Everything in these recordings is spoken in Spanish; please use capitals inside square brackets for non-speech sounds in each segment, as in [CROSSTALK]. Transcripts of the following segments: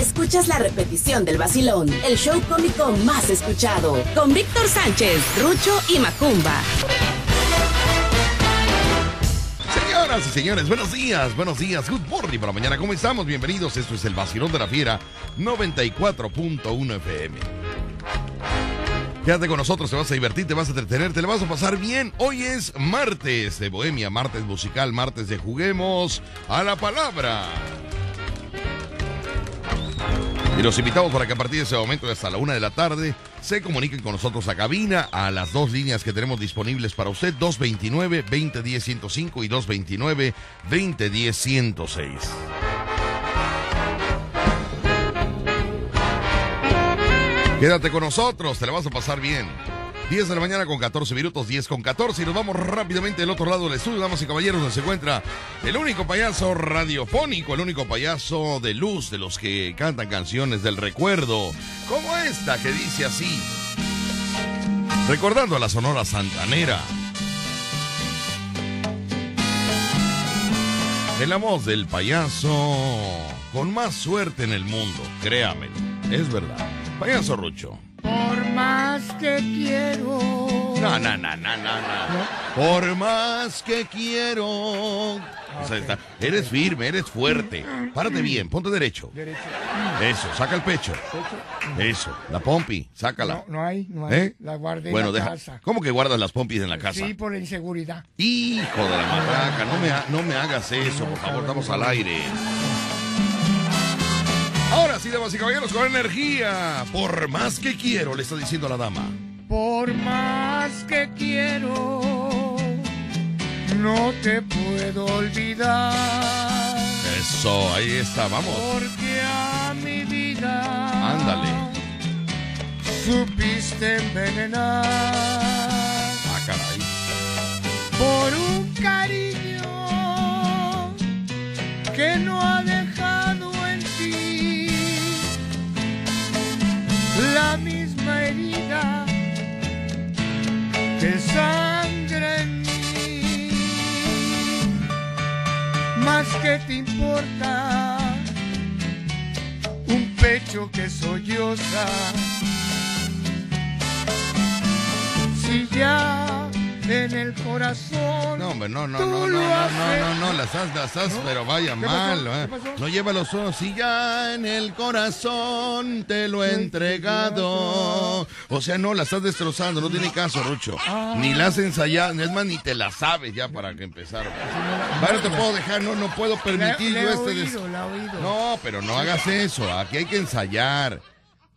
escuchas la repetición del vacilón, el show cómico más escuchado, con Víctor Sánchez, Rucho y Macumba. Señoras y señores, buenos días, buenos días, good morning para mañana, ¿cómo estamos? Bienvenidos, esto es el vacilón de la fiera 94.1 FM. Quédate con nosotros, te vas a divertir, te vas a entretener, te le vas a pasar bien. Hoy es martes de Bohemia, martes musical, martes de Juguemos a la Palabra. Y los invitamos para que a partir de ese momento, hasta la una de la tarde, se comuniquen con nosotros a cabina a las dos líneas que tenemos disponibles para usted, 229-2010-105 y 229-2010-106. Quédate con nosotros, te la vas a pasar bien. 10 de la mañana con 14 minutos, 10 con 14 y nos vamos rápidamente del otro lado del estudio, damas y caballeros, donde se encuentra el único payaso radiofónico, el único payaso de luz de los que cantan canciones del recuerdo, como esta que dice así, recordando a la Sonora Santanera. En la voz del payaso con más suerte en el mundo, créame, es verdad. Payaso Rucho. Por más que quiero. No, no, no, no, no, no. Por más que quiero. O sea, está- eres firme, eres fuerte. Párate bien, ponte derecho. Derecho. Eso, saca el pecho. Eso, la pompi, sácala. No, no hay, no hay. ¿Eh? La guardé Bueno, en la deja. casa. ¿Cómo que guardas las pompis en la casa? Sí, por la inseguridad. Hijo de la matraca, no me, ha- no me hagas eso, por favor, estamos al aire. Ahora sí, damas y caballeros, con energía. Por más que quiero, le está diciendo a la dama. Por más que quiero, no te puedo olvidar. Eso, ahí está, vamos. Porque a mi vida. Ándale. Supiste envenenar. Ah, caray. por un cariño que no ha dejado la misma herida que sangra en mí. Más que te importa un pecho que solloza si ya en el corazón. No, hombre, no, no, no, no, no, no, no, no, las estás, las estás, pero vaya mal, ¿eh? No lleva los ojos, si ya en el corazón te lo he entregado. O sea, no, la estás destrozando, no tiene caso, Rucho. Ah. Ni la has ensayado, es más, ni te la sabes ya para que empezar. Vale, te puedo dejar, no, no puedo permitir yo este oído. No, pero no hagas eso, aquí hay que ensayar.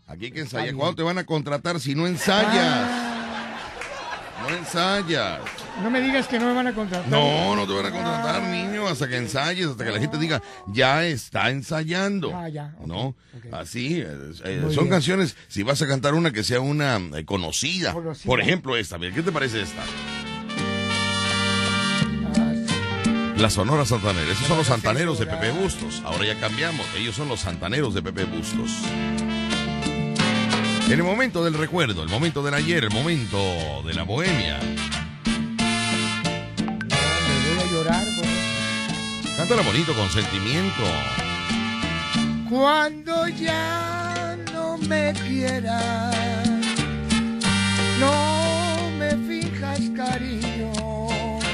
Aquí hay que ensayar. ¿Cuándo te van a contratar si no ensayas? No ensayas. No me digas que no me van a contratar. No, no te van a contratar, niño, hasta que ensayes, hasta que la gente diga, ya está ensayando. Ah, ya, ¿No? Así, eh, eh, son bien. canciones, si vas a cantar una que sea una eh, conocida. Conocida. Por ejemplo, esta, mira, ¿qué te parece esta? Ah. La Sonora Santanera. Esos son los santaneros de Pepe Bustos. Ahora ya cambiamos. Ellos son los santaneros de Pepe Bustos. En el momento del recuerdo, el momento del ayer, el momento de la bohemia. Me voy a llorar. porque- Cántala bonito, con sentimiento. Cuando ya no me quieras, no me fijas cariño.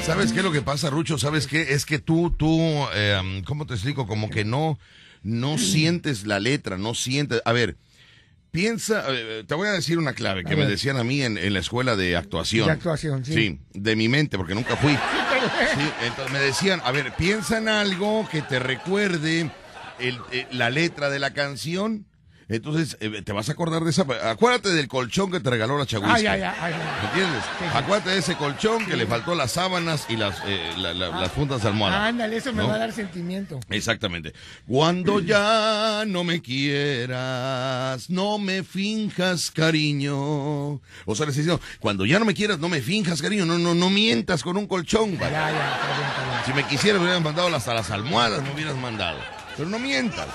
¿Sabes qué es lo que pasa, Rucho? ¿Sabes qué? Es que tú, tú, eh, ¿cómo te explico? Como que no, no sientes la letra, no sientes. A ver, piensa, eh, te voy a decir una clave que me decían a mí en, en la escuela de actuación. De actuación, sí. Sí, de mi mente, porque nunca fui. [LAUGHS] Sí, entonces me decían, a ver, piensa en algo que te recuerde el- eh, la letra de la canción. Entonces, eh, te vas a acordar de esa. Acuérdate del colchón que te regaló la chaguisca. Ay, ay, ay, ay. ¿Me entiendes? Acuérdate de ese colchón que le faltó las sábanas y las, eh, la- la- las fundas de almohada. Ándale, eso me ¿No? va a dar sentimiento. Exactamente. Cuando ya no me quieras, no me finjas cariño. O sea, le estoy diciendo, cuando ya no me quieras, no me finjas cariño, no, no, no mientas con un colchón. vale. Ya, ya, está bien, está bien. Si me quisieras, me hubieras mandado hasta las almohadas, me hubieras mandado. Pero no mientas.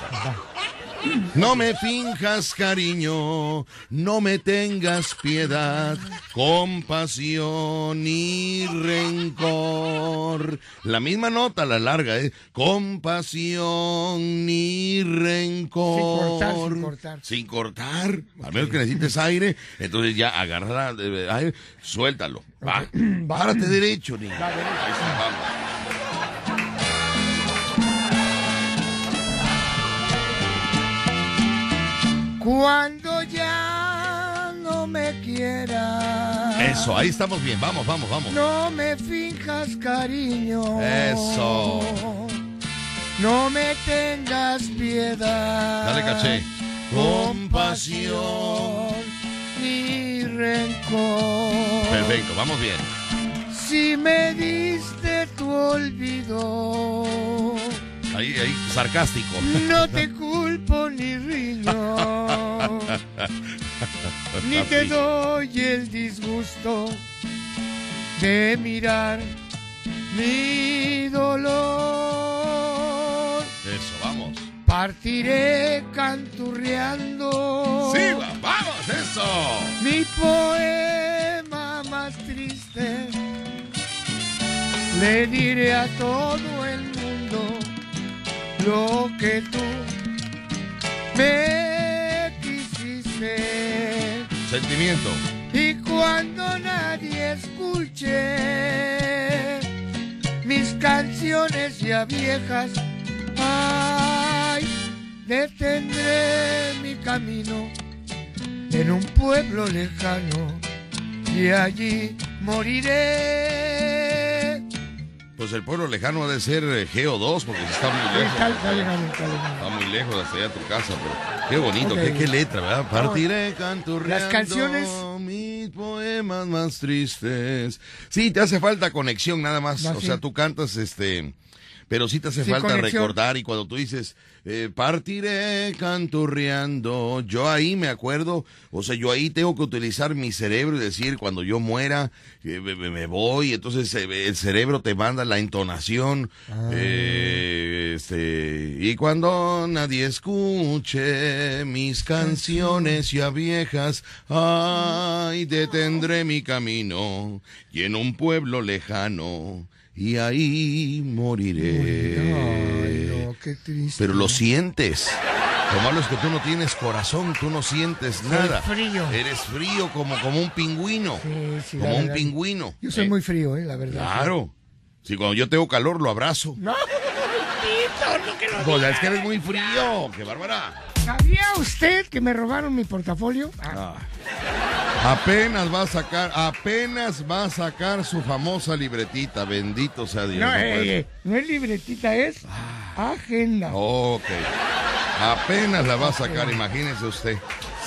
No me finjas cariño, no me tengas piedad, compasión ni rencor. La misma nota, la larga, ¿eh? Compasión ni rencor. Sí, cortar, sin cortar. Sin cortar. Al menos que necesites aire, entonces ya agarra eh, aire, suéltalo. Va. [CLEARS THROAT] Párate derecho, derecho. Ahí está, vamos. Cuando ya no me quieras. Eso, ahí estamos bien. Vamos, vamos, vamos. No me finjas cariño. Eso. No me tengas piedad. Dale, caché. Compasión ni rencor. Perfecto, vamos bien. Si me diste tu olvido, Ahí, ahí, sarcástico. no te culpo ni riño. [LAUGHS] ni te doy el disgusto de mirar mi dolor. Eso, vamos. Partiré canturreando Sí, va, vamos, eso. mi poema más triste. Le diré a todo el mundo lo que tú me quisiste. Sentimiento. Y cuando nadie escuche mis canciones ya viejas, ay, detendré mi camino en un pueblo lejano y allí moriré. Pues el pueblo lejano ha de ser eh, Geo 2 porque está muy lejos. Está- está lejano, está lejano. Está muy lejos hasta allá a tu casa, pero qué bonito, Ok. qué, qué letra, ¿verdad? Partiré canturreando Las canciones- mis poemas más tristes. Sí, te hace falta conexión nada más. O sí. sea, tú cantas este, pero sí te hace Sí, falta conexión. recordar y cuando tú dices eh, partiré canturreando, yo ahí me acuerdo, o sea, yo ahí tengo que utilizar mi cerebro y decir cuando yo muera eh, me, voy, entonces eh, el cerebro te manda la entonación, Ah. este, y cuando nadie escuche mis canciones ya viejas, ay, detendré mi camino y en un pueblo lejano y ahí moriré. Ay, no, qué triste. Pero lo sientes. Lo malo es que tú no tienes corazón, tú no sientes nada. frío. Eres frío como, como un pingüino. Sí, sí, como un pingüino. Yo soy Eh, muy frío, eh, la verdad. Claro. Si cuando yo tengo calor lo abrazo. No, [LAUGHS] Víctor, no que lo digas. es que eres muy frío. ¡Qué bárbara! ¿Sabía usted que me robaron mi portafolio? Ah, Apenas va a sacar, apenas va a sacar su famosa libretita. Bendito sea Dios. no, no eh, eh, no es libretita, es agenda. Ok. Apenas la va a sacar, imagínese usted.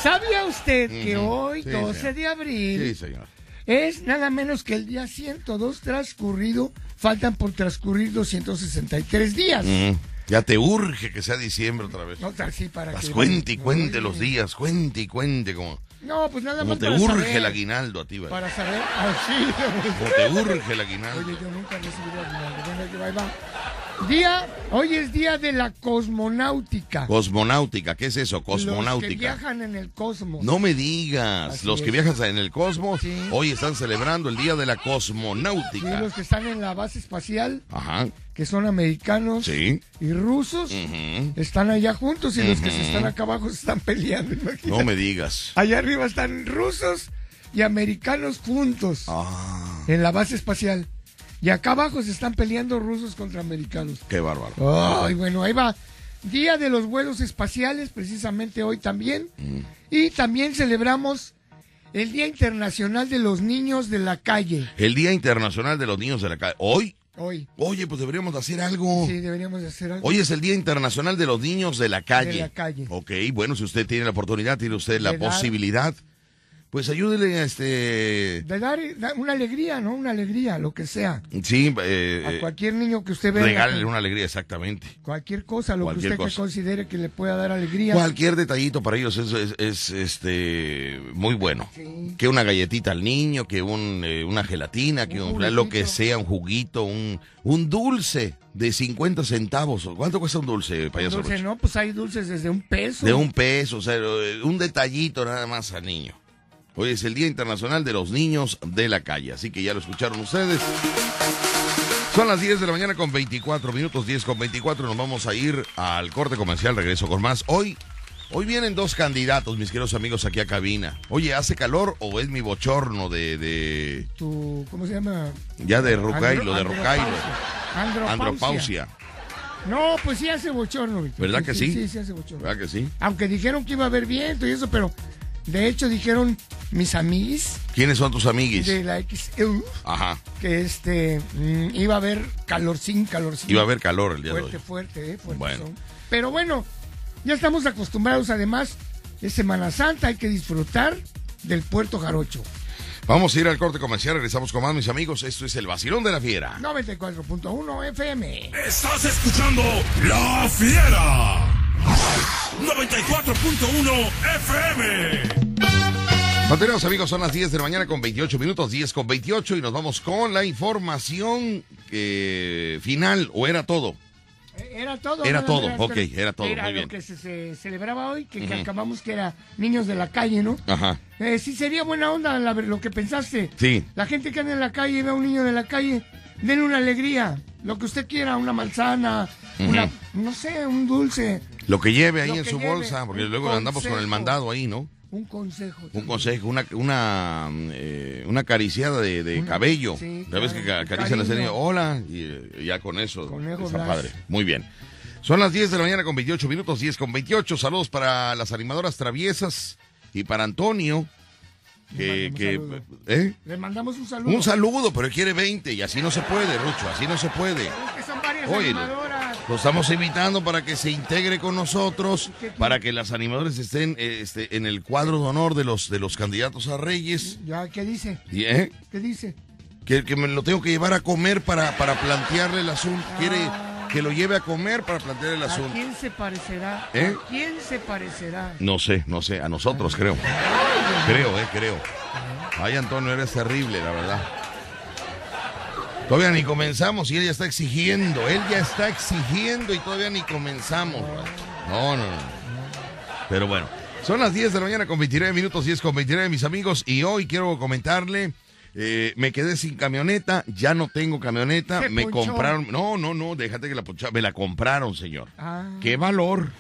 ¿Sabía usted que hoy, Sí, 12 señor. de abril, Sí, señor. es nada menos que el día 102 transcurrido? Faltan por transcurrir 263 días. Ujú. Ya te urge que sea diciembre otra vez. No, así para Las que... cuente y cuente los días, cuente y cuente como, No, pues nada como más te para urge saber. el aguinaldo a ti, ¿verdad? Para saber. Ah, sí. [LAUGHS] Como te urge el aguinaldo. Oye, yo nunca he recibido aguinaldo. Bueno, ahí va. Día, hoy es día de la cosmonáutica. Cosmonáutica, ¿qué es eso? Los que Cosmonáutica. viajan en el cosmos. No me digas, Así los que viajan en el cosmos Sí. hoy están celebrando el día de la Sí, cosmonáutica. los que están en la base espacial, Ajá, que son americanos sí. y rusos, están allá juntos y los que se están acá abajo se están peleando. imagínate. No me digas. Allá arriba están rusos y americanos juntos Ah, en la base espacial. Y acá abajo se están peleando rusos contra americanos. qué bárbaro. Ay, bueno, ahí va. Día de los vuelos espaciales, precisamente hoy también. Mm. Y también celebramos el Día Internacional de los Niños de la Calle. El Día Internacional de los Niños de la Calle. ¿Hoy? Hoy. Oye, pues deberíamos de hacer algo. Sí, deberíamos de hacer algo. Hoy es el Día Internacional de los Niños de la Calle. De la calle. Ok, bueno, si usted tiene la oportunidad, tiene usted la posibilidad, pues ayúdele a este... De dar, una alegría, ¿no? Una alegría, lo que sea. Sí, eh, A eh, cualquier niño que usted vea. regálele una alegría, exactamente. Cualquier cosa, lo Cualquier que usted que considere que le pueda dar alegría. Cualquier detallito para ellos es, es- es, este muy bueno. Sí. Que una galletita al niño, que un, eh, una gelatina, que Un un, lo que sea, un juguito, un, un dulce de 50 centavos. ¿Cuánto cuesta un dulce, payaso? Dulce, Rocha? no, pues hay dulces desde un peso. De un peso, o sea, eh, un detallito nada más al niño. Hoy es el Día Internacional de los Niños de la Calle, así que ya lo escucharon ustedes. Son las 10 de la mañana con 24 minutos, 10 con 24. Nos vamos a ir al corte comercial. Regreso con más. Hoy, Hoy vienen dos candidatos, mis queridos amigos, aquí a cabina. Oye, ¿hace calor o es mi bochorno de... de Tu, ¿Cómo se llama? ya de Rucailo, de Rucailo? Andropausia. Andropausia. No, pues sí hace bochorno. ¿Verdad que sí? Sí, sí hace bochorno. ¿Verdad que sí? Aunque dijeron que iba a haber viento y eso, pero de hecho dijeron mis amiguis ¿Quiénes son tus amiguis? de la XEU Ajá. que este mm, iba a haber calorcín, calorcín. Iba a haber calor el día de hoy. fuerte, eh, fuerte Bueno. son. Pero bueno, ya estamos acostumbrados además, es Semana Santa, hay que disfrutar del Puerto Jarocho. Vamos a ir al corte comercial, regresamos con más, mis amigos. Esto es el vacilón de la fiera. 94.1 FM. Estás escuchando La Fiera. 94.1 FM. Continuamos amigos, son las 10 de la mañana con 28 minutos, 10 con 28 y nos vamos con la información eh, final, o era todo. Era todo. Era todo, más, ok, era todo, Era muy lo bien. que se, se celebraba hoy, que, acabamos que era niños de la calle, ¿no? Ajá. Eh, sí sería buena onda la- lo que pensaste. Sí. La gente que anda en la calle y ve a un niño de la calle, denle una alegría, lo que usted quiera, una manzana, una, no sé, un dulce, Lo que lleve ahí Lo en su lleve, bolsa, porque luego andamos con el mandado ahí, ¿no? Un consejo. Un consejo, una una eh, una acariciada de, de Una- cabello. sí, La que claro, acarician a ese cariño. niño, hola, y eh, ya con eso. Conejo está padre. Muy bien. Son las 10 de la mañana con 28 minutos, 10 con 28. Saludos para las animadoras traviesas y para Antonio. Que, Le que, mandamos un ¿eh? Le mandamos un saludo. Un saludo, pero él quiere 20 y así no se puede, Rucho, así no se puede. Es que son varias Oye, animadoras. Lo estamos invitando para que se integre con nosotros, para que las animadoras estén eh, este, en el cuadro de honor de los de los candidatos a Reyes. Ya, ¿qué dice? ¿eh? ¿Qué dice? que, que me lo tengo que llevar a comer para, para plantearle el asunto. Quiere Ah. que lo lleve a comer para plantear el ¿A asunto. quién se parecerá? ¿Eh? ¿A quién se parecerá? No sé, no sé, a nosotros creo. Creo, eh, creo. Ay, Antonio, eres terrible, la verdad. Todavía ni comenzamos y él ya está exigiendo. Él ya está exigiendo y todavía ni comenzamos. No, no, no. Pero bueno, son las 10 de la mañana con 29 minutos, 10 con 29, mis amigos. Y hoy quiero comentarle. eh, me quedé sin camioneta, ya no tengo camioneta, Se me ponchó. compraron, no, no, no, déjate que la poncha, me la compraron, señor. Ah. Qué valor,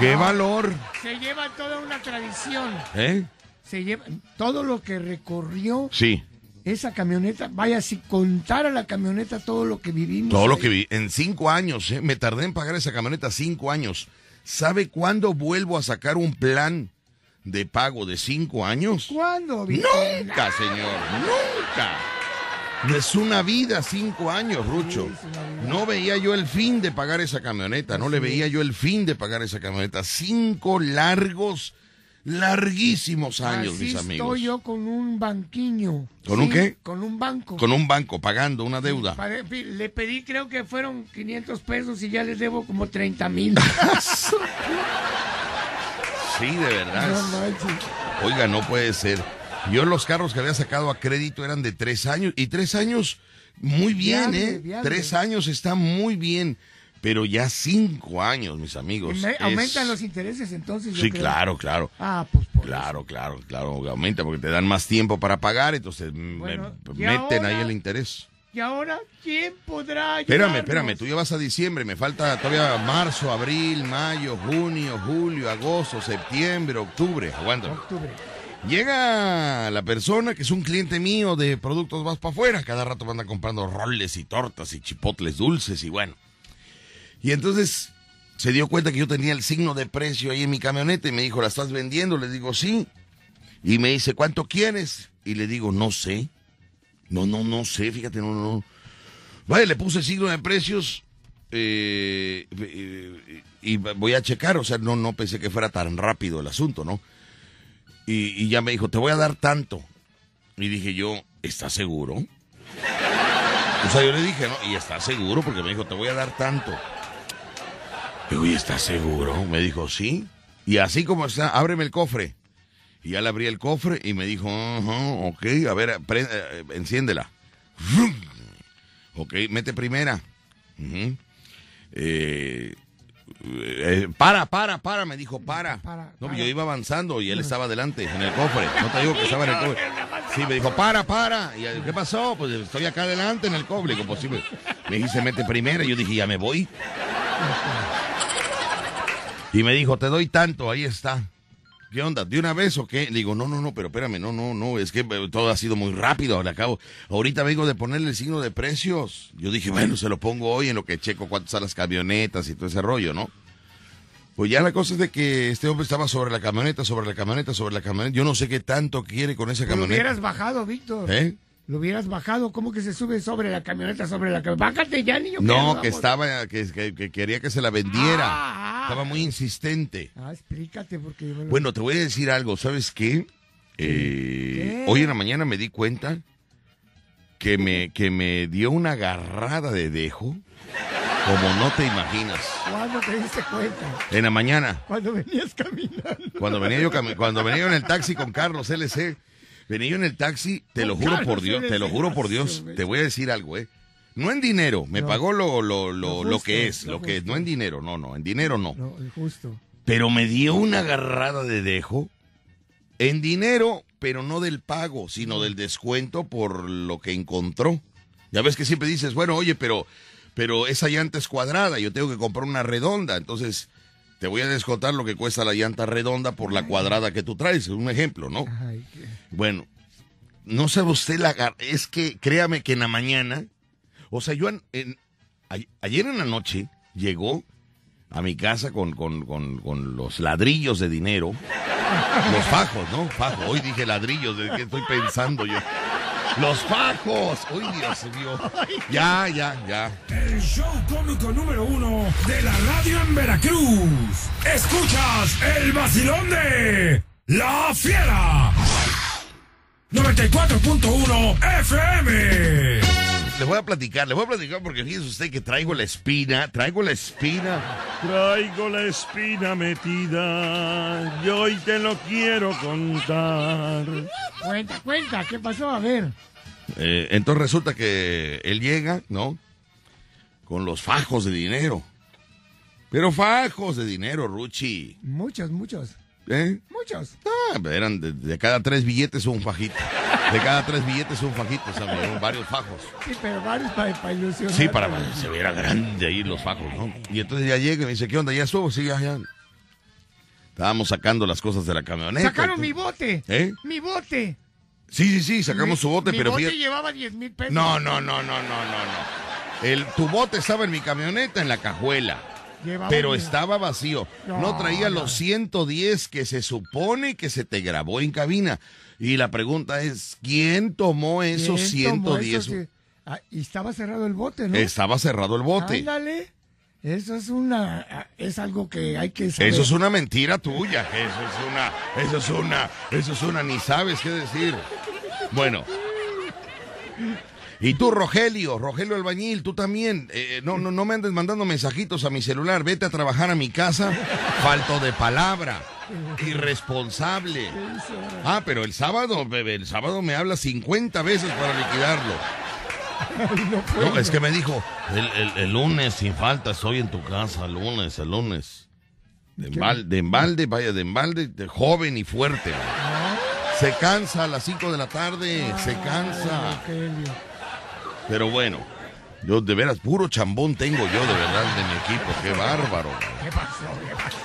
qué valor, Se lleva toda una tradición. ¿eh? Se lleva todo lo que recorrió Sí. Esa camioneta. Vaya, si contara la camioneta todo lo que vivimos. Todo lo que vi. En cinco años, ¿eh? me tardé en pagar esa camioneta cinco años. ¿Sabe cuándo vuelvo a sacar un plan de pago de cinco años? ¿Cuándo? Nunca, señor, nunca. Es una vida cinco años, Rucho. No veía yo el fin de pagar esa camioneta, no le veía yo el fin de pagar esa camioneta. Cinco largos, larguísimos años, Así mis amigos. estoy yo con un banquiño. ¿Con un qué? Con un banco. Con un banco pagando una deuda. Le pedí, creo que fueron 500 pesos y ya les debo como 30 mil. [LAUGHS] Sí, de verdad. no. Oiga, no puede ser. Yo los carros que había sacado a crédito eran de tres años. Y tres años, muy bien, Viable, ¿eh? viable. Tres años está muy bien. Pero ya cinco años, mis amigos. Me- es- Aumentan los intereses entonces. yo Sí, creo. claro, claro. Ah, pues por Claro, claro, claro. Aumenta porque te dan más tiempo para pagar. Entonces Bueno, meten ahí el interés. eso. Y ahora, ¿quién podrá Espérame, ayudarnos? espérame, tú ya vas a diciembre, me falta todavía marzo, abril, mayo, junio, julio, agosto, septiembre, octubre. Aguántame. Octubre. Llega la persona que es un cliente mío de productos más para afuera. Cada rato me anda comprando roles y tortas y chipotles dulces y bueno. Y entonces se dio cuenta que yo tenía el signo de precio ahí en mi camioneta y me dijo, ¿la estás vendiendo? Le digo, sí. Y me dice, ¿cuánto quieres? Y le digo, no sé. No, no, no sé, fíjate, no, no. Vaya, le puse el signo de precios eh, y voy a checar, o sea, no, no pensé que fuera tan rápido el asunto, ¿no? Y, y ya me dijo, te voy a dar tanto. Y dije yo, ¿estás seguro? O sea, yo le dije, ¿no? Y está seguro porque me dijo, te voy a dar tanto. Digo, ¿y estás seguro? Me dijo, sí. Y así como está, ábreme el cofre. Y ya le abrí el cofre y me dijo, ajá, ok, a ver, eh, enciéndela. Ok, mete primera. Eh, eh, para, para, para, me dijo, para. Para, no, yo iba avanzando y él estaba adelante, en el cofre. No te digo que estaba en el cofre. Sí, me dijo, para, para. Y ¿qué pasó? Pues estoy acá adelante en el cofre. Digo, pues sí, me, me dice, mete primera. Y yo dije, ya me voy. Y me dijo, te doy tanto, ahí está. ¿Qué onda? ¿De una vez o qué? Le digo, no, no, no, pero espérame, no, no, no, es que eh, todo ha sido muy rápido, al acabo. Ahorita vengo de ponerle el signo de precios. Yo dije, bueno, se lo pongo hoy en lo que checo cuántas son las camionetas y todo ese rollo, ¿no? Pues ya la cosa es de que este hombre estaba sobre la camioneta, sobre la camioneta, sobre la camioneta. Yo no sé qué tanto quiere con esa Pero lo camioneta. hubieras bajado, Víctor. ¿Eh? Lo hubieras bajado. ¿Cómo que se sube sobre la camioneta, sobre la camioneta? Bájate ya, niño. No, vamos. que estaba, que, que- que quería que se la vendiera. Ah. Estaba muy insistente. Ah, explícate, porque yo me lo- Bueno, te voy a decir algo, ¿sabes qué? Eh, hoy en la mañana me di cuenta que me, que me dio una agarrada de dejo, como no te imaginas. ¿Cuándo te diste cuenta? En la mañana, Cuando venías caminando. cuando venía yo, cami- cuando venía yo en el taxi con Carlos LC, venía yo en el taxi, te lo juro por Dios, te lo juro por Dios, te voy a decir algo, ¿eh? No en dinero, me No. pagó lo, lo, lo, Lo justo, que es, lo que es, no en dinero, no, no, en dinero no. No, justo. pero me dio una agarrada de dejo en dinero, pero no del pago, sino del descuento por lo que encontró. Ya ves que siempre dices, bueno, oye, pero, pero esa llanta es cuadrada, yo tengo que comprar una redonda, entonces te voy a descontar lo que cuesta la llanta redonda por la cuadrada que tú traes, un ejemplo, ¿no? Bueno, no sabe usted la es que créame que en la mañana, o sea, yo ayer en la noche llegó a mi casa con, con, con, con los ladrillos de dinero, los fajos, ¿no? Fajos, hoy dije ladrillos, ¿de qué estoy pensando yo? Los fajos, uy Dios mío, ya, ya, ya. El show cómico número uno de la radio en Veracruz. Escuchas el vacilón de La Fiera. 94.1 FM. Le voy a platicar, le voy a platicar porque fíjese usted que traigo la espina, traigo la espina. Traigo la espina metida y hoy te lo quiero contar. Cuenta, cuenta, ¿qué pasó? A ver. Eh, entonces resulta que él llega, ¿no? Con los fajos de dinero. Pero fajos de dinero, Ruchi. Muchos, muchos. ¿Eh? Muchos. Ah, eran de, de cada tres billetes un fajito. De cada tres billetes un fajito, o sea, me dieron varios fajos. Sí, pero varios para ilusionar. Sí, para que se viera grande ahí los fajos, ¿no? Y entonces ya llega y me dice, ¿qué onda? ¿Ya estuvo? Sí, ya, ya. Estábamos sacando las cosas de la camioneta. Sacaron mi bote. ¿Eh? Mi bote. Sí, sí, sí, sacamos su bote, mi pero bote fíjate- llevaba 10 mil pesos. No, no, no, no, no, no, no. El, tu bote estaba en mi camioneta, en la cajuela. Llevaba Pero estaba vacío. No, No, traía no. los 110 que se supone que se te grabó en cabina. Y la pregunta es, ¿quién tomó esos ¿Quién tomó 110? eso? Sí. Ah, y estaba cerrado el bote, ¿no? Estaba cerrado el bote. Ándale. Eso es una... Es algo que hay que saber. Eso es una mentira tuya. Eso es una, eso es una, eso es una, ni sabes qué decir. Bueno. Y tú, Rogelio, Rogelio Albañil, tú también, eh, no, no, no me andes mandando mensajitos a mi celular, vete a trabajar a mi casa, falto de palabra, irresponsable. Ah, pero el sábado, bebé, el sábado me habla 50 veces para liquidarlo. No, es que me dijo, el, el- el lunes sin falta estoy en tu casa, el lunes, el lunes. De embalde, de embalde, vaya, de embalde, de joven y fuerte. Se cansa a las 5 de la tarde, se cansa. Pero bueno, yo de veras, puro chambón tengo yo de verdad de mi equipo, qué bárbaro. ¿Qué pasó? ¿Qué pasó?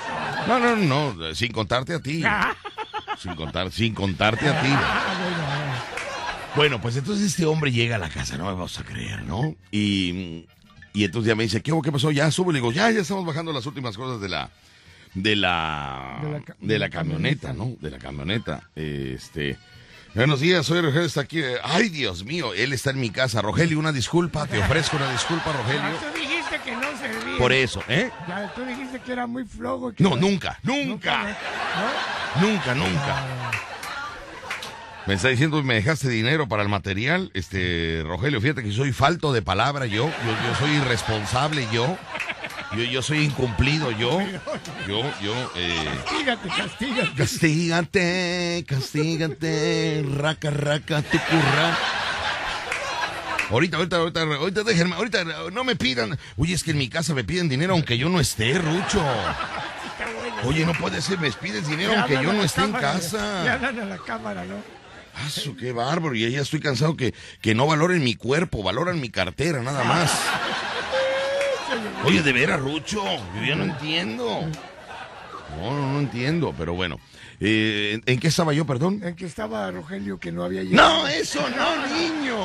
No, no, no, sin contarte a ti. Sin contar, sin contarte a ti. Ah, bueno, pues entonces este hombre llega a la casa, no me vas a creer, ¿no? Y, y entonces ya me dice, ¿qué, hubo? ¿qué pasó? Ya subo, le digo, ya, ya estamos bajando las últimas cosas de la, de la, De la ca- de la camioneta, ¿no? De la camioneta. Este, buenos días, soy Rogelio, está aquí. Ay, Dios mío, él está en mi casa. Rogelio, una disculpa, te ofrezco una disculpa, Rogelio. tú dijiste que no servía. Por eso, ¿eh? Ya tú dijiste que era muy flojo. que No, era- nunca, nunca, ¿No? nunca, nunca. Me está diciendo me dejaste dinero para el material, este Rogelio, fíjate que soy falto de palabra yo, yo, yo soy irresponsable yo, yo, yo soy incumplido yo, yo, yo, eh, Castígate, castígate. castígate, castígate, raca, raca, tu curra. Ahorita, ahorita, ahorita, ahorita déjenme, ahorita no me pidan. Oye, es que en mi casa me piden dinero aunque yo no esté, Rucho. Oye, no puede ser, me pides dinero aunque yo no esté en cámara, Le casa. hablan a la cámara, ¿no? Ah, su, qué bárbaro. Y ya estoy cansado que, que no valoren mi cuerpo, valoran mi cartera, nada más. Oye, de veras, Rucho, yo ya no entiendo. No, no, no entiendo, pero bueno. Eh, ¿en, en qué estaba yo, perdón? En que estaba Rogelio que no había llegado. No, eso no, niño.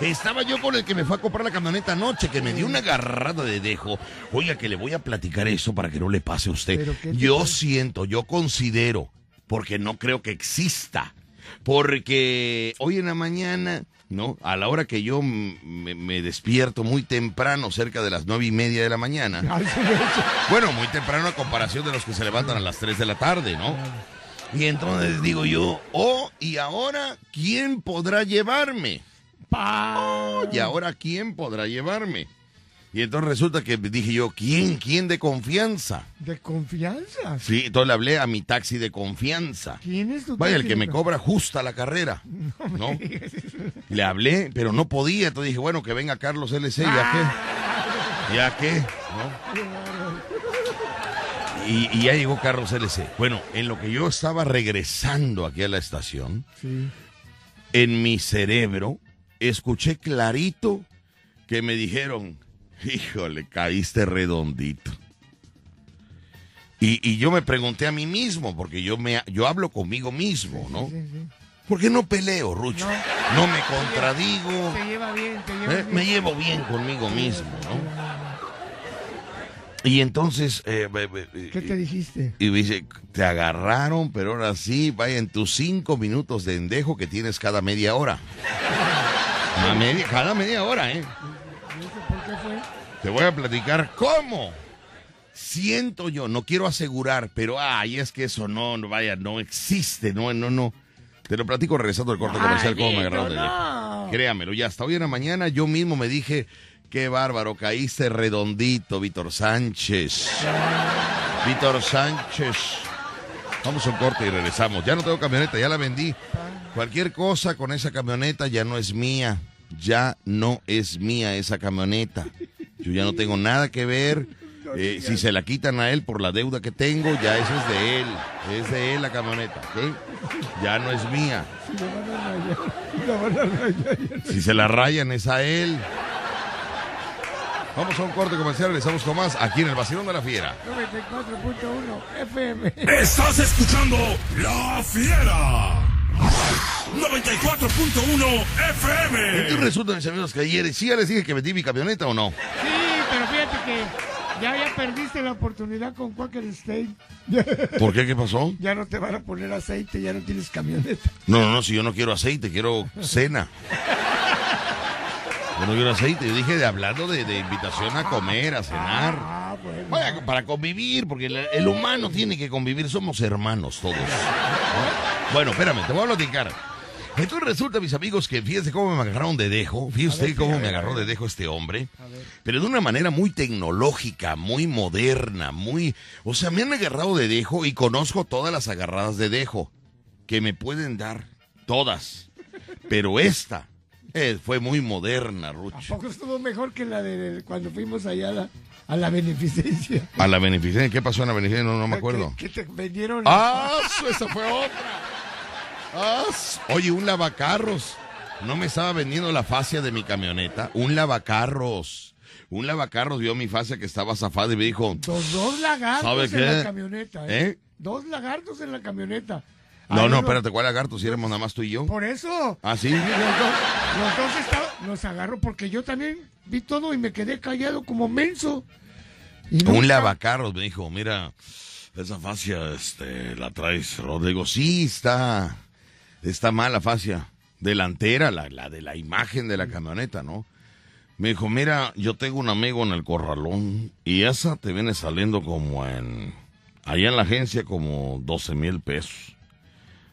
Estaba yo con el que me fue a comprar la camioneta anoche, que me dio una agarrada de dejo. Oiga, que le voy a platicar eso para que no le pase a usted. ¿Pero qué te Yo siento, yo considero, porque no creo que exista. Porque hoy en la mañana, ¿no? A la hora que yo me, me despierto muy temprano, cerca de las nueve y media de la mañana. [LAUGHS] Bueno, muy temprano a comparación de los que se levantan a las 3 de la tarde, ¿no? Y entonces digo yo, oh, ¿y ahora quién podrá llevarme? Pa- ¿Y ahora quién podrá llevarme? Y entonces resulta que dije yo, ¿quién? ¿Quién de confianza? De confianza. Sí, entonces le hablé a mi taxi de confianza. ¿Quién es tu Vaya, el que me co- cobra justa la carrera. [LAUGHS] ¿No? Le hablé, pero no podía. Entonces dije, bueno, que venga Carlos LC, ¿ya qué? ¿Ya qué? ¿No? Y, y ya llegó Carlos LC. Bueno, en lo que yo estaba regresando aquí a la estación, Sí. en mi cerebro, escuché clarito que me dijeron, híjole, caíste redondito. Y, y yo me pregunté a mí mismo, porque yo, me, yo hablo conmigo mismo, ¿no? Sí, sí. ¿Por qué no peleo, Rucho? No. No me contradigo. Se lleva bien, te lleva ¿eh? bien. Me llevo bien conmigo mismo, ¿no? Y entonces, eh, ¿Qué te dijiste? y me dice, te agarraron, pero ahora sí, vaya en tus cinco minutos de endejo que tienes cada media hora. [LAUGHS] A media- cada media hora, ¿eh? Te voy a platicar cómo. Siento yo, no quiero asegurar, pero ay, es que eso no, no, vaya, no existe, no, no, no. Te lo platico regresando al corte comercial, cómo me agarraron de no. Créamelo, ya hasta hoy en la mañana yo mismo me dije, qué bárbaro, caíste redondito, Víctor Sánchez. Víctor Sánchez. Vamos a un corte y regresamos. Ya no tengo camioneta, ya la vendí. Cualquier cosa con esa camioneta ya no es mía. Ya no es mía esa camioneta. Yo ya no tengo nada que ver. Eh, si se la quitan a él por la deuda que tengo, ya eso es de él. Es de él la camioneta, ¿ok? Ya no es mía. La van a rayar. Si se la rayan es a él. Vamos a un corte comercial, regresamos con más aquí en el Vacilón de la Fiera. 94.1 FM. Estás escuchando La Fiera. 94.1 Y FM. resulta, mis amigos, que ayer sí ya les dije que vendí mi camioneta o no. Sí, pero fíjate que ya, ya perdiste la oportunidad con Quaker State. [LAUGHS] ¿Por qué? ¿Qué pasó? Ya no te van a poner aceite, ya no tienes camioneta. No, no, no, si yo no quiero aceite, quiero cena. [LAUGHS] Yo no aceite, yo dije de hablando de, de invitación a comer, a cenar. Ah, bueno. Para convivir, porque el, el humano tiene que convivir, somos hermanos todos. ¿no? Bueno, espérame, te voy a platicar. Entonces resulta, mis amigos, que fíjense cómo me agarraron de dejo. Fíjese usted cómo me agarró de dejo este hombre. Pero de una manera muy tecnológica, muy moderna, muy... O sea, me han agarrado de dejo y conozco todas las agarradas de dejo que me pueden dar. Todas. Pero esta eh, fue muy moderna, ¿A Rucho. poco estuvo mejor que la de cuando fuimos allá a la, a la beneficencia? A la beneficencia, ¿qué pasó en la beneficencia? No, no me acuerdo. Que, que te vendieron. ¡Ah! Esa fue otra. ¡Ah! Oye, un lavacarros. No me estaba vendiendo la fascia de mi camioneta. Un lavacarros. Un lavacarros vio mi fascia que estaba zafada y me dijo, Dos, dos lagartos ¿Sabe en la camioneta. ¿eh? ¿Eh? Dos lagartos en la camioneta. No, Ahí no, lo- espérate, ¿cuál lagarto? Si éramos nada más tú y yo. Por eso. Ah, sí. Los dos, los dos estaban- los agarro porque yo también vi todo y me quedé callado como menso. Y Un lavacarros me dijo, mira, esa fascia, este, la traes. Rodrigo, sí, está, está mal la fascia. Delantera, la, la de la imagen de la camioneta, ¿no? Me dijo, mira, yo tengo un amigo en el corralón y esa te viene saliendo como en, allá en la agencia como 12 mil pesos.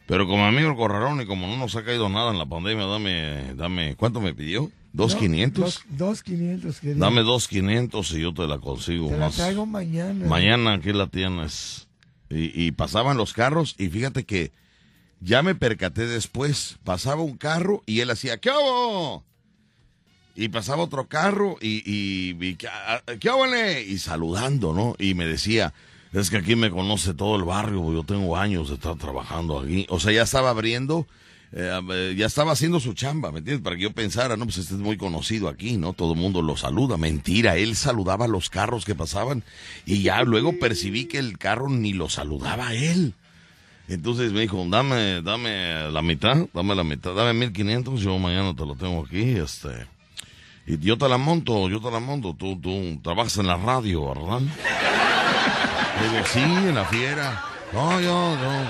Pero como amigo corralón y como no nos ha caído nada en la pandemia, dame, dame, ¿cuánto me pidió? ¿Dos quinientos? Dos, quinientos. Dame dos quinientos y yo te la consigo Te la más. traigo mañana. Mañana aquí la tienes. Y, y pasaban los carros y fíjate que ya me percaté después. Pasaba un carro y él hacía, ¿qué hago? Y pasaba otro carro y, y, y ¿qué, ah, ¿qué hábale? Y saludando, ¿no? Y me decía, es que aquí me conoce todo el barrio, yo tengo años de estar trabajando aquí. O sea, ya estaba abriendo eh, ya estaba haciendo su chamba, ¿me entiendes? Para que yo pensara, no, pues este es muy conocido aquí, ¿no? Todo el mundo lo saluda. Mentira, él saludaba a los carros que pasaban y ya luego percibí que el carro ni lo saludaba a él. Entonces me dijo, dame, dame la mitad, dame la mitad, dame 1500, yo mañana te lo tengo aquí, este. Y yo te la monto, yo te la monto, tú, tú trabajas en la radio, ¿verdad? Sí, en la fiera. No, yo, yo,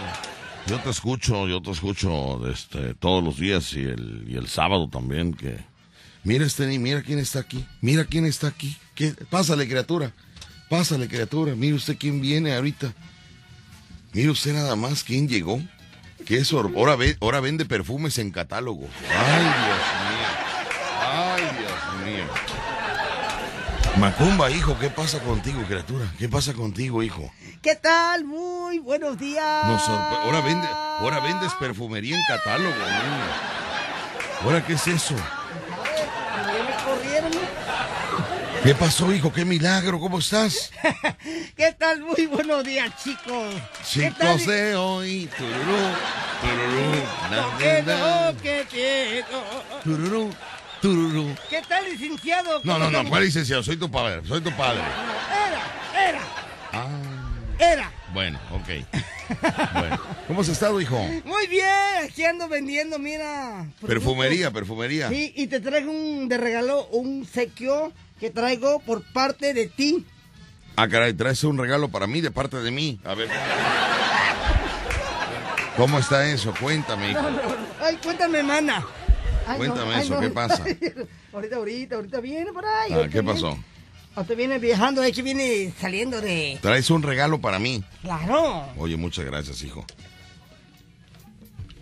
yo te escucho, yo te escucho este, todos los días y el, y el sábado también. que Mira, este, mira quién está aquí, mira quién está aquí. ¿Qué? Pásale, criatura, pásale, criatura. Mire usted quién viene ahorita. Mire usted nada más quién llegó. Que eso, ahora, ahora vende perfumes en catálogo. Ay, Dios mío. Ay, Dios mío. Macumba, hijo, ¿qué pasa contigo, criatura? ¿Qué pasa contigo, hijo? ¿Qué tal? Muy buenos días. Nos ahora, vende, ahora vendes perfumería en catálogo, niño. ¿Ahora qué es eso? ¿Qué pasó, hijo? ¿Qué milagro? ¿Cómo estás? [LAUGHS] ¿Qué tal? Muy buenos días, chicos. Chicos de hoy. Tururú, tururú, na, Lo que na, na, no, que tengo. tururú, tururú. ¿Qué tal, licenciado? No, ¿Cómo no, no? ¿cuál licenciado? Soy tu padre, soy tu padre. Era, era, Ah, era. bueno, ok. [LAUGHS] Bueno, ¿cómo has estado, hijo? Muy bien, aquí ando vendiendo, mira. Perfumería, perfumería. Sí, y te traigo un de regalo, un sequio que traigo por parte de ti. Ah, caray, traes un regalo para mí de parte de mí. A ver. ¿Cómo está eso? Cuéntame, hijo. Ay, cuéntame, mana. Ay, Cuéntame ay, eso, ¿qué pasa? [LAUGHS] ahorita, ahorita, ahorita viene por ahí. Ah, ¿qué viene. pasó? Ahorita viene viajando, es que viene saliendo de... Traes un regalo para mí. Claro. Oye, muchas gracias, hijo.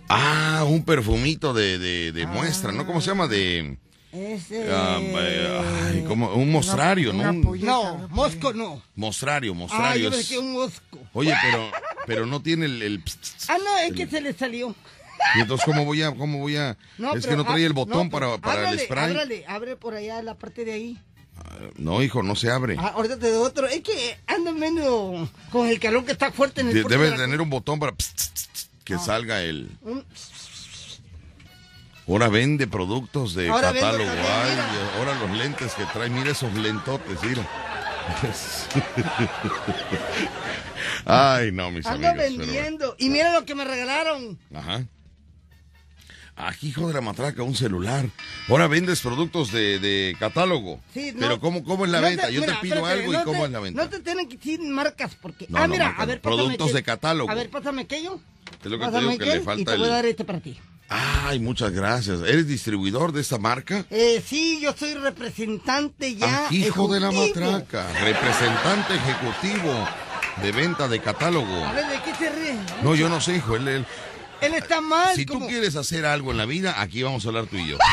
Ah, un perfumito de, de, de muestra, ¿no? ¿Cómo se llama? De... Ese... ah, eh, ay, ¿cómo? Un mostrario, ¿no? una No, Mosco no. mostrario, Ah, mostrario. yo es- pensé que un Mosco. Oye, pero, pero no tiene el... el. Ah, no, es que se le salió. Y entonces, ¿cómo voy a...? Cómo voy a No, es que no trae ah, el botón no, para, para el spray. Ábrale, abre por allá la parte de ahí. No, hijo, no se abre. Ah, ahorita te doy otro. Es que ando medio con el calor que está fuerte en el De- Debe de la- tener un botón para pst, Ah. que salga el... un- Ahora vende productos de Ahora catálogo. Ay, ahora los lentes que trae, mira esos lentotes, mira. [LAUGHS] Ay, no, mis Ando amigos. pero- vendiendo. Y mira lo que me regalaron. Ajá. Ah, hijo de la matraca, un celular. Ahora vendes productos de, de catálogo. Sí, no. Pero ¿cómo, cómo es la No venta? te- Yo mira, te pido espérate, algo y ¿cómo te- es la venta? No te tienen que decir marcas porque. Ah, mira, marcas a ver, Productos de catálogo. A ver, pásame aquello. Es lo que te digo que le falta Y te voy a dar este para ti. Ay, muchas gracias. ¿Eres distribuidor de esta marca? Eh, sí, yo soy representante ya. Ah, hijo de la matraca, representante ejecutivo de venta de catálogo. A ver, ¿de qué se ríe? No, yo no sé, hijo. Él, él- Él está mal. si tú quieres hacer algo en la vida, aquí vamos a hablar tú y yo. [LAUGHS]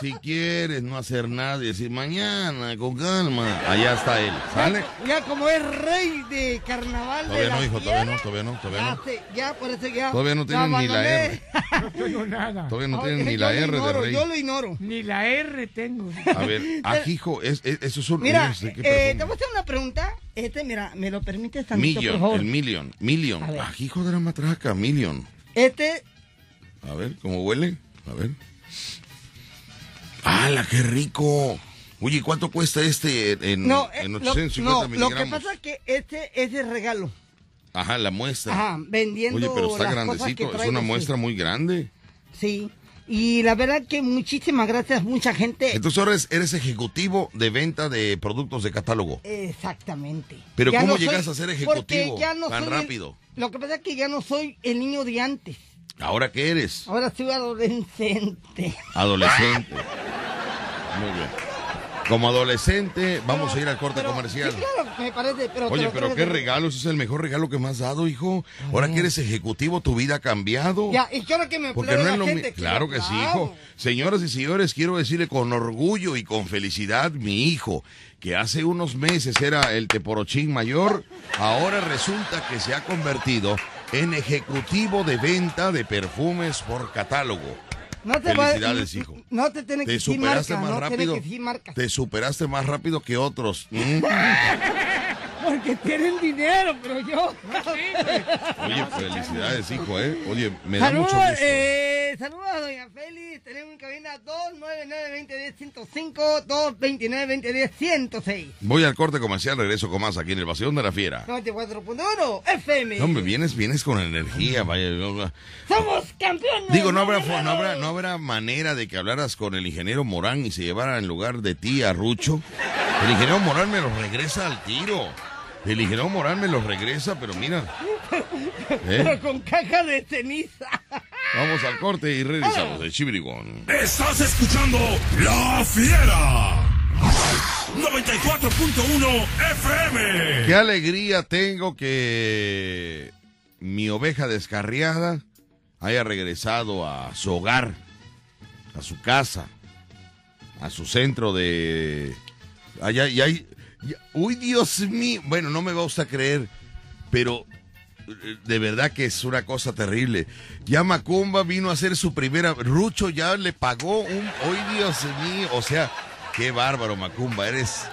Si quieres no hacer nada y decir mañana, con calma, allá está él, ¿sale? Ya como es rey de carnaval Todavía no, hijo, todavía no, todavía no, todavía ya no. ya, por eso ya. Todavía no tienen ni la. R. [LAUGHS] No tengo nada. Todavía no Oye, tienen ni la R de ignoro, rey. Yo lo ignoro. Ni la R tengo. A ver, [LAUGHS] ajijo, es, es- eso es un... Mira, no sé qué eh, te voy a hacer una pregunta. Este, mira, ¿me lo permites por Million, favor? el Million, Million. Ajijo de la matraca, Million. Este, A ver, ¿cómo huele? A ver. ¡Hala, qué rico! Oye, ¿cuánto cuesta este en, no, eh, en lo, 850 no, lo miligramos? que pasa es que este es de regalo. Ajá, la muestra. Ajá, vendiendo Oye, pero está las grandecito, es una sí. muestra muy grande. Sí. Y la verdad que muchísimas gracias, mucha gente. Entonces ahora eres, eres ejecutivo de venta de productos de catálogo. Exactamente. Pero Ya ¿cómo no soy- llegas a ser ejecutivo ya no tan el- rápido? Lo que pasa es que ya no soy el niño de antes. ¿Ahora qué eres? Ahora soy adolescente. Adolescente. [LAUGHS] Muy bien. Como adolescente, vamos Pero- a ir al corte pero- comercial. Sí, claro, me parece. Pero Oye, pero qué regalo, ese es el mejor regalo que me has dado, hijo. Ahora que eres ejecutivo, tu vida ha cambiado. Ya, y quiero que me Porque no es lo gente, mismo. Claro que sí, hijo. Señoras y señores, quiero decirle con orgullo y con felicidad, mi hijo, que hace unos meses era el teporochín mayor, ahora resulta que se ha convertido en ejecutivo de venta de perfumes por catálogo. No te va- Felicidades, hijo. No te tiene que Te decir superaste marca, más no rápido. tiene que decir marca. Te superaste más rápido que otros. [LAUGHS] Porque tienen dinero, pero yo. Oye, felicidades, hijo, ¿eh? Oye, me da Saludos, mucho gusto. eh, saludos a Doña Félix. Tenemos en cabina 299-2010-105, 229-2010-106. Voy al corte comercial, regreso con más aquí en el Vacilón de la Fiera. 94.1 FM. No, hombre, vienes, vienes con energía, vaya. Somos campeones. Digo, no habrá, no habrá, no habrá manera de que hablaras con el ingeniero Morán y se llevara en lugar de ti a Rucho. El ingeniero Morán me los regresa al tiro. El ingeniero Morán me los regresa, pero mira. [LAUGHS] ¿eh? Pero con caja de ceniza. Vamos al corte y regresamos de Chibrigón. Estás escuchando La Fiera. 94.1 FM. Qué alegría tengo que mi oveja descarriada haya regresado a su hogar, a su casa, a su centro de... Allá, y hay... uy, Dios mío. Bueno, no me va usted a creer, pero eh, de verdad que es una cosa terrible. Ya Macumba vino a hacer su primera... Rucho ya le pagó un... Uy, Dios mío. O sea, qué bárbaro, Macumba. Eres...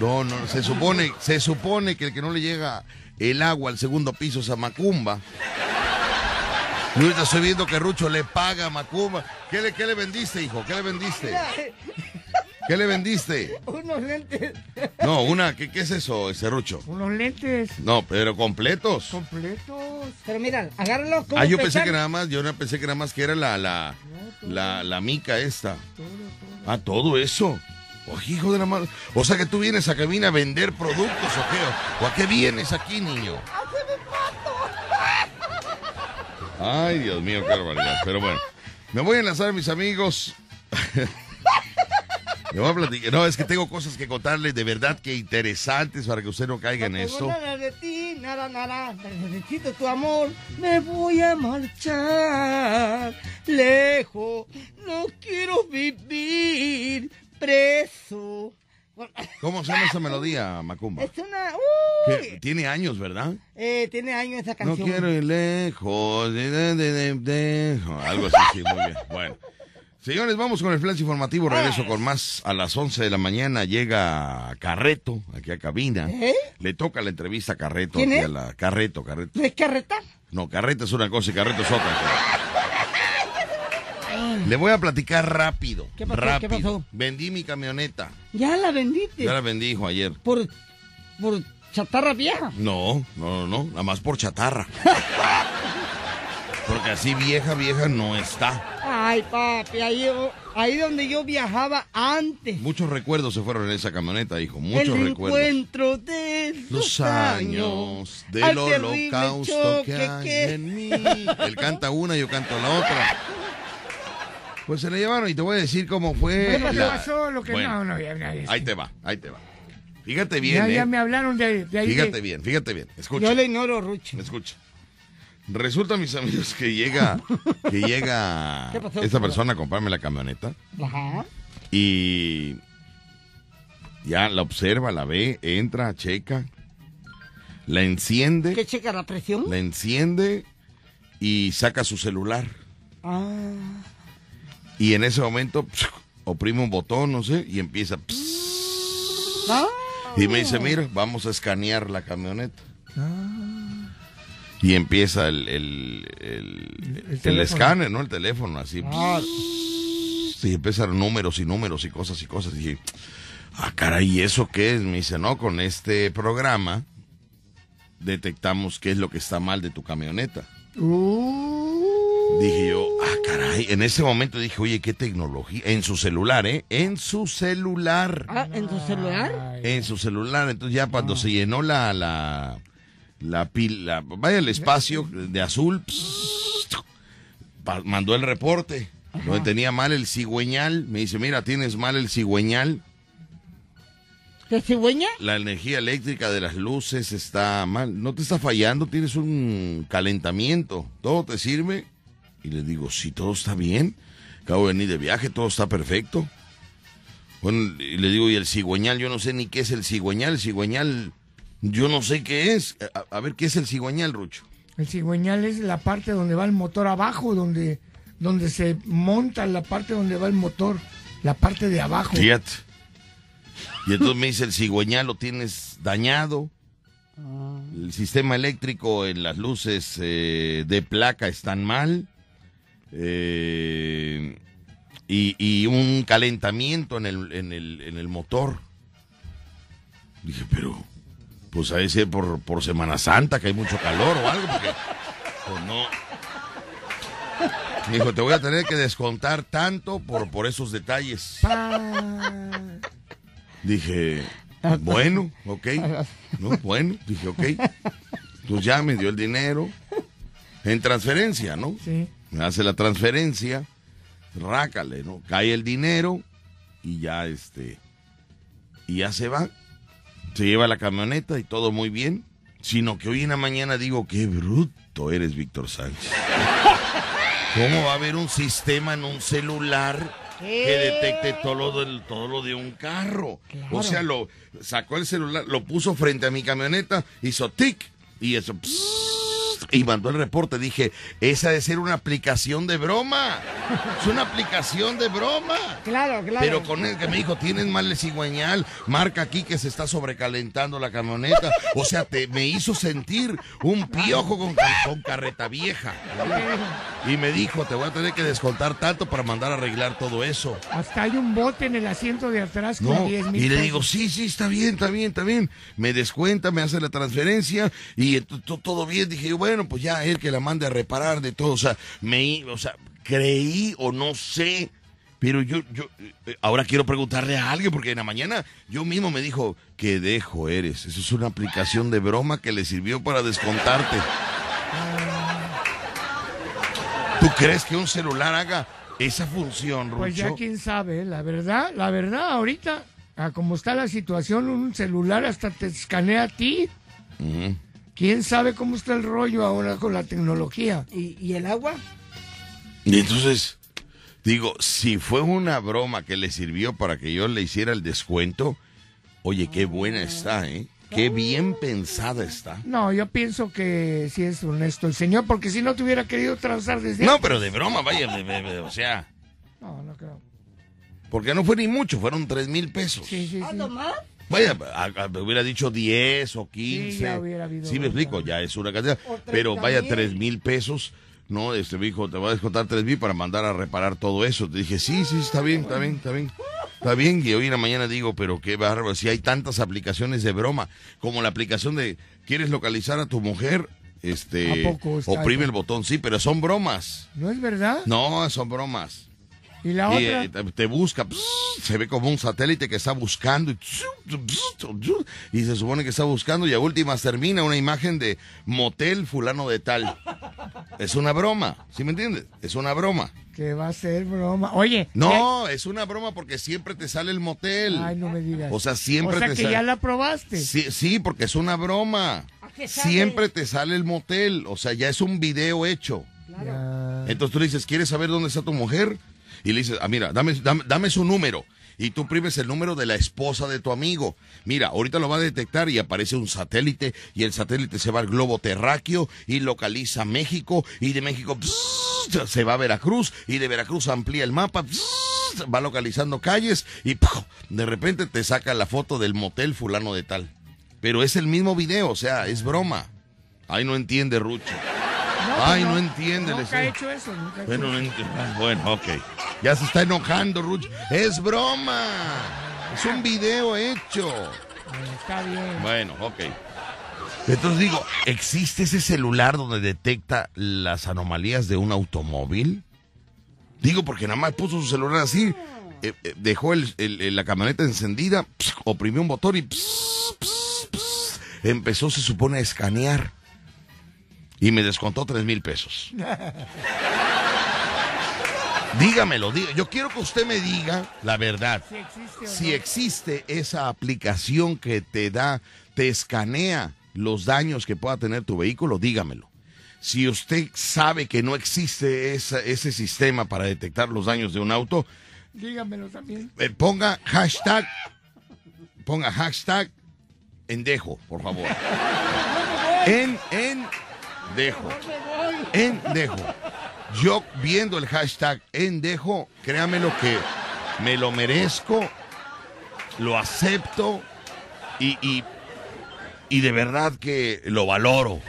No, no, se supone, se supone que el que no le llega el agua al segundo piso es a Macumba. Y ahorita estoy viendo que Rucho le paga a Macumba. ¿Qué le, qué le vendiste, hijo? ¿Qué le vendiste? ¿Qué le vendiste? [LAUGHS] Unos lentes. No, una, ¿qué, qué es eso, ese Rucho? Unos lentes No, pero completos. completos. Pero mira, agárralo Ah, yo pensé que nada más, yo pensé que nada más que era la, la, la, la mica esta. Ah, todo eso. Oh, hijo de la madre. O sea que tú vienes a cabina a vender productos o qué. ¿O a qué vienes aquí, niño? Ay, Dios mío, qué barbaridad. Pero bueno, me voy a enlazar a mis amigos. [LAUGHS] Me voy a platicar. No, es que tengo cosas que contarles de verdad que interesantes para que usted no caiga en No esto. nada de ti, nada, nada. Necesito tu amor. Me voy a marchar lejos. No quiero vivir preso. ¿Cómo se llama esa melodía, Macumba? Es una. Uy. Tiene años, ¿verdad? Eh, tiene años esa No canción. quiero ir lejos. de- de- de- de- de- Algo así, sí, muy bien. Bueno. Señores, vamos con el flash informativo. Regreso con más a las 11 de la mañana. Llega Carreto, aquí a cabina. ¿Eh? Le toca la entrevista a Carreto. ¿Quién aquí es? a la... Carreto, Carreto. ¿No es carreta? No, Carreto es una cosa y Carreto es otra. Le voy a platicar rápido. ¿Qué pasó? rápido. ¿Qué pasó? Vendí mi camioneta. Ya la vendiste. Ya la vendí, hijo, ayer. Por, por chatarra vieja. No, no, no, no, nada más por chatarra. [LAUGHS] Porque así vieja, vieja no está. Ay, papi, ahí, yo- ahí donde yo viajaba antes. Muchos recuerdos se fueron en esa camioneta, hijo. Muchos el recuerdos. encuentro de Los los años del holocausto que hay que- en mí. Él canta una, yo canto la otra. Pues se la llevaron y te voy a decir cómo fue. Bueno, ¿qué la- pasó? Lo que Bueno, no, no. Ahí te va, ahí te va. Fíjate bien, ya, ¿eh? ya me hablaron de, de ahí. de- Fíjate bien, fíjate bien. Escucha. Yo le ignoro, Rucho. Escucha. Resulta, mis amigos, que llega, que llega [LAUGHS] esta persona a comprarme la camioneta Ajá. y ya la observa, la ve, entra, checa, la enciende, ¿Qué checa la presión? la enciende y saca su celular. Ah. Y en ese momento oprime un botón, no sé, y empieza. Ah. Y me dice, mira, vamos a escanear la camioneta. Y empieza el, el, el, el escáner, ¿no? El teléfono, así. Ah. Y empiezan números y números y cosas y cosas. Y dije, ah, caray, ¿y eso qué es? Me dice, no, con este programa detectamos qué es lo que está mal de tu camioneta. Uh. Dije yo, ah, caray. En ese momento dije, oye, qué tecnología. En su celular, ¿eh? En su celular. Ah, ¿en tu celular? En su celular. Entonces ya cuando se llenó la, la, la pila, vaya el espacio de azul, pa- mandó el reporte. Donde tenía mal el cigüeñal. Me dice, mira, tienes mal el cigüeñal. ¿De cigüeña? La energía eléctrica de las luces está mal. No te está fallando, tienes un calentamiento. ¿Todo te sirve? Y le digo, sí, todo está bien. Acabo de venir de viaje, todo está perfecto. Bueno, y le digo, y el cigüeñal, yo no sé ni qué es el cigüeñal. El cigüeñal, yo no sé qué es. A, a ver, ¿qué es el cigüeñal, Rucho? El cigüeñal es la parte donde va el motor abajo, donde, donde se monta la parte donde va el motor, la parte de abajo. Fíjate. Y entonces me dice, el cigüeñal lo tienes dañado. El sistema eléctrico en las luces eh, de placa están mal. eh, y, y un calentamiento en el, en, el, en el motor. Dije, pero pues a veces por, por Semana Santa que hay mucho calor o algo, porque pues no. Dijo, te voy a tener que descontar tanto por, por esos detalles. Dije, bueno, ok. No, bueno, dije, ok. Pues ya me dio el dinero. En transferencia, ¿no? Sí. Me hace la transferencia. Rácale, ¿no? Cae el dinero y ya este. Y ya se va. Se lleva la camioneta y todo muy bien. Sino que hoy en la mañana digo, qué bruto eres, Víctor Sánchez. [LAUGHS] ¿Cómo va a haber un sistema en un celular que detecte todo lo, del, todo lo de un carro? O sea, lo sacó el celular, lo puso frente a mi camioneta, hizo tic y eso. Y mandó el reporte. Dije, esa de ser una aplicación de broma. Es una aplicación de broma. Claro, claro. Pero con el que me dijo, tienes mal el cigüeñal, marca aquí que se está sobrecalentando la camioneta. O sea, te, me hizo sentir un piojo con, con carreta vieja. Y me dijo, te voy a tener que descontar tanto para mandar a arreglar todo eso. Hasta hay un bote en el asiento de atrás con No, 10 mil y le digo, sí, sí, está bien, está bien, está bien. Me descuenta, me hace la transferencia y todo bien. Dije, bueno, pues ya él que la mande a reparar de todo. O sea, me, o sea, creí o no sé. Pero yo, yo, eh, ahora quiero preguntarle a alguien, porque en la mañana yo mismo me dijo, qué dejo eres. Eso es una aplicación de broma que le sirvió para descontarte. ¿Tú crees que un celular haga esa función, Rucho? Pues ya quién sabe, ¿eh? la verdad, la verdad, ahorita, a como está la situación, un celular hasta te escanea a ti. ¿Quién sabe cómo está el rollo ahora con la tecnología? ¿Y, y el agua? Y entonces, digo, si fue una broma que le sirvió para que yo le hiciera el descuento, oye, qué buena está, ¿eh? Qué bien pensada está. No, yo pienso que sí es honesto el señor, porque si no te hubiera querido trazar desde No, antes. pero de broma, vaya, de- de- de- o sea, No, no creo. porque no fue ni mucho, fueron tres mil pesos. Sí, sí, ¿Ah, sí. no más? Vaya, a- hubiera dicho 10 o 15. ya hubiera habido Sí, me explico, ya es una cantidad. Pero vaya, mil. tres mil pesos. No, este me dijo, te voy a descontar tres mil para mandar a reparar todo eso. Te dije, sí, sí, está bien, está bien, está bien. Está bien, y hoy en la mañana digo, pero qué bárbaro, si hay tantas aplicaciones de broma, como la aplicación de, ¿quieres localizar a tu mujer? Este, ¿A poco está oprime el botón, sí, pero son bromas. ¿No es verdad? No, son bromas. Y la Y otra, eh, te, te busca, pss, se ve como un satélite que está buscando y, y se supone que está buscando y a últimas termina una imagen de motel fulano de tal. Es una broma, ¿sí me entiendes? Es una broma. que va a ser broma. Oye. No, es una broma porque siempre te sale el motel. Ay, no me digas. O sea, siempre O sea te que sale. ya la probaste. Sí, sí, porque es una broma. ¿A qué sale? Siempre te sale el motel, o sea, ya es un video hecho. Ya. Entonces tú le dices, ¿quieres saber dónde está tu mujer? Y le dices, ah, mira, dame, dame, dame su número. Y tú primes el número de la esposa de tu amigo. Mira, ahorita lo va a detectar y aparece un satélite y el satélite se va al globo terráqueo y localiza México y de México se va a Veracruz y de Veracruz amplía el mapa, pss, va localizando calles y de repente te saca la foto del motel fulano de tal. Pero es el mismo video, o sea, es broma. Ay, no entiende, Rucho. No, Ay, pues no entiende, Nunca he hecho eso. Nunca he hecho Bueno, no eso. enti- ah, bueno, ok. Ya se está enojando, Ruch. Es broma. Es un video hecho. Está bien. Bueno, ok. Entonces digo, ¿existe ese celular donde detecta las anomalías de un automóvil? Digo, porque nada más puso su celular así, eh, eh, dejó el- el- el- la camioneta encendida, pss, oprimió un botón y pss, pss, pss, empezó, se supone, a escanear. Y me descontó tres mil pesos. Dígamelo. Yo quiero que usted me diga la verdad. Si existe Si esa aplicación que te da, te escanea los daños que pueda tener tu vehículo, dígamelo. Si usted sabe que no existe esa- ese sistema para detectar los daños de un auto, Dígamelo también. eh, ponga hashtag, ponga hashtag en dejo, por favor. [LAUGHS] En, en dejo. En dejo. Yo viendo el hashtag en dejo, créame lo que me lo merezco, lo acepto y, y, y de verdad que lo valoro.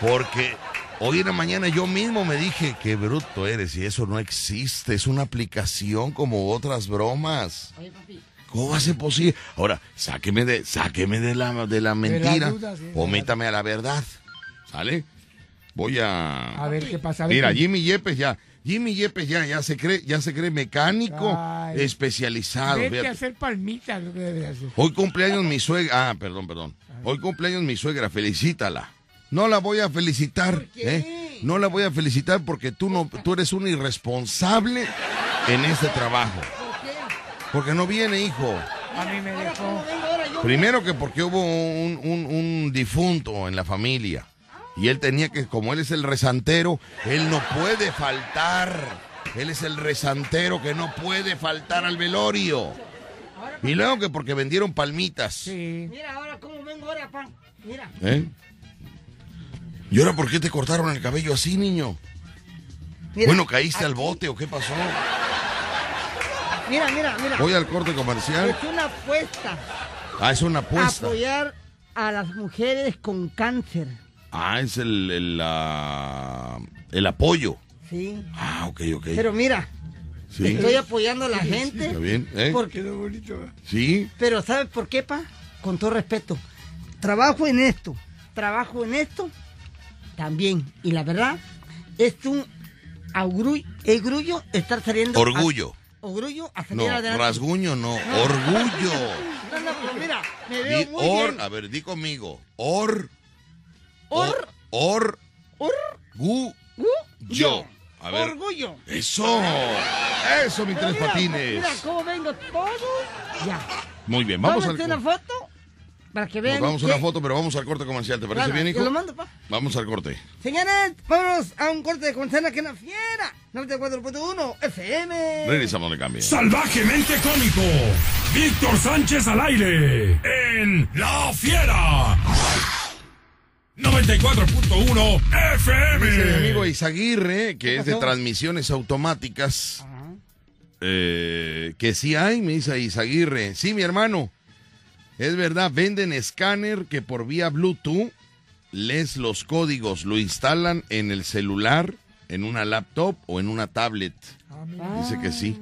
Porque Hoy en la mañana yo mismo me dije, qué bruto eres y eso no existe, es una aplicación como otras bromas. Oye, papi. ¿Cómo ser posible? Ahora, sáqueme de, sáqueme de la, de la mentira duda, sí, de o la- métame a la verdad. ¿Sale? Voy a... A ver qué pasa. a ver Mira, qué- Jimmy Yepes ya, Jimmy Yepes ya, ya se cree, ya se cree mecánico Ay. especializado. Vete a hacer palmitas, lo que debe hacer. Hoy cumpleaños mi suegra. Ah, perdón, perdón. Hoy cumpleaños mi suegra. Felicítala. No la voy a felicitar. qué? ¿eh? No la voy a felicitar porque tú no, tú eres un irresponsable en este trabajo. ¿Por qué? Porque no viene, hijo. A mí me Ahora, ¿cómo dejó. Primero que porque hubo un, un- un difunto en la familia. Y él tenía que, como él es el rezantero, él no puede faltar. Él es el rezantero que no puede faltar al velorio. Y luego que porque vendieron palmitas. Sí. Mira, ahora, ¿cómo vengo ahora, pa? Mira. ¿Eh? ¿Y ahora por qué te cortaron el cabello así, niño? mira bueno, ¿caíste al bote o qué pasó? Mira, mira, mira. Voy al corte comercial. Es una apuesta. Ah, es una apuesta. Apoyar a las mujeres con cáncer. Ah, es el, el, el apoyo. Sí. Ah, ok, ok. Pero mira, Sí. estoy apoyando a la gente. Está bien, ¿eh? Porque, Quedó bonito. Sí. pero ¿sabes por qué, pa? Con todo respeto. Trabajo en esto, trabajo en esto también. Y la verdad, es un orgullo estar saliendo. a- Orgullo. orgullo a No, salir adelante. rasguño no. [LAUGHS] Orgullo. No, no, pero mira, me veo Di muy or, bien. a ver, di conmigo. Or. Or- Or. Or- Gu. Uh, Yo. A ver. Orgullo. Eso. Eso, mis Pero tres mira, patines. Mira cómo vengo todo. Ya. Muy bien, vamos al Tómense una foto para que vean. Nos vamos a que- una foto, pero vamos al corte comercial. ¿Te parece Claro, bien, Te lo hijo? mando, pa. Vamos al corte. Señores, vámonos a un corte de comercial que no fiera. 94.1 FM. Regresamos de cambio. Salvajemente cómico. Víctor Sánchez al aire. En La Fiera. 94.1 FM. Mi amigo Izaguirre, que es de transmisiones automáticas, eh, que sí hay, me dice Izaguirre. Sí, mi hermano, es verdad, venden escáner que por vía Bluetooth lees los códigos, lo instalan en el celular, en una laptop o en una tablet. Dice que sí.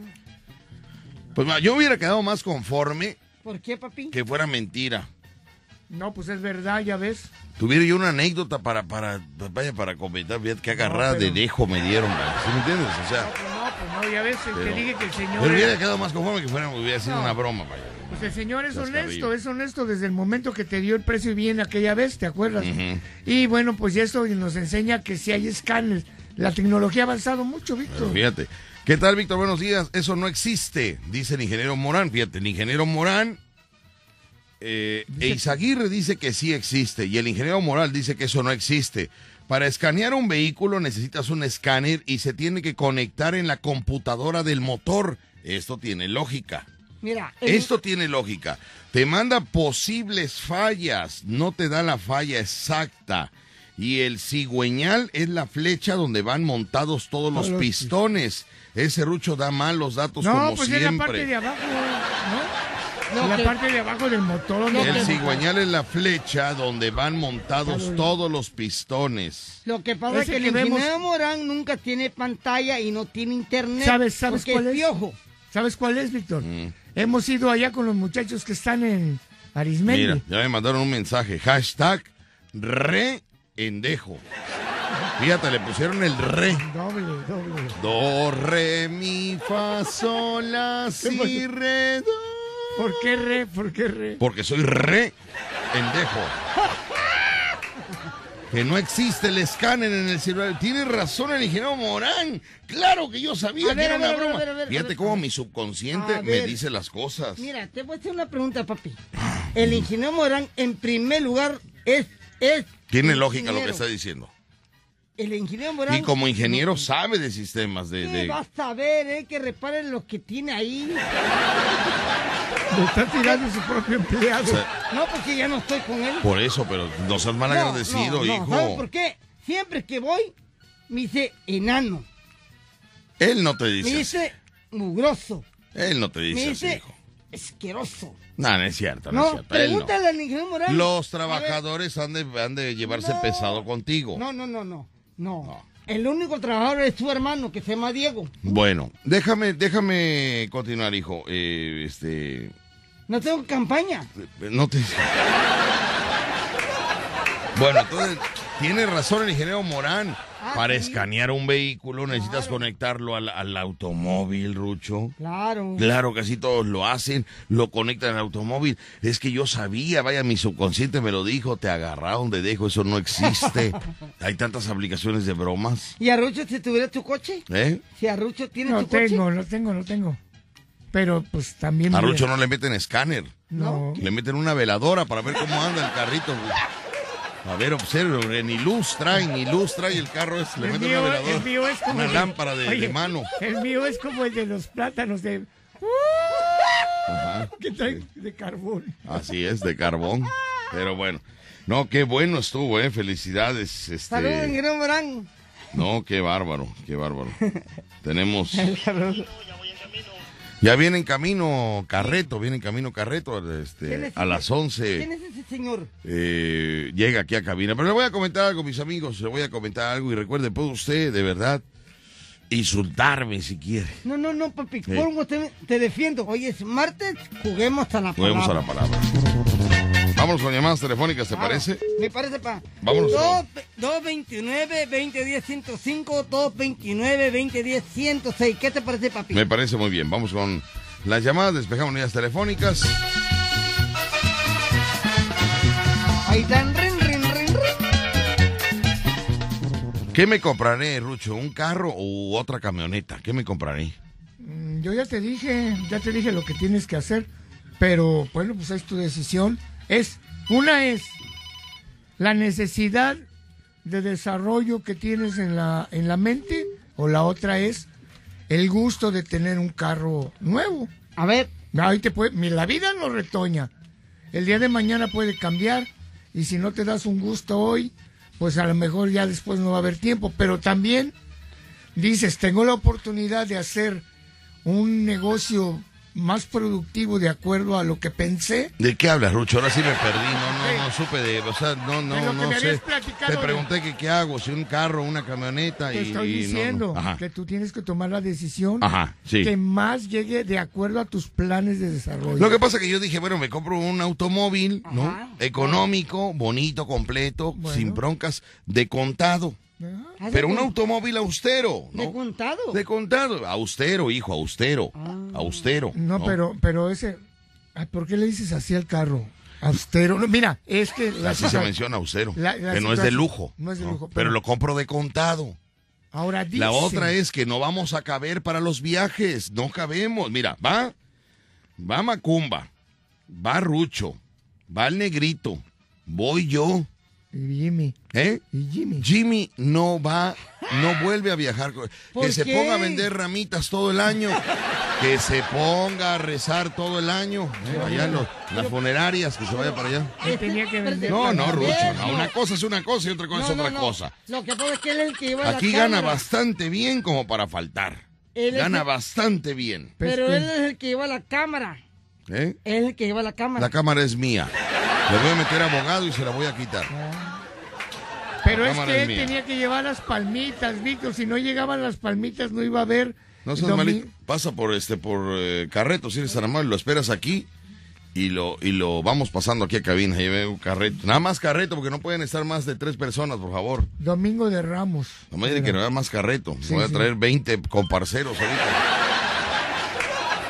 Pues yo hubiera quedado más conforme ¿Por qué, papi? que fuera mentira. No, pues es verdad, ya ves. Tuviera yo una anécdota para, para, vaya, para comentar, fíjate qué agarrada pero- de dejo me dieron. ¿sí me entiendes? O sea, No, pues no, pues no, ya ves, Pero- te dije que el señor. pero hubiera era- quedado más conforme que fuera, hubiera sido No. una broma, vaya. Pues el señor es honesto, es honesto desde el momento que te dio el precio bien aquella vez, ¿te acuerdas? Y bueno, pues esto nos enseña que si hay escáneres. La tecnología ha avanzado mucho, Víctor. Fíjate. ¿Qué tal, Víctor? Buenos días. Eso no existe, dice el ingeniero Morán. Fíjate, el ingeniero Morán. Eh, e Izaguirre dice que sí existe y el ingeniero Moral dice que eso no existe. Para escanear un vehículo necesitas un escáner y se tiene que conectar en la computadora del motor. Esto tiene lógica. Mira, el- Esto tiene lógica. Te manda posibles fallas, no te da la falla exacta. Y el cigüeñal es la flecha donde van montados todos los pistones. Ese rucho da mal los datos no, como pues es la parte de siempre. abajo, ¿no? No, la que- parte de abajo del motor. donde El van- cigüeñal es la flecha donde van montados todos los pistones. Lo que pasa es Ese que el que vemos- ingeniero Morán nunca tiene pantalla y no tiene internet. ¿Sabes, sabes cuál es piojo. ¿Sabes cuál es, Víctor? Mm. Hemos ido allá con los muchachos que están en Arismendi. Mira, ya me mandaron un mensaje. Hashtag re endejo. Fíjate, le pusieron el re. Doble, doble. Do, re, mi, fa, sol, la, si, re, do. ¿Por qué re? ¿Por qué re? Porque soy re endejo. Que no existe el escáner en el celular. Tiene razón el ingeniero Morán. Claro que yo sabía A que ver, era ver, una ver, broma. ver, ver, Fíjate ver. cómo mi subconsciente me ver. dice las cosas. Mira, te voy a hacer una pregunta, papi. El ingeniero Morán, en primer lugar, es... es Tiene lógica lo que está diciendo. El ingeniero Morán... Y como ingeniero sabe de sistemas de... ¿Qué de- vas a ver, eh? Que reparen lo que tiene ahí. Le [LAUGHS] está tirando su propio empleado. o sea, No, porque ya no estoy con él. por eso, pero no seas mal No, agradecido, no, no. hijo. ¿Sabes por qué? Siempre que voy, me dice enano. Él no te Me dice así. dice mugroso. Él no te Me dice así, dice hijo. asqueroso. No, no es cierto, no, es No, cierto. Él no. pregúntale al ingeniero Morán. Los trabajadores han de, han de llevarse No. pesado contigo. No, no, no, no. No. El único trabajador es tu hermano, que se llama Diego. Bueno, déjame, déjame continuar, hijo. Eh, este, No tengo campaña. no te. [LAUGHS] Bueno, entonces tiene razón el ingeniero Morán. Ah, Para sí. escanear un vehículo necesitas conectarlo al, al automóvil, Rucho. Claro. Claro que así todos lo hacen, lo conectan al automóvil. Es que yo sabía, vaya, mi subconsciente me lo dijo, te agarraron de dejo, eso no existe. [LAUGHS] Hay tantas aplicaciones de bromas, ¿Y Arrucho si tuviera tu coche? ¿eh? Si Arrucho tiene No tu coche. tengo, no tengo, no tengo. Pero pues también... A Rucho no le meten escáner, No. le meten una veladora para ver cómo anda el carrito. A ver, observe, ni luz trae, ni luz trae el carro, es, le El mío, una veladora. el mío es como una el lámpara de, mano. El mío es como el de los plátanos de... Ajá. que trae de carbón. Así es, de carbón. Pero bueno. No, qué bueno estuvo, eh. Felicidades. Este... Saludos, Morán. No, qué bárbaro, qué bárbaro. [LAUGHS] Tenemos. Ya viene en camino Carreto, viene en camino Carreto. ¿Quién Este, es a las ¿Quién 11 es ese señor? eh, llega aquí a cabina. Pero le voy a comentar algo, mis amigos. Le voy a comentar algo. Y recuerde, puede usted, de verdad, insultarme si quiere. No, no, no, papi. Pongo, te, te defiendo. Hoy es martes, juguemos a la palabra. Juguemos a la palabra. Vamos con llamadas telefónicas, ¿te parece? Me parece, pa. Vámonos. 229-2010-105, 229-2010-106. ¿Qué te parece, papi? Me parece muy bien. Vamos con las llamadas, despejamos líneas telefónicas. Ahí están, ¿Qué me compraré, Rucho? ¿Un carro u otra camioneta? ¿Qué me compraré? Mm, Yo ya te dije, ya te dije lo que tienes que hacer, pero bueno, pues es tu decisión. Es una es la necesidad de desarrollo que tienes en la en la mente o la otra es el gusto de tener un carro nuevo. A ver, Ahí te puede, mira, la vida no retoña. El día de mañana puede cambiar y si no te das un gusto hoy, pues a lo mejor ya después no va a haber tiempo. Pero también dices, tengo la oportunidad de hacer un negocio más productivo de acuerdo a lo que pensé. ¿De qué hablas, Rucho? Ahora sí me perdí, no, no, no supe de, o sea, no, no, De lo que no me sé. habías platicado Te de- pregunté que qué hago, si un carro, una camioneta Te y... estoy y no, no. diciendo Ajá. que tú tienes que tomar la decisión Ajá, sí. que más llegue de acuerdo a tus planes de desarrollo. Lo que pasa que yo dije, bueno, me compro un automóvil, ¿no? Económico, bonito, completo, Bueno. sin broncas, de contado. Pero de un automóvil austero, ¿De ¿no? contado? De contado. Austero, hijo, austero. Austero. No, pero, pero ese. ay, ¿Por qué le dices así al carro? Austero. No, mira, es que. la Así se menciona austero. La- la que no es de lujo. no es de lujo, Pero, pero- lo compro de contado. Ahora dice. La otra es que no vamos a caber para los viajes. No cabemos. Mira, va. Va Macumba. Va Rucho. Va el negrito. Voy yo. Y Jimmy. ¿Eh? Y Jimmy. Jimmy no va, no vuelve a viajar. ¿Por Que se qué? ponga a vender ramitas todo el año. Que se ponga a rezar todo el año. Eh, allá en los- las funerarias, que se vaya para allá. Él tenía que vender. No, no, Rucho. no, una cosa es una cosa y otra cosa No, es otra no. cosa. Lo que pasa es que él es el que lleva Aquí la gana cámara. bastante bien como para faltar. Él Gana el- bastante bien. Pues Pero que- él es el que lleva la cámara. ¿eh? Él es el que lleva la cámara. La cámara es mía. Le voy a meter abogado y se la voy a quitar. Pero es que él mía. tenía que llevar las palmitas, Víctor. Si no llegaban las palmitas, no iba a haber. No seas malito. Pasa por este, por eh, Carreto, si eres tan amable, lo esperas aquí y lo, y lo vamos pasando aquí a cabina. Lleve un carreto. Nada más carreto, porque no pueden estar más de tres personas, por favor. Domingo de Ramos. No me digan que no haya más carreto. Sí, Voy a sí. traer 20 comparceros ahorita.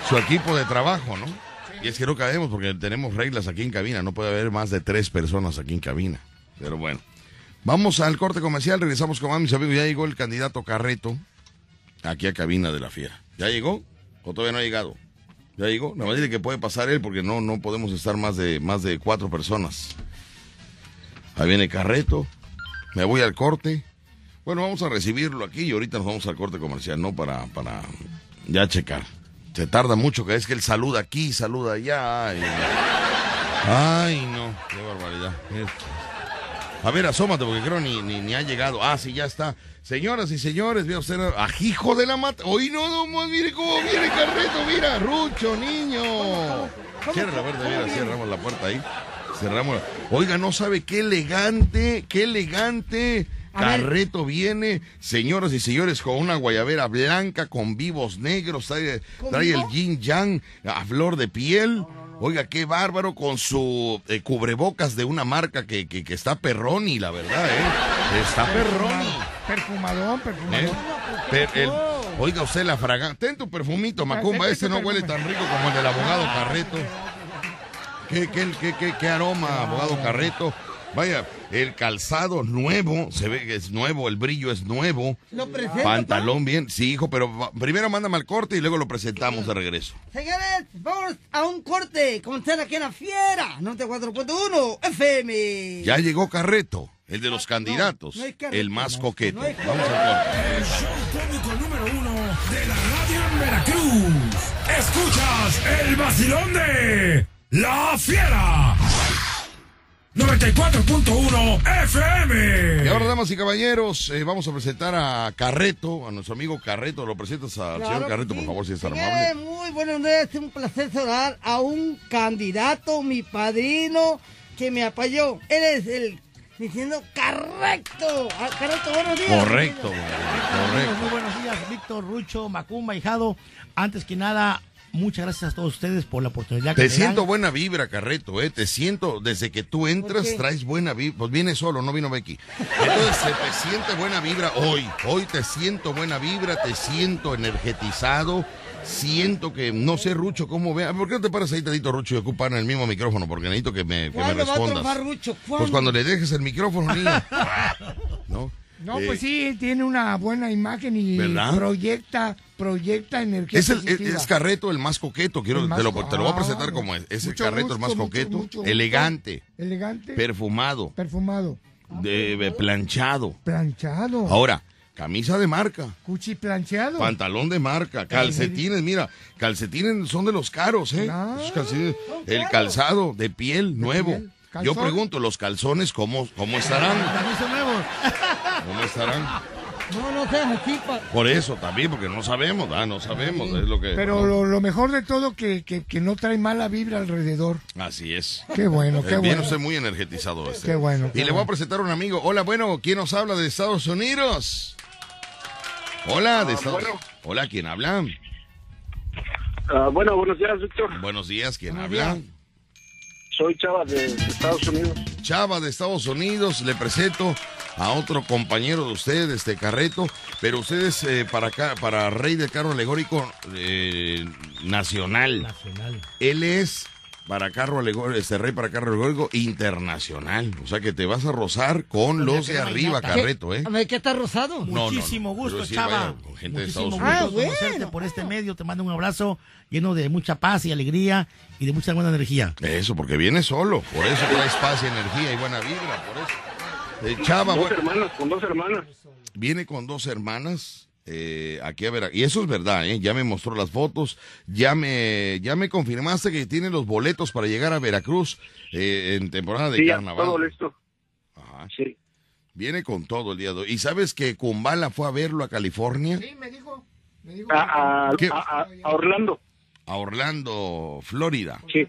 Su equipo de trabajo, ¿no? Y es que no cabemos porque tenemos reglas aquí en cabina. No puede haber más de tres personas aquí en cabina. Pero bueno. Vamos al corte comercial. Regresamos con más, mis amigos. Ya llegó el candidato Carreto aquí a cabina de la fiera. ¿Ya llegó? ¿O todavía no ha llegado? ¿Ya llegó? Nada más dile que puede pasar él porque no, no podemos estar más de, más de cuatro personas. Ahí viene Carreto. Me voy al corte. Bueno, vamos a recibirlo aquí y ahorita nos vamos al corte comercial, ¿no? Para, para ya checar. Se tarda mucho, que es que él saluda aquí, saluda allá. Ay, no, qué barbaridad. A ver, asómate, porque creo ni, ni, ni ha llegado. Ah, sí, ya está. Señoras y señores, vea usted, a hijo de la mata. Hoy no, no, más, mire cómo viene Carreto, mira, Rucho, niño. Cierra la puerta, mira, cerramos la puerta ahí. Cerramos. la- Oiga, no sabe qué elegante, qué elegante Carreto viene, señoras y señores, con una guayabera blanca, con vivos negros, trae, trae el yin yang a flor de piel. Oiga, qué bárbaro con su eh, cubrebocas de una marca que, que, que está perroni, la verdad, ¿eh? Está perroni. Perfumadón, ¿eh? perfumadón. Per- el- oiga usted la fragancia. Ten tu perfumito, Macumba. Este no huele tan rico como el del abogado Carreto. ¿Qué, qué, qué, qué, qué aroma, abogado Carreto? Vaya, el calzado nuevo, se ve que es nuevo, el brillo es nuevo. Lo presento. Pantalón bien, sí, hijo, pero primero mándame al corte y luego lo presentamos de regreso. Señores, vamos a un corte. Como están aquí en la fiera. 94.1 FM. Ya llegó Carreto, el de los candidatos, no hay Carreto, el más coqueto. no Vamos al corte. El show cómico número uno de la radio en Veracruz. Escuchas el vacilón de La Fiera. 94.1 FM. Y ahora, damas y caballeros, eh, vamos a presentar a Carreto, a nuestro amigo Carreto. Lo presentas al Claro señor Carreto, sí. por favor, si es tan amable. muy buenos días. Es un placer saludar a un candidato, mi padrino, que me apoyó. Él es el diciendo correcto. Ah, Correcto, buenos días. Correcto, correcto. Muy buenos días, Víctor, Rucho, Macumba, Hijado. Antes que nada, muchas gracias a todos ustedes por la oportunidad que Te me siento dan. buena vibra, Carreto, ¿eh? Te siento, desde que tú entras, traes buena vibra. Pues viene solo, no vino Becky. Entonces, se te siente buena vibra hoy. Hoy te siento buena vibra, te siento energetizado. Siento que, no sé, Rucho, cómo vea. ¿Por qué no te paras ahí, tantito, Rucho, y ocupan el mismo micrófono? Porque necesito que me, que me ¿Cuándo va a respondas. Rucho? Pues cuando le dejes el micrófono, niña. [LAUGHS] ¿No? No, Eh, pues sí, tiene una buena imagen y ¿Verdad? proyecta, proyecta energía Es, el, es, Carreto el más coqueto, quiero, más te, lo, co- te lo voy a presentar Ah, como es. Es el Carreto el más mucho, coqueto, mucho elegante, Elegante, perfumado, perfumado, de, de planchado. planchado, Ahora, camisa de marca, cuchi plancheado. pantalón de marca, calcetines, mira, calcetines son de los caros, ¿eh? Ah, el calzado de piel nuevo. piel. Yo pregunto, ¿los calzones cómo, cómo estarán? También son nuevos. ¿Cómo estarán? No, no seas así, pa. Por eso también, porque no sabemos, ah, no sabemos, es lo que... Pero ¿no? lo, lo mejor de todo que, que, que no trae mala vibra alrededor. Así es. Qué bueno, qué Eh, Viene bueno. usted muy energetizado. Este. Qué bueno, qué y le voy a presentar a un amigo. Hola, bueno, ¿quién nos habla de Estados Unidos? Hola, de Estados bueno. Hola, ¿quién habla? Ah, bueno, buenos días, Víctor. Buenos días, ¿quién Buenos habla? días. Soy Chava de, de Estados Unidos. Chava de Estados Unidos, le presento a otro compañero de usted, este Carreto, pero ustedes eh, para acá, para Rey del Carro Alegórico eh, Nacional. Nacional. Él es para carro alegórico, este Rey para carro alegórico internacional. O sea que te vas a rozar con los de arriba. Carreto, ¿eh? A ver, ¿qué está rosado? No, no, no. Muchísimo gusto, decir, Chava. vaya, con gente de Muchísimo Estados gusto Unidos. Ah, bueno. por este medio. Te mando un abrazo lleno de mucha paz y alegría y de mucha buena energía. Eso, porque viene solo. Por eso traes paz y energía y buena vibra. Por eso. Eh, Chava, Dos bueno, hermanas, con dos hermanas. viene con dos hermanas. Eh, aquí a ver, y eso es verdad, ¿eh? ya me mostró las fotos, ya me, ya me confirmaste que tiene los boletos para llegar a Veracruz eh, en temporada de Sí, carnaval. todo listo. Ajá. Sí. Viene con todo el día de hoy. ¿Y sabes que Kumbala fue a verlo a California? Sí, me dijo. Me dijo A, a, ¿Qué? a- a- a Orlando. A Orlando, Florida. Sí.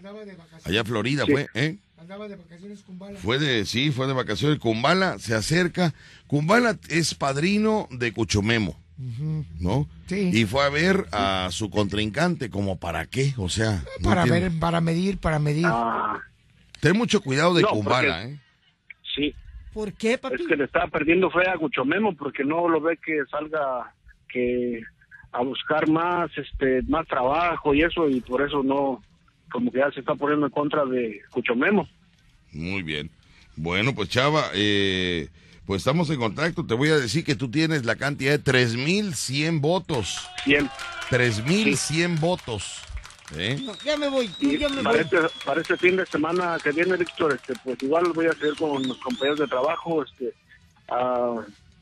Allá Florida Sí. fue, ¿eh? andaba de vacaciones con bala. Fue de, sí, fue de vacaciones. Kumbala se acerca. Kumbala es padrino de Cuchumemo, ¿no? Sí. Y fue a ver a su contrincante, como para qué, o sea. no para entiendo. ver, para medir, para medir. Ah, Ten mucho cuidado de No, Kumbala, porque- ¿eh? sí. ¿Por qué, papi? Es que le estaba perdiendo fe a Guchomemo porque no lo ve que salga que a buscar más este más trabajo y eso y por eso no como que ya se está poniendo en contra de Guchomemo. Muy bien. Bueno, pues Chava, eh, pues estamos en contacto. Te voy a decir que tú tienes la cantidad de 3.100 votos. 100. 3.100 votos. ¿eh? No, ya me voy, ya me para voy. este, para este fin de semana que viene, Víctor, este, pues igual voy a seguir con los compañeros de trabajo, este, a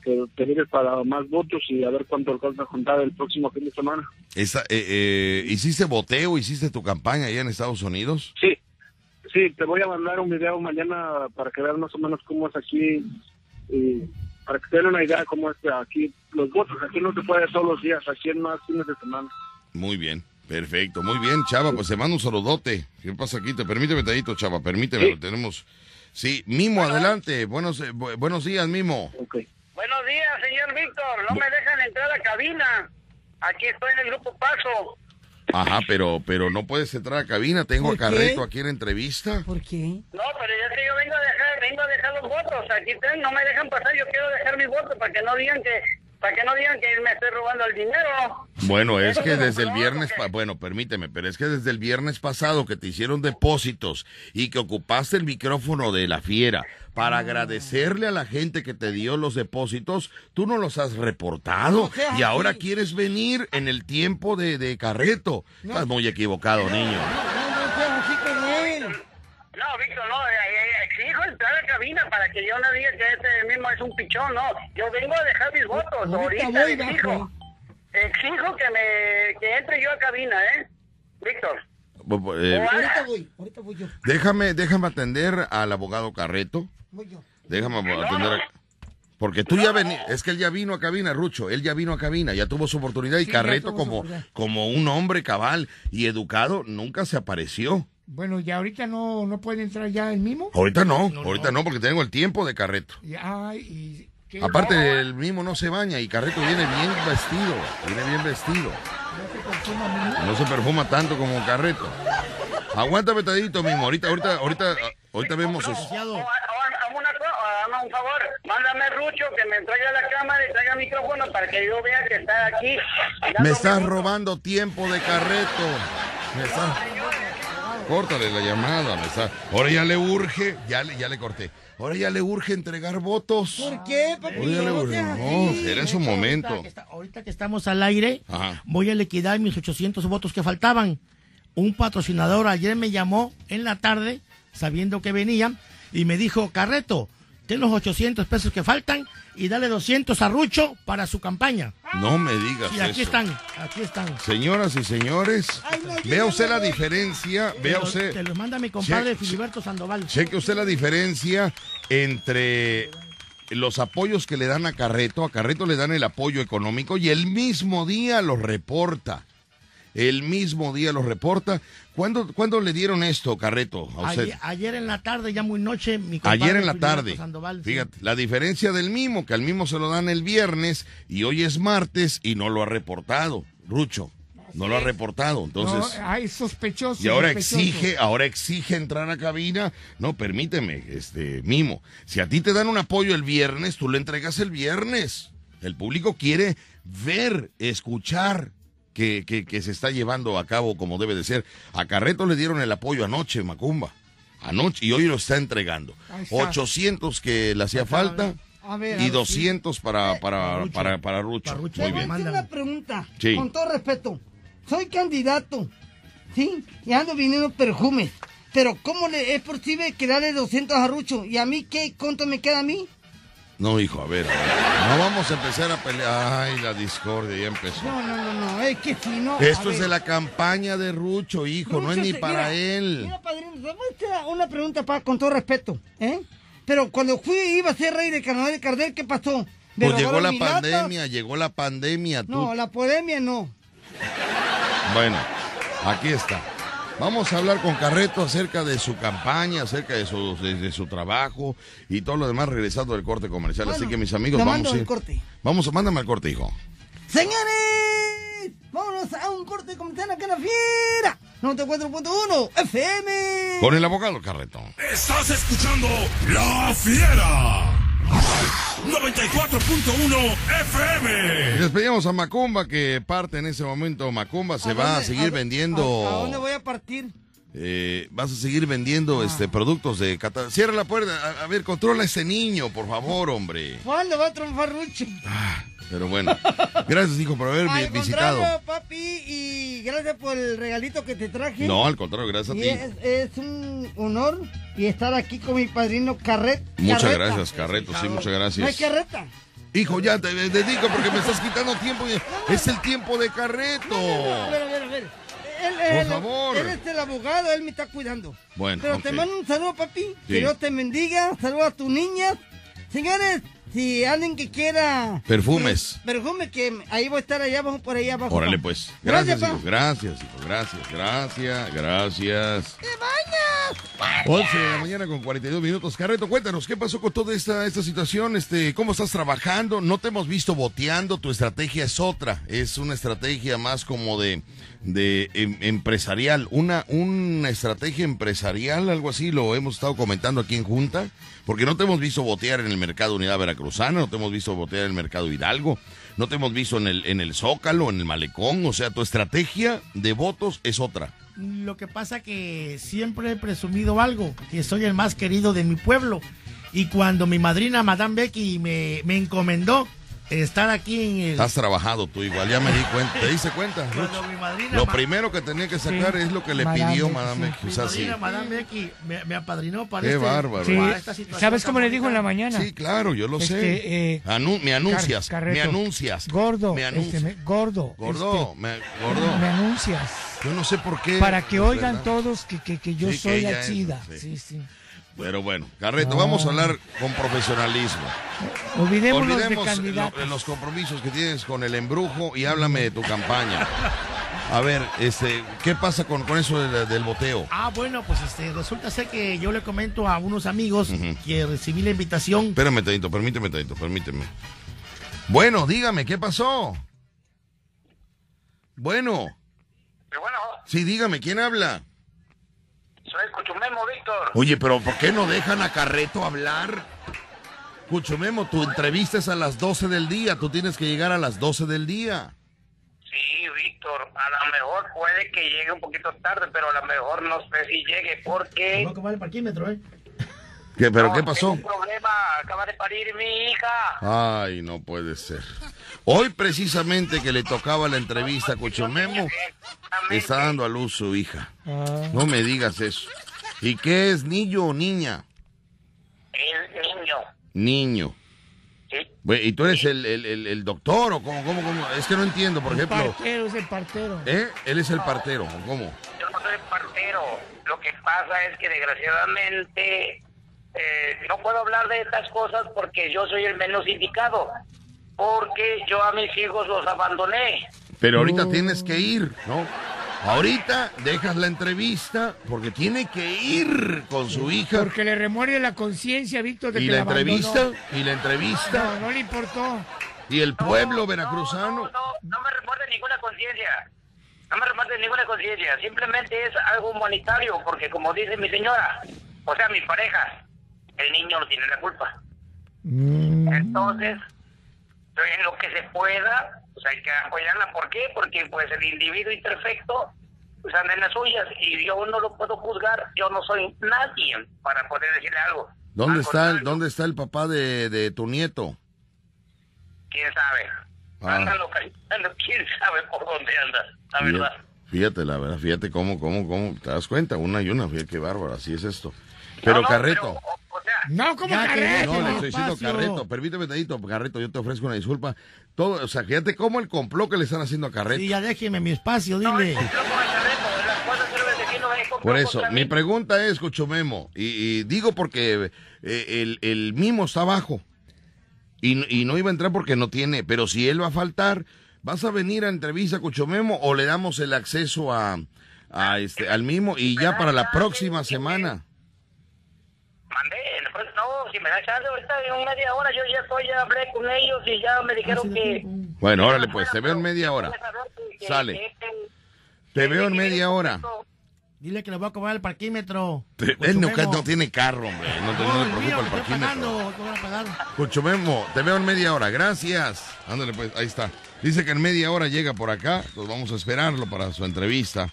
que pedirles para más votos y a ver cuánto alcanza a juntar el próximo fin de semana. Esa, eh, eh, ¿Hiciste boteo? ¿Hiciste tu campaña allá en Estados Unidos? Sí, sí, te voy a mandar un video mañana para que veas más o menos cómo es aquí y para que te den una idea de cómo es aquí los votos. Aquí no se puede todos los días, aquí en más fines de semana. Muy bien, perfecto, muy bien, Chava, pues te mando un saludote. ¿Qué pasa aquí? Te permíteme, tadito, Chava, permíteme, Sí. lo tenemos. Sí, Mimo, adelante. Buenos, eh, bu- buenos días, Mimo. Okay. señor Víctor, no me dejan entrar a cabina. Aquí estoy en el grupo Paso. Ajá, pero, pero no puedes entrar a cabina. Tengo a. Carreto aquí en entrevista. ¿Por qué? No, pero ya que yo vengo a dejar, vengo a dejar los votos. Aquí están, no me dejan pasar. Yo quiero dejar mis votos para que no digan que, para que no digan que me estoy robando el dinero. Bueno, es ¿Eso que desde el viernes, pa- bueno, permíteme, pero es que desde el viernes pasado que te hicieron depósitos y que ocupaste el micrófono de la fiera para agradecerle a la gente que te dio los depósitos, tú no los has reportado No y ahora así. quieres venir en el tiempo de, de Carreto. Estás muy equivocado, niño. No, no seas así con él. No, Víctor, no, eh, eh, exijo entrar a cabina para que yo no diga que este mismo es un pichón, no. Yo vengo a dejar mis votos, Ahorita ahorita voy, exijo. bajo. Exijo que me, que entre yo a cabina, ¿eh? Víctor. Eh, Ahorita voy, ahorita voy yo. déjame, déjame atender al abogado Carreto. Voy yo. Déjame atender a... Porque tú ya venías, es que él ya vino a cabina, Rucho, él ya vino a cabina, ya tuvo su oportunidad y Sí, Carreto como, oportunidad. como un hombre cabal y educado nunca se apareció. Bueno, ya ahorita no, no puede entrar ya el mimo. Ahorita no, ahorita no, porque tengo el tiempo de Carreto. Y, y. Aparte el mismo no se baña y Carreto viene bien vestido, viene bien vestido. No se perfuma, mimo. No se perfuma tanto como Carreto. Aguanta petadito mismo, ahorita, ahorita, ahorita, ahorita vemos eso. Licenciado, O, o- hazme una co- hazme un favor, mándame Rucho que me traiga la cámara y traiga el micrófono para que yo vea que está aquí. Me estás robando tiempo de Carreto. Me estás... Córtale la llamada, me está... Ahora ya le urge, ya le, ya le corté. Ahora ya le urge entregar votos. ¿Por qué, le No será en su ahorita momento. que está- ahorita que estamos al aire, Ajá. voy a liquidar mis 800 votos que faltaban. Un patrocinador ayer me llamó en la tarde, sabiendo que venía, y me dijo, Carreto, ten los 800 pesos que faltan y dale 200 a Rucho para su campaña. No me digas Y aquí eso. están, aquí están. Señoras y señores, Ay, no, yo vea usted la diferencia, vea lo- usted... Te los manda mi compadre Che- Filiberto Sandoval. Cheque usted la diferencia entre los apoyos que le dan a Carreto. A Carreto le dan el apoyo económico y el mismo día los reporta. El mismo día los reporta. ¿Cuándo, ¿cuándo le dieron esto, Carreto, a usted? Ayer, ayer en la tarde, ya muy noche, mi compadre Ayer en la tarde. Sandoval, sí. Fíjate, la diferencia del mimo, que al mimo se lo dan el viernes y hoy es martes y no lo ha reportado. Rucho, no lo ha reportado. Entonces... No, ay, sospechoso. Y ahora sospechoso. exige, ahora exige entrar a cabina. No, permíteme, este, Mimo. Si a ti te dan un apoyo el viernes, tú le entregas el viernes. El público quiere ver, escuchar que, que, que se está llevando a cabo como debe de ser. A Carreto le dieron el apoyo anoche, Macumba. Anoche, y hoy lo está entregando. Está. 800 que le hacía falta A ver, y ver, 200 para, para, Rucho. para, para Rucho. Para Rucho. Muy bien. hacer una pregunta. Sí. Con todo respeto. Soy candidato. ¿Sí? Y ando viniendo perfumes. Pero ¿cómo le es posible que darle 200 a Rucho? ¿Y a mí qué? ¿Cuánto me queda a mí? No, hijo, a ver. a ver. No vamos a empezar a pelear. Ay, la discordia ya empezó. No, no, no, no. Es que si no... Esto es ver. de la campaña de Rucho, hijo, no es ni para mira, él. Mira, padrino, una pregunta para, con todo respeto. ¿eh? Pero cuando fui, iba a ser rey de carnaval de Cardel, ¿qué pasó? ¿Me Pues llegó la lata? pandemia, llegó la pandemia. Tú. No, la pandemia no. Bueno, aquí está. Vamos a hablar con Carreto acerca de su campaña, acerca de su, de, de su trabajo y todo lo demás regresando del corte comercial. Así que mis amigos, vamos mando a ir. corte. Vamos, mándame al corte, hijo. Señores, vámonos a un corte comercial acá en la fiera. 94.1 FM. Con el abogado Carreto. Estás escuchando La Fiera. 94.1 Y FM. despedimos a Macumba, que parte en ese momento. Macumba se va a seguir vendiendo. ¿A, a dónde voy a partir? Eh, vas a seguir vendiendo Ah. este productos de Cata- Cierra la puerta. A, a ver, controla a ese niño, por favor, hombre. ¿Cuándo va a triunfar Rucho? Pero bueno, gracias, hijo, por haber vi- Al visitado. contrario, papi, y gracias por el regalito que te traje. No, al contrario, gracias a Y ti. es, es un honor y estar aquí con mi padrino Carret. Muchas Carreta. gracias, Carreto, sí, muchas No hay gracias. carreta. Hijo, ya te dedico porque me estás quitando tiempo. Es el tiempo de Carreto. A ver, a ver, a ver. Él, Por favor. Él es el abogado, él me está cuidando. Bueno, Pero te mando un saludo, papi. Sí. Que Dios te bendiga. Saludos a tus niñas. Señores, Si alguien que quiera Perfumes. perfume, que ahí voy a estar allá abajo, por allá abajo. Órale pa. pues. Gracias, Gracias, hijo. Gracias, hijo. Gracias, gracias, gracias. ¡Te bañas! 11 de la mañana con 42 minutos. Carreto, cuéntanos, ¿qué pasó con toda esta, esta situación? Este, ¿Cómo estás trabajando? No te hemos visto boteando, tu estrategia es otra. Es una estrategia más como de, de em- empresarial. Una, una estrategia empresarial, algo así, lo hemos estado comentando aquí en Junta. Porque no te hemos visto botear en el mercado Unidad Veracruzana, no te hemos visto botear en el mercado Hidalgo, no te hemos visto en el, en el Zócalo, en el Malecón. O sea, tu estrategia de votos es otra. Lo que pasa que siempre he presumido algo, que soy el más querido de mi pueblo. Y cuando mi madrina, Madame Becky, me, me encomendó estar aquí en el... Has trabajado tú igual, ya me di cuenta. ¿Te diste cuenta? Cuando mi madrina, Lo ma- primero que tenía que sacar Sí. es lo que le Madame pidió Becky, Madame sí. Becky. O sea, sí. Madame Becky, me, me apadrinó para Qué este- bárbaro. Sí, para esta situación ¿Sabes cómo le dijo en la mañana? Sí, claro, yo lo sé. Este, eh, Anu- me anuncias, Car- me Carreto. anuncias. Gordo, me anuncias. este, me- gordo, gordo, este, me, gordo. me anuncias. Yo no sé por qué. Para que es oigan verdad. todos que, que, que yo Sí, soy la es, chida. sí. Sí, sí. Pero bueno, Carreto, vamos a hablar con profesionalismo. Olvidémonos de Olvidemos candidatos. lo- los compromisos que tienes con el embrujo y háblame de tu campaña. A ver, este, ¿qué pasa con, con eso del, del boteo? Ah, bueno, pues este, resulta ser que yo le comento a unos amigos que recibí la invitación. Espérame, Tadito, permíteme, Tadito, permíteme. Bueno, dígame, ¿qué pasó? Bueno, bueno, sí, dígame, ¿quién habla? Soy Cuchumemo, Víctor. Oye, pero ¿por qué no dejan a Carreto hablar? Cuchumemo, tu entrevista es a las 12 del día, tú tienes que llegar a las 12 del día. Sí, Víctor, a lo mejor puede que llegue un poquito tarde, pero a lo mejor no sé si llegue porque... No acabar el parquímetro, ¿eh? ¿Qué, ¿Pero No, qué tengo pasó? un problema, acaba de parir mi hija. Ay, no puede ser. Hoy precisamente que le tocaba la entrevista a está dando a luz su hija. Ah, No me digas eso. ¿Y qué es, niño o niña? El niño. Niño. Sí. ¿Y tú eres el, el- el- el doctor o cómo, cómo, cómo? Es que no entiendo, por el ejemplo. partero es el partero. ¿Eh? Él es el partero, ¿o cómo? Yo no soy partero. Lo que pasa es que desgraciadamente eh, no puedo hablar de estas cosas porque yo soy el menos indicado. Porque yo a mis hijos los abandoné. Pero ahorita tienes que ir, ¿no? Ahorita dejas la entrevista porque tiene que ir con su hija. Porque le remuerde la conciencia, Víctor, de Y que la abandonó. entrevista, y la entrevista, No, no le importó. y el pueblo No, veracruzano. No, no, no me remuerde ninguna conciencia. No me remuerde ninguna conciencia. Simplemente es algo humanitario, porque como dice mi señora, o sea, mi pareja, el niño no tiene la culpa. Mm, Entonces, en lo que se pueda, pues hay que apoyarla. ¿Por qué? Porque pues el individuo imperfecto pues anda en las suyas y yo no lo puedo juzgar. Yo no soy nadie para poder decirle algo. ¿Dónde está el, dónde está el papá de, de tu nieto? ¿Quién sabe? Ah. Anda localizando, quién sabe por dónde anda, la verdad. Fíjate, fíjate, la verdad, fíjate cómo, cómo, cómo, te das cuenta, una y una, fíjate qué bárbaro, así es esto. Pero No, no, Carreto, pero, o, o sea, No, como carreta. no, le estoy diciendo. Carreto, permíteme tantito, Carreto, yo te ofrezco una disculpa. Todo, o sea, fíjate cómo el complot que le están haciendo a Carreto. Sí, ya déjeme mi espacio, dile. Carreto, Por eso, mi pregunta es, Cuchumemo, y, y digo porque eh, el, el mimo está abajo y, y no iba a entrar porque no tiene, pero si él va a faltar, ¿vas a venir a entrevista, Cuchumemo, o le damos el acceso a, a este, al mimo y ya para la próxima semana? Mandé, pues, no, si me da chance ahorita en media hora, yo ya estoy, ya hablé con ellos y ya me dijeron que... Bueno, órale pues, te veo en media hora. Sale. que- Te veo en media hora. Dile que le voy a cobrar el parquímetro. Te- Él no, no tiene carro, hombre, no, te, no mío, preocupa el parquímetro. te veo en media hora, gracias. Ándale pues, ahí está. Dice que en media hora llega por acá, pues vamos a esperarlo para su entrevista.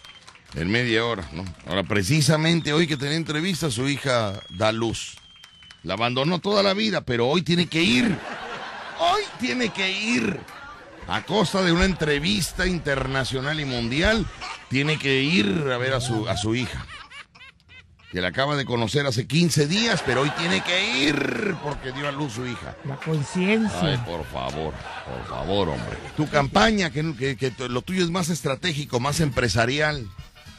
En media hora, ¿no? Ahora, precisamente hoy que tenía entrevista, su hija da luz. La abandonó toda la vida, pero hoy tiene que ir. Hoy tiene que ir. A costa de una entrevista internacional y mundial, tiene que ir a ver a su, a su hija. Que la acaba de conocer hace 15 días, pero hoy tiene que ir porque dio a luz su hija. La Ay, conciencia. por favor, por favor, hombre. Tu campaña, que, que- que lo tuyo es más estratégico, más empresarial,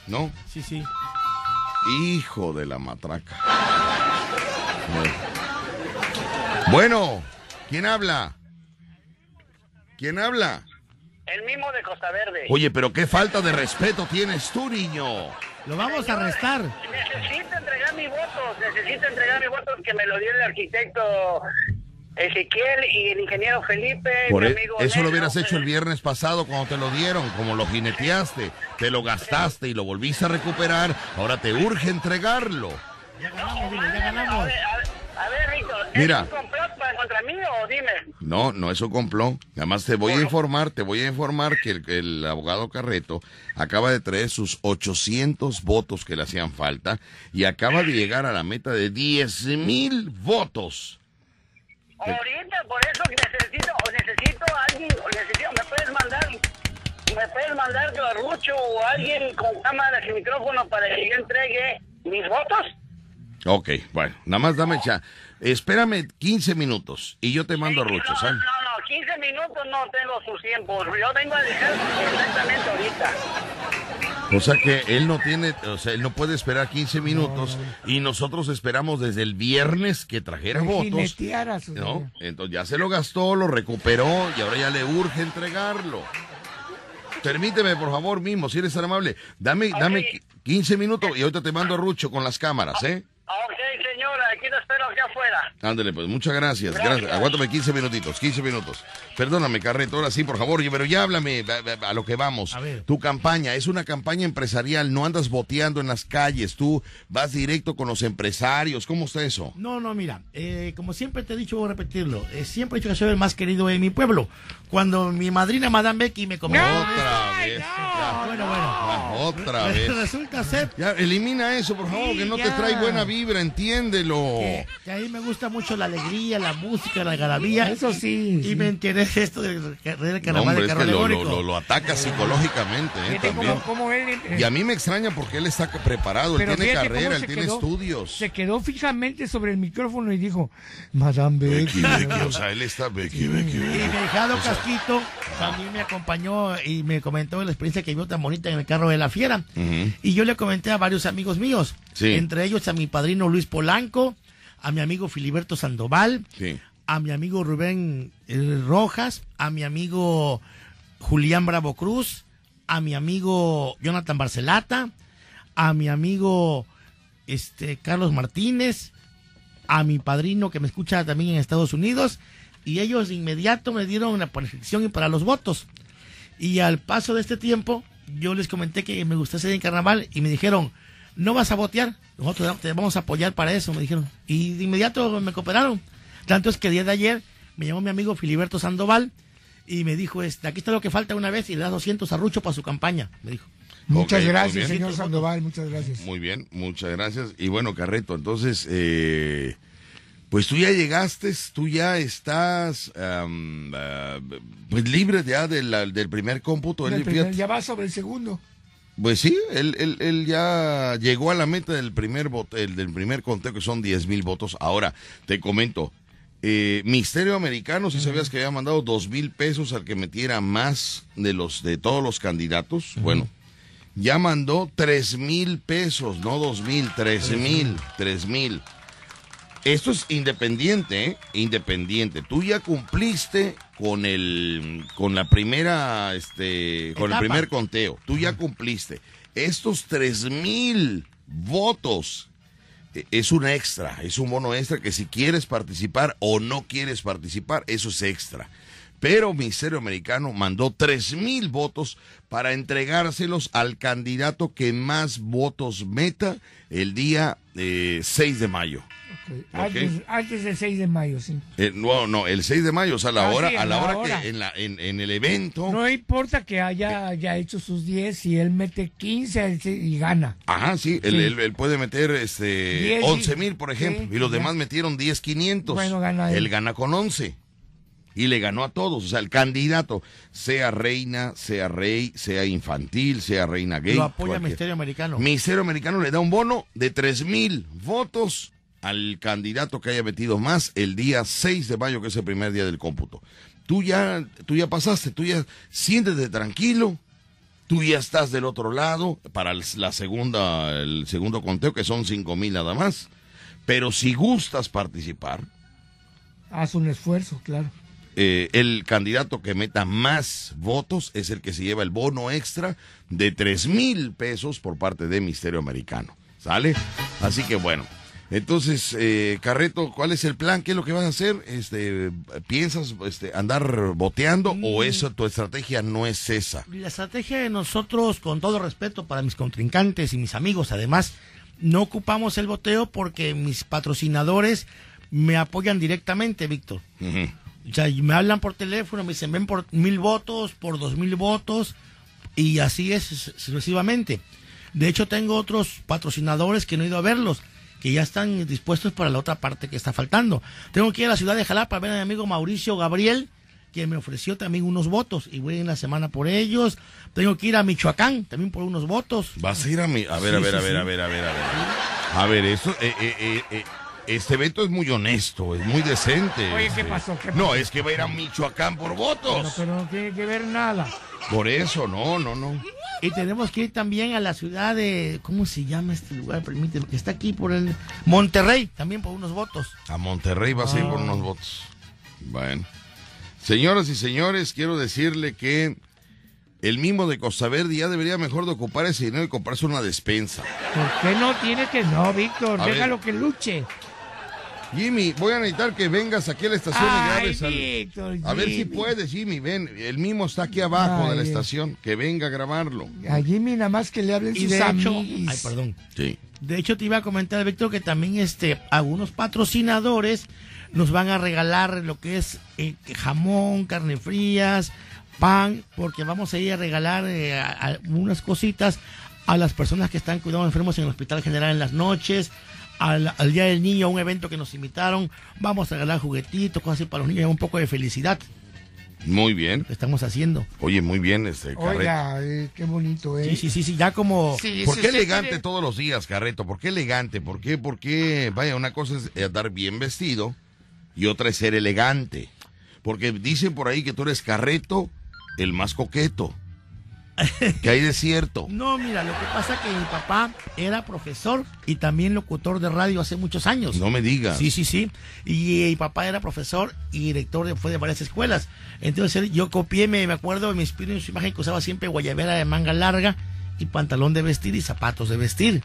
¿no? Sí, sí. Hijo de la matraca. Bueno. ¿Quién habla? ¿Quién habla? El mismo de Costa Verde. Oye, pero qué falta de respeto tienes tú, niño. Lo vamos a arrestar. Necesito entregar mi voto, necesito entregar mi voto que me lo dio el arquitecto Ezequiel y el ingeniero Felipe. Por mi e- amigo eso lo hubieras hecho el viernes pasado cuando te lo dieron, como lo jineteaste, te lo gastaste y lo volviste a recuperar. Ahora te urge entregarlo. Ya ganamos, ya A ganamos. ver, a ver, a ver, Víctor, Mira. ¿es un complot para contra mí o dime? No, no es un complot. Nada más te voy a informar, te voy a informar que el, el abogado Carreto acaba de traer sus 800 votos que le hacían falta y acaba de llegar a la meta de 10 mil votos. Ahorita, por eso necesito, o necesito a alguien, o necesito, me puedes mandar, me puedes mandar a Rucho o alguien con cámaras y micrófono para que yo entregue mis votos. Ok, bueno, nada más dame cha. Espérame 15 minutos y yo te mando a Rucho, no, ¿sabes? No, no, 15 minutos no tengo sus tiempos. Yo vengo a dejar exactamente ahorita. O sea que él no tiene, o sea, él no puede esperar 15 minutos y nosotros esperamos desde el viernes que trajera Que votos. ¿No? Entonces ya se lo gastó, lo recuperó y ahora ya le urge entregarlo. Permíteme, por favor, mismo, si eres tan amable. Dame, dame Ok. 15 minutos y ahorita te mando a Rucho con las cámaras, ¿eh? Señora, aquí lo espero aquí afuera. Ándale, pues muchas gracias. Gracias. Aguántame 15 minutitos, 15 minutos. Perdóname, Carreto, ahora sí, por favor, pero ya háblame a, a- a lo que vamos. A ver. Tu campaña es una campaña empresarial, no andas boteando en las calles, tú vas directo con los empresarios. ¿Cómo está eso? No, no, mira, eh, como siempre te he dicho, voy a repetirlo, eh, siempre he dicho que soy el más querido en mi pueblo. Cuando mi madrina Madame Becky me comentó... Otra vez. ya. Bueno, bueno. Ah, otra vez. Resulta ser Ya, elimina eso, por favor, Sí, que no te trae buena vibra, entiéndelo. que, que a mí me gusta mucho la alegría, la música, la algarabía. Eso sí. Y sí. me enteré de esto del, No, hombre, de es carro que lo, lo, alegórico. lo- lo ataca psicológicamente, ¿eh? También. cómo- cómo él, eh, Y a mí me extraña porque él está preparado, él tiene carrera, él tiene quedó- estudios. Se quedó fijamente sobre el micrófono y dijo, Madame Becky. Becky, Becky, o sea, él está Becky, Becky, Y Becky. mi hijado Casquito también me acompañó y me comentó la experiencia que vio tan bonita en el carro de la fiera. Y yo le comenté a varios amigos míos, Sí. entre ellos a mi padrino Luis Polanco, a mi amigo Filiberto Sandoval, Sí. a mi amigo Rubén eh, Rojas, a mi amigo Julián Bravo Cruz, a mi amigo Jonathan Barcelata, a mi amigo este Carlos Martínez, a mi padrino que me escucha también en Estados Unidos, y ellos de inmediato me dieron la prescripción y para los votos. Y al paso de este tiempo, yo les comenté que me gustase en carnaval y me dijeron, no vas a votear, nosotros te vamos a apoyar para eso, me dijeron. Y de inmediato me cooperaron. Tanto es que el día de ayer me llamó mi amigo Filiberto Sandoval y me dijo, este, aquí está lo que falta una vez y le das 200 a Rucho para su campaña, me dijo. Muchas gracias, señor Sandoval, muchas gracias. Muy bien, muchas gracias. Y bueno, Carreto, entonces, eh, pues tú ya llegaste, tú ya estás ah, pues libre ya del, del primer cómputo. Del primer- ya va sobre el segundo. Pues sí, él, él, él ya llegó a la meta del primer voto, el del primer conteo, que son 10 mil votos. Ahora, te comento, eh, Misterio Americano, si sabías que había mandado dos mil pesos al que metiera más de los de todos los candidatos, bueno, ya mandó tres mil pesos, no dos mil, tres mil, tres mil. Esto es independiente, ¿eh? Independiente. Tú ya cumpliste con el, con la primera, este, con el primer conteo. Tú ya cumpliste. Estos tres mil votos eh, es un extra, es un bono extra que si quieres participar o no quieres participar, eso es extra. Pero Ministerio Americano mandó tres mil votos para entregárselos al candidato que más votos meta el día eh, 6 de mayo. Antes, antes del 6 de mayo, sí. Eh, no, no, el 6 de mayo, o sea, a la Ah, hora, sí, a la la hora, hora. que en, la, en, en el evento. No importa que haya ya hecho sus 10, si él mete 15 él se- y gana. Ajá, sí, Él, Sí. él- él puede meter este Diez y- 11 mil, por ejemplo, sí, y los ya. demás metieron 10, 500. Bueno, gana él. él gana con 11. Y le ganó a todos. O sea, el candidato, sea reina, sea rey, sea infantil, sea reina gay. Lo apoya Ministerio Americano. Ministerio Americano le da un bono de 3 mil votos al candidato que haya metido más el día 6 de mayo, que es el primer día del cómputo. Tú ya, tú ya pasaste, tú ya siéntete tranquilo, tú ya estás del otro lado para la segunda, el segundo conteo, que son 5 mil nada más. Pero si gustas participar, Haz un esfuerzo, claro. Eh, el candidato que meta más votos es el que se lleva el bono extra de tres mil pesos por parte de Misterio Americano. ¿Sale? Así que bueno. Entonces, eh, Carreto, ¿cuál es el plan? ¿Qué es lo que vas a hacer? Este, ¿Piensas este, andar boteando o eso tu estrategia no es esa? La estrategia de nosotros, con todo respeto para mis contrincantes y mis amigos, además, no ocupamos el boteo porque mis patrocinadores me apoyan directamente, Víctor. O sea, me hablan por teléfono, me dicen, ven por mil votos, por dos mil votos, y así es su- sucesivamente. De hecho, tengo otros patrocinadores que no he ido a verlos, que ya están dispuestos para la otra parte que está faltando. Tengo que ir a la ciudad de Jalapa a ver a mi amigo Mauricio Gabriel, que me ofreció también unos votos, y voy en la semana por ellos. Tengo que ir a Michoacán, también por unos votos. Vas a ir a mi... A ver, Sí, a ver, sí, a ver, sí. a ver, a ver, a ver. A ver, eso... eh, eh, eh, eh, este evento es muy honesto, es muy decente. Oye, ¿qué pasó? ¿Qué No, es que va a ir a Michoacán por Pero, votos. pero no tiene que ver nada. Por eso, no, no, no. Y tenemos que ir también a la ciudad de, ¿cómo se llama este lugar? Permíteme, que está aquí por el Monterrey, también por unos votos. A Monterrey vas a ir por unos votos. Bueno. Señoras y señores, quiero decirle que el mimo de Costa Verde ya debería mejor de ocupar ese dinero y comprarse una despensa. ¿Por qué no tiene que no, Víctor? A ver. Déjalo que luche. Jimmy, voy a necesitar que vengas aquí a la estación y Ay, grabes al- Víctor, A ver si puedes, Jimmy, ven. El mimo está aquí abajo de la estación. Que venga a grabarlo. A Jimmy nada más que le hablen Y sus de hecho, amiguis. ay, perdón. Sí. De hecho, te iba a comentar, Víctor, que también este, algunos patrocinadores nos van a regalar lo que es eh, jamón, carne frías, pan, porque vamos a ir a regalar eh, a- a unas cositas a las personas que están cuidando enfermos en el Hospital General en las noches. Al, al Día del Niño, a un evento que nos invitaron, vamos a regalar juguetitos, cosas así para los niños, un poco de felicidad Muy bien. estamos haciendo. Oye, muy bien, este Carreto. Oiga, eh, qué bonito, ¿eh? Sí, sí, sí, sí, ya como... Sí, ¿Por qué elegante quiere- todos los días, Carreto? ¿Por qué elegante? ¿Por qué? ¿Por qué? Vaya, una cosa es andar bien vestido y otra es ser elegante. Porque dicen por ahí que tú eres Carreto, el más coqueto. [LAUGHS] Que hay de cierto. No, mira, lo que pasa que mi papá era profesor y también locutor de radio hace muchos años. No me digas. Sí, sí, sí. Y eh, mi papá era profesor y director de, fue de varias escuelas. Entonces yo copié, me, me acuerdo, me inspiré en su imagen que usaba siempre guayabera de manga larga y pantalón de vestir y zapatos de vestir.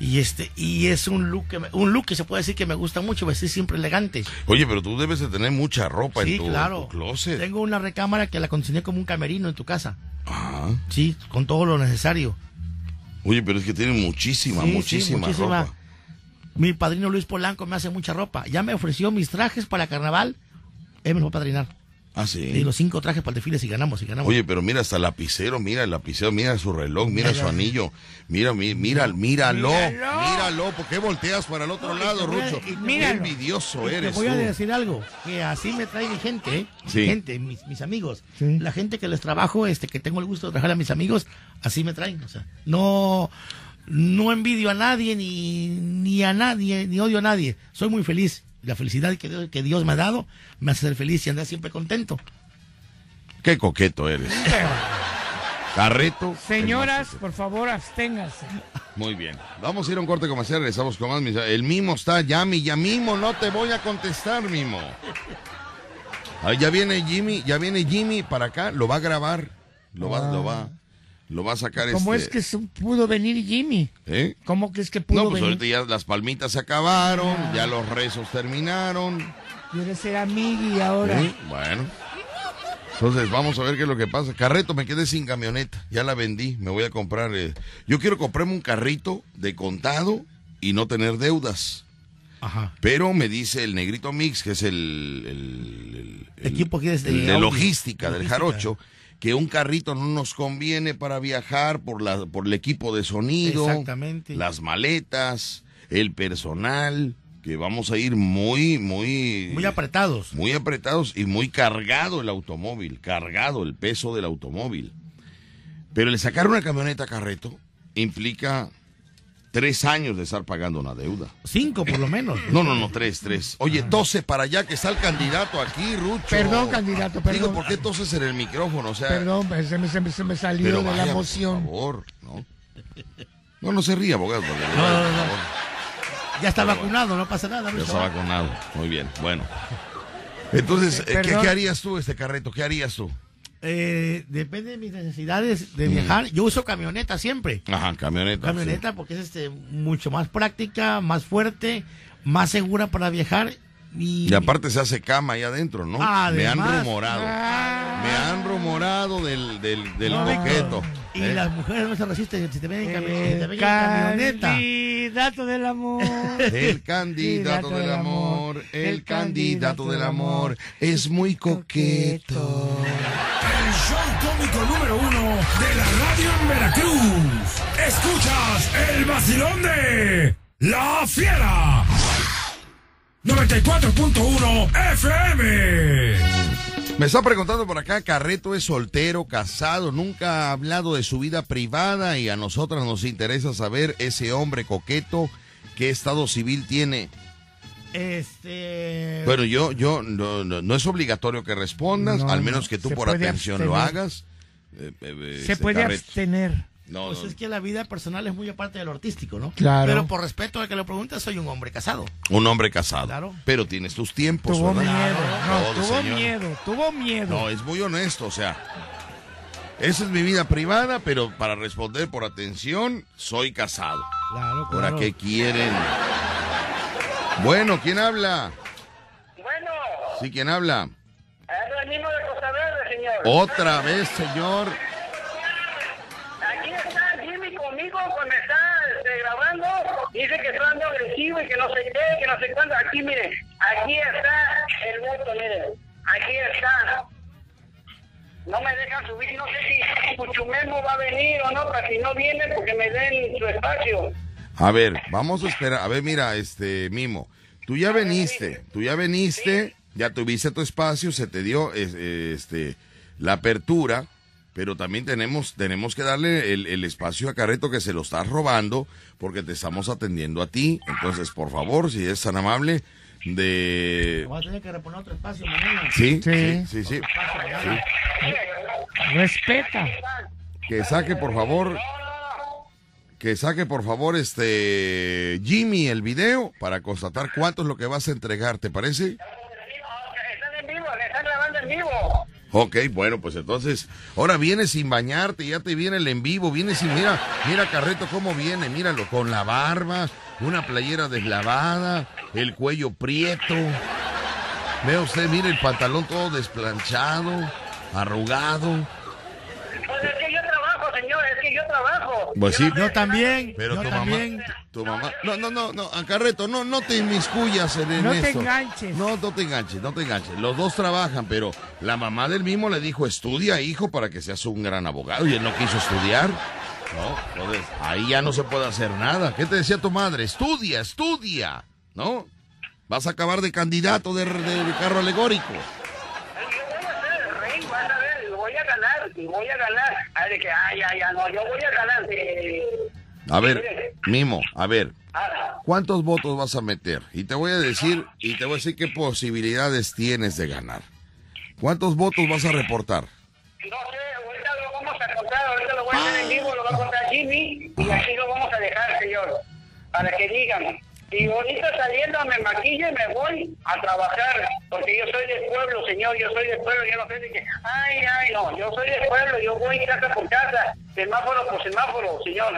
Y este y es un look que me- un look que se puede decir que me gusta mucho, vestir siempre elegante. Oye, pero tú debes de tener mucha ropa sí, en tu, claro. tu closet. Tengo una recámara que la condicioné como un camerino en tu casa. Ah. Sí, con todo lo necesario. Oye, pero es que tienen muchísima, Sí, sí, muchísima, muchísima. ropa. Mi padrino Luis Polanco me hace mucha ropa. Ya me ofreció mis trajes para carnaval. Él me los va a padrinar. Ah, sí. Y los cinco trajes para el desfile si ganamos, si ganamos. Oye, pero mira hasta el lapicero, mira el lapicero, mira su reloj, mira su anillo, mira, mi- mira, míralo, Míralo. míralo, ¿por qué volteas para el otro No, lado, Rucho? Qué envidioso Y te eres voy a tú. decir algo, que así me trae mi gente, ¿eh? Sí. Mi gente, mis, mis amigos. Sí. La gente que les trabajo, este, que tengo el gusto de trabajar a mis amigos, así me traen. O sea, no, no envidio a nadie, ni, ni a nadie, ni odio a nadie. Soy muy feliz. La felicidad que Dios, que Dios me ha dado me hace ser feliz y andar siempre contento. Qué coqueto eres. Carreto. Señoras, por favor, absténganse. Muy bien. Vamos a ir a un corte comercial, regresamos con más. El mimo está, Yami, ya mimo, no te voy a contestar, mimo. Ahí ya viene Jimmy, ya viene Jimmy para acá, lo va a grabar, lo va, lo va, lo va a sacar ¿Cómo este. es que pudo venir Jimmy? ¿Eh? ¿Cómo que es que pudo No, pues venir? ahorita ya las palmitas se acabaron, ya los rezos terminaron. Quiere ser amigui ahora. ¿sí? Bueno. Entonces, vamos a ver qué es lo que pasa. Carreto, me quedé sin camioneta. Ya la vendí. Me voy a comprar. eh, Yo quiero comprarme un carrito de contado y no tener deudas. Ajá. Pero me dice el Negrito Mix, que es el, el- el- el- Equipo que es de el de Audi. logística del Logística. jarocho, que un carrito no nos conviene para viajar por, la, por el equipo de sonido, Exactamente. las maletas, el personal, que vamos a ir muy, muy... Muy apretados. muy apretados y muy cargado el automóvil, cargado el peso del automóvil. Pero el sacar una camioneta carreto implica tres años de estar pagando una deuda. Cinco por lo menos. No, no, no, tres, tres. Oye, tose para allá que está el candidato aquí, Rucho. Perdón, candidato, perdón. Digo, ¿por qué toses en el micrófono? O sea, Perdón, pues, se me, se me- se me salió pero de vaya, la por emoción. favor, ¿no? No, no se ría, abogado. No, no, no. por. Ya está Pero vacunado, no pasa nada. Ya está vacunado. Muy bien, bueno. Entonces, ¿qué, qué harías tú, este carreto? ¿Qué harías tú? Eh, depende de mis necesidades de viajar. Yo uso camioneta siempre. Ajá, camioneta. Camioneta porque es este mucho más práctica, más fuerte, más segura para viajar. Y, aparte se hace cama ahí adentro, ¿no? Ah, Me han rumorado. Me han rumorado del, del, del No, y ¿eh? las mujeres no se resisten si te ven en, cami- si te El camioneta. candidato del amor. [LAUGHS] El candidato del amor, el candidato del amor es muy coqueto. El show cómico número uno de la radio en Veracruz. Escuchas el vacilón de La Fiera. 94.1 FM. Me está preguntando por acá, Carreto es soltero, casado, nunca ha hablado de su vida privada y a nosotras nos interesa saber ese hombre coqueto qué estado civil tiene. Este. Bueno, yo, yo, no, no, no es obligatorio que respondas, No, al no, menos que tú por atención lo hagas. Eh, eh, Se este, puede Carreto. abstener. No, Pues no, es que la vida personal es muy aparte de lo artístico, ¿no? Claro. Pero por respeto a que lo preguntes, soy un hombre casado. un hombre casado. Claro. Pero tienes tus tiempos, Tuvo ¿verdad? miedo. No, tuvo señor. miedo. Tuvo miedo. No, es muy honesto, o sea. Esa es mi vida privada, pero para responder por atención, soy casado. Claro, ¿Ahora qué quieren? Bueno, ¿quién habla? Bueno, Sí, ¿quién habla? es el mismo de Costa Verde, señor. Otra vez, señor. Aquí está Jimmy conmigo cuando está este, grabando. Dice que y que no sé qué, que no sé cuándo. Aquí, mire, aquí está el voto, mire. Aquí está. No me dejan subir, no sé si Cuchumemo va a venir o no, para si no viene, porque me den su espacio. A ver, vamos a esperar. A ver, mira, este, Mimo. Tú ya veniste, tú ya veniste, ya tuviste tu espacio, se te dio es- este, la apertura, pero también tenemos, tenemos que darle el, el espacio a Carreto que se lo estás robando porque te estamos atendiendo a ti. Entonces, por favor, si es tan amable, de... Voy a tener que reponer otro espacio mañana. Sí, sí, Sí. sí, sí. Respeta. Que saque, por favor, que saque, por favor, este, Jimmy, el video para constatar cuánto es lo que vas a entregar, ¿te parece? Están en vivo, le están grabando en vivo. Ok, bueno, pues entonces, ahora vienes sin bañarte, ya te viene el en vivo, vienes sin, mira, mira Carreto cómo viene, míralo, con la barba, una playera deslavada, el cuello prieto. Vea usted, mire el pantalón todo desplanchado, arrugado. Pues es que yo trabajo, señor, es que yo trabajo. Pues sí, Yo también. pero yo tu también. mamá, tu mamá, no, no, no, no, a Carreto, no, no te inmiscuyas en, en No te enganches. No, no te enganches, no te enganches. Los dos trabajan, pero la mamá del mismo le dijo, estudia, hijo, para que seas un gran abogado. Y él no quiso estudiar. No, entonces, ahí ya no se puede hacer nada. ¿Qué te decía tu madre? Estudia, estudia, ¿no? Vas a acabar de candidato de, de carro alegórico. Yo voy a ser el rey, vas a ver, lo voy y voy a ganar. De que, ay, ay, ay, no, yo voy a ganar. eh, A ver, Mimo, a ver, ah, ¿cuántos votos vas a meter? Y te voy a decir, y te voy a decir qué posibilidades tienes de ganar. ¿Cuántos votos vas a reportar? no sé, ahorita lo vamos a contar, ahorita lo voy a hacer en vivo, lo va a contar Jimmy, y así lo vamos a dejar, señor, para que digan. Y ahorita saliendo me maquillo y me voy a trabajar, porque yo soy del pueblo, señor, yo soy del pueblo, yo no sé de que, ay, ay, no, yo soy del pueblo, yo voy casa por casa, semáforo por semáforo, señor.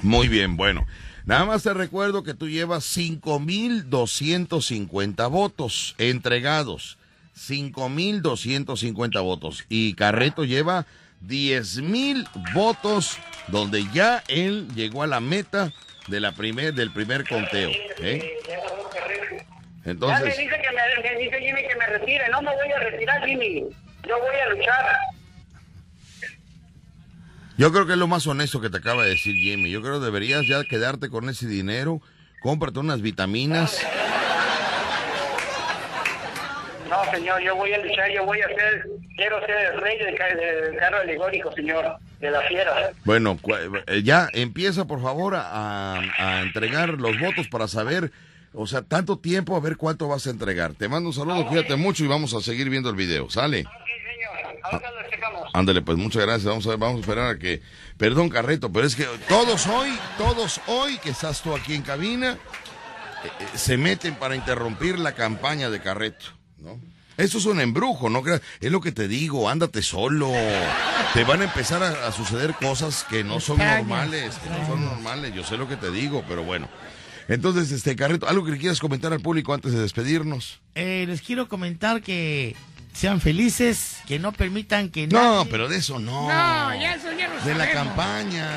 Muy bien, bueno. Nada más te recuerdo que tú llevas 5.250 votos entregados. 5.250 votos. Y Carreto lleva 10.000 votos donde ya él llegó a la meta de la primer, del primer conteo. ¿eh? Ya me Entonces, dice que me, me dice Jimmy que me retire, no me voy a retirar, Jimmy, yo voy a luchar. yo creo que es lo más honesto que te acaba de decir Jimmy. Yo creo que deberías ya quedarte con ese dinero, cómprate unas vitaminas. No, señor, yo voy a luchar, yo voy a ser, quiero ser el rey del, del carro alegórico, señor, de la fiera. Bueno, eh, ya empieza por favor a, a entregar los votos para saber, o sea, tanto tiempo a ver cuánto vas a entregar. Te mando un saludo, cuídate mucho y vamos a seguir viendo el video, ¿sale? Señor, checamos. Ándale, pues muchas gracias, vamos a ver, vamos a esperar a que, perdón Carreto, pero es que todos hoy, todos hoy que estás tú aquí en cabina, eh, eh, se meten para interrumpir la campaña de Carreto. ¿No? Eso es un embrujo, ¿no? creas? Es lo que te digo, ándate solo. Te van a empezar a, a suceder cosas que no son normales, que no son normales. Yo sé lo que te digo, pero bueno. Entonces, este, Carreto, ¿algo que quieras comentar al público antes de despedirnos? Eh, les quiero comentar que sean felices, que no permitan que No, nadie- pero de eso no. No, ya eso ya lo De la campaña.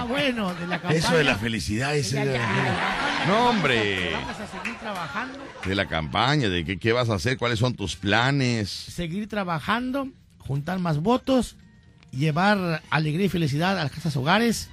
Ah, bueno, de la campaña. Eso de la felicidad, ese Ya, de la- No, hombre. Vamos a seguir trabajando, De la campaña, de qué, qué vas a hacer, cuáles son tus planes. seguir trabajando, juntar más votos, llevar alegría y felicidad a las casas hogares.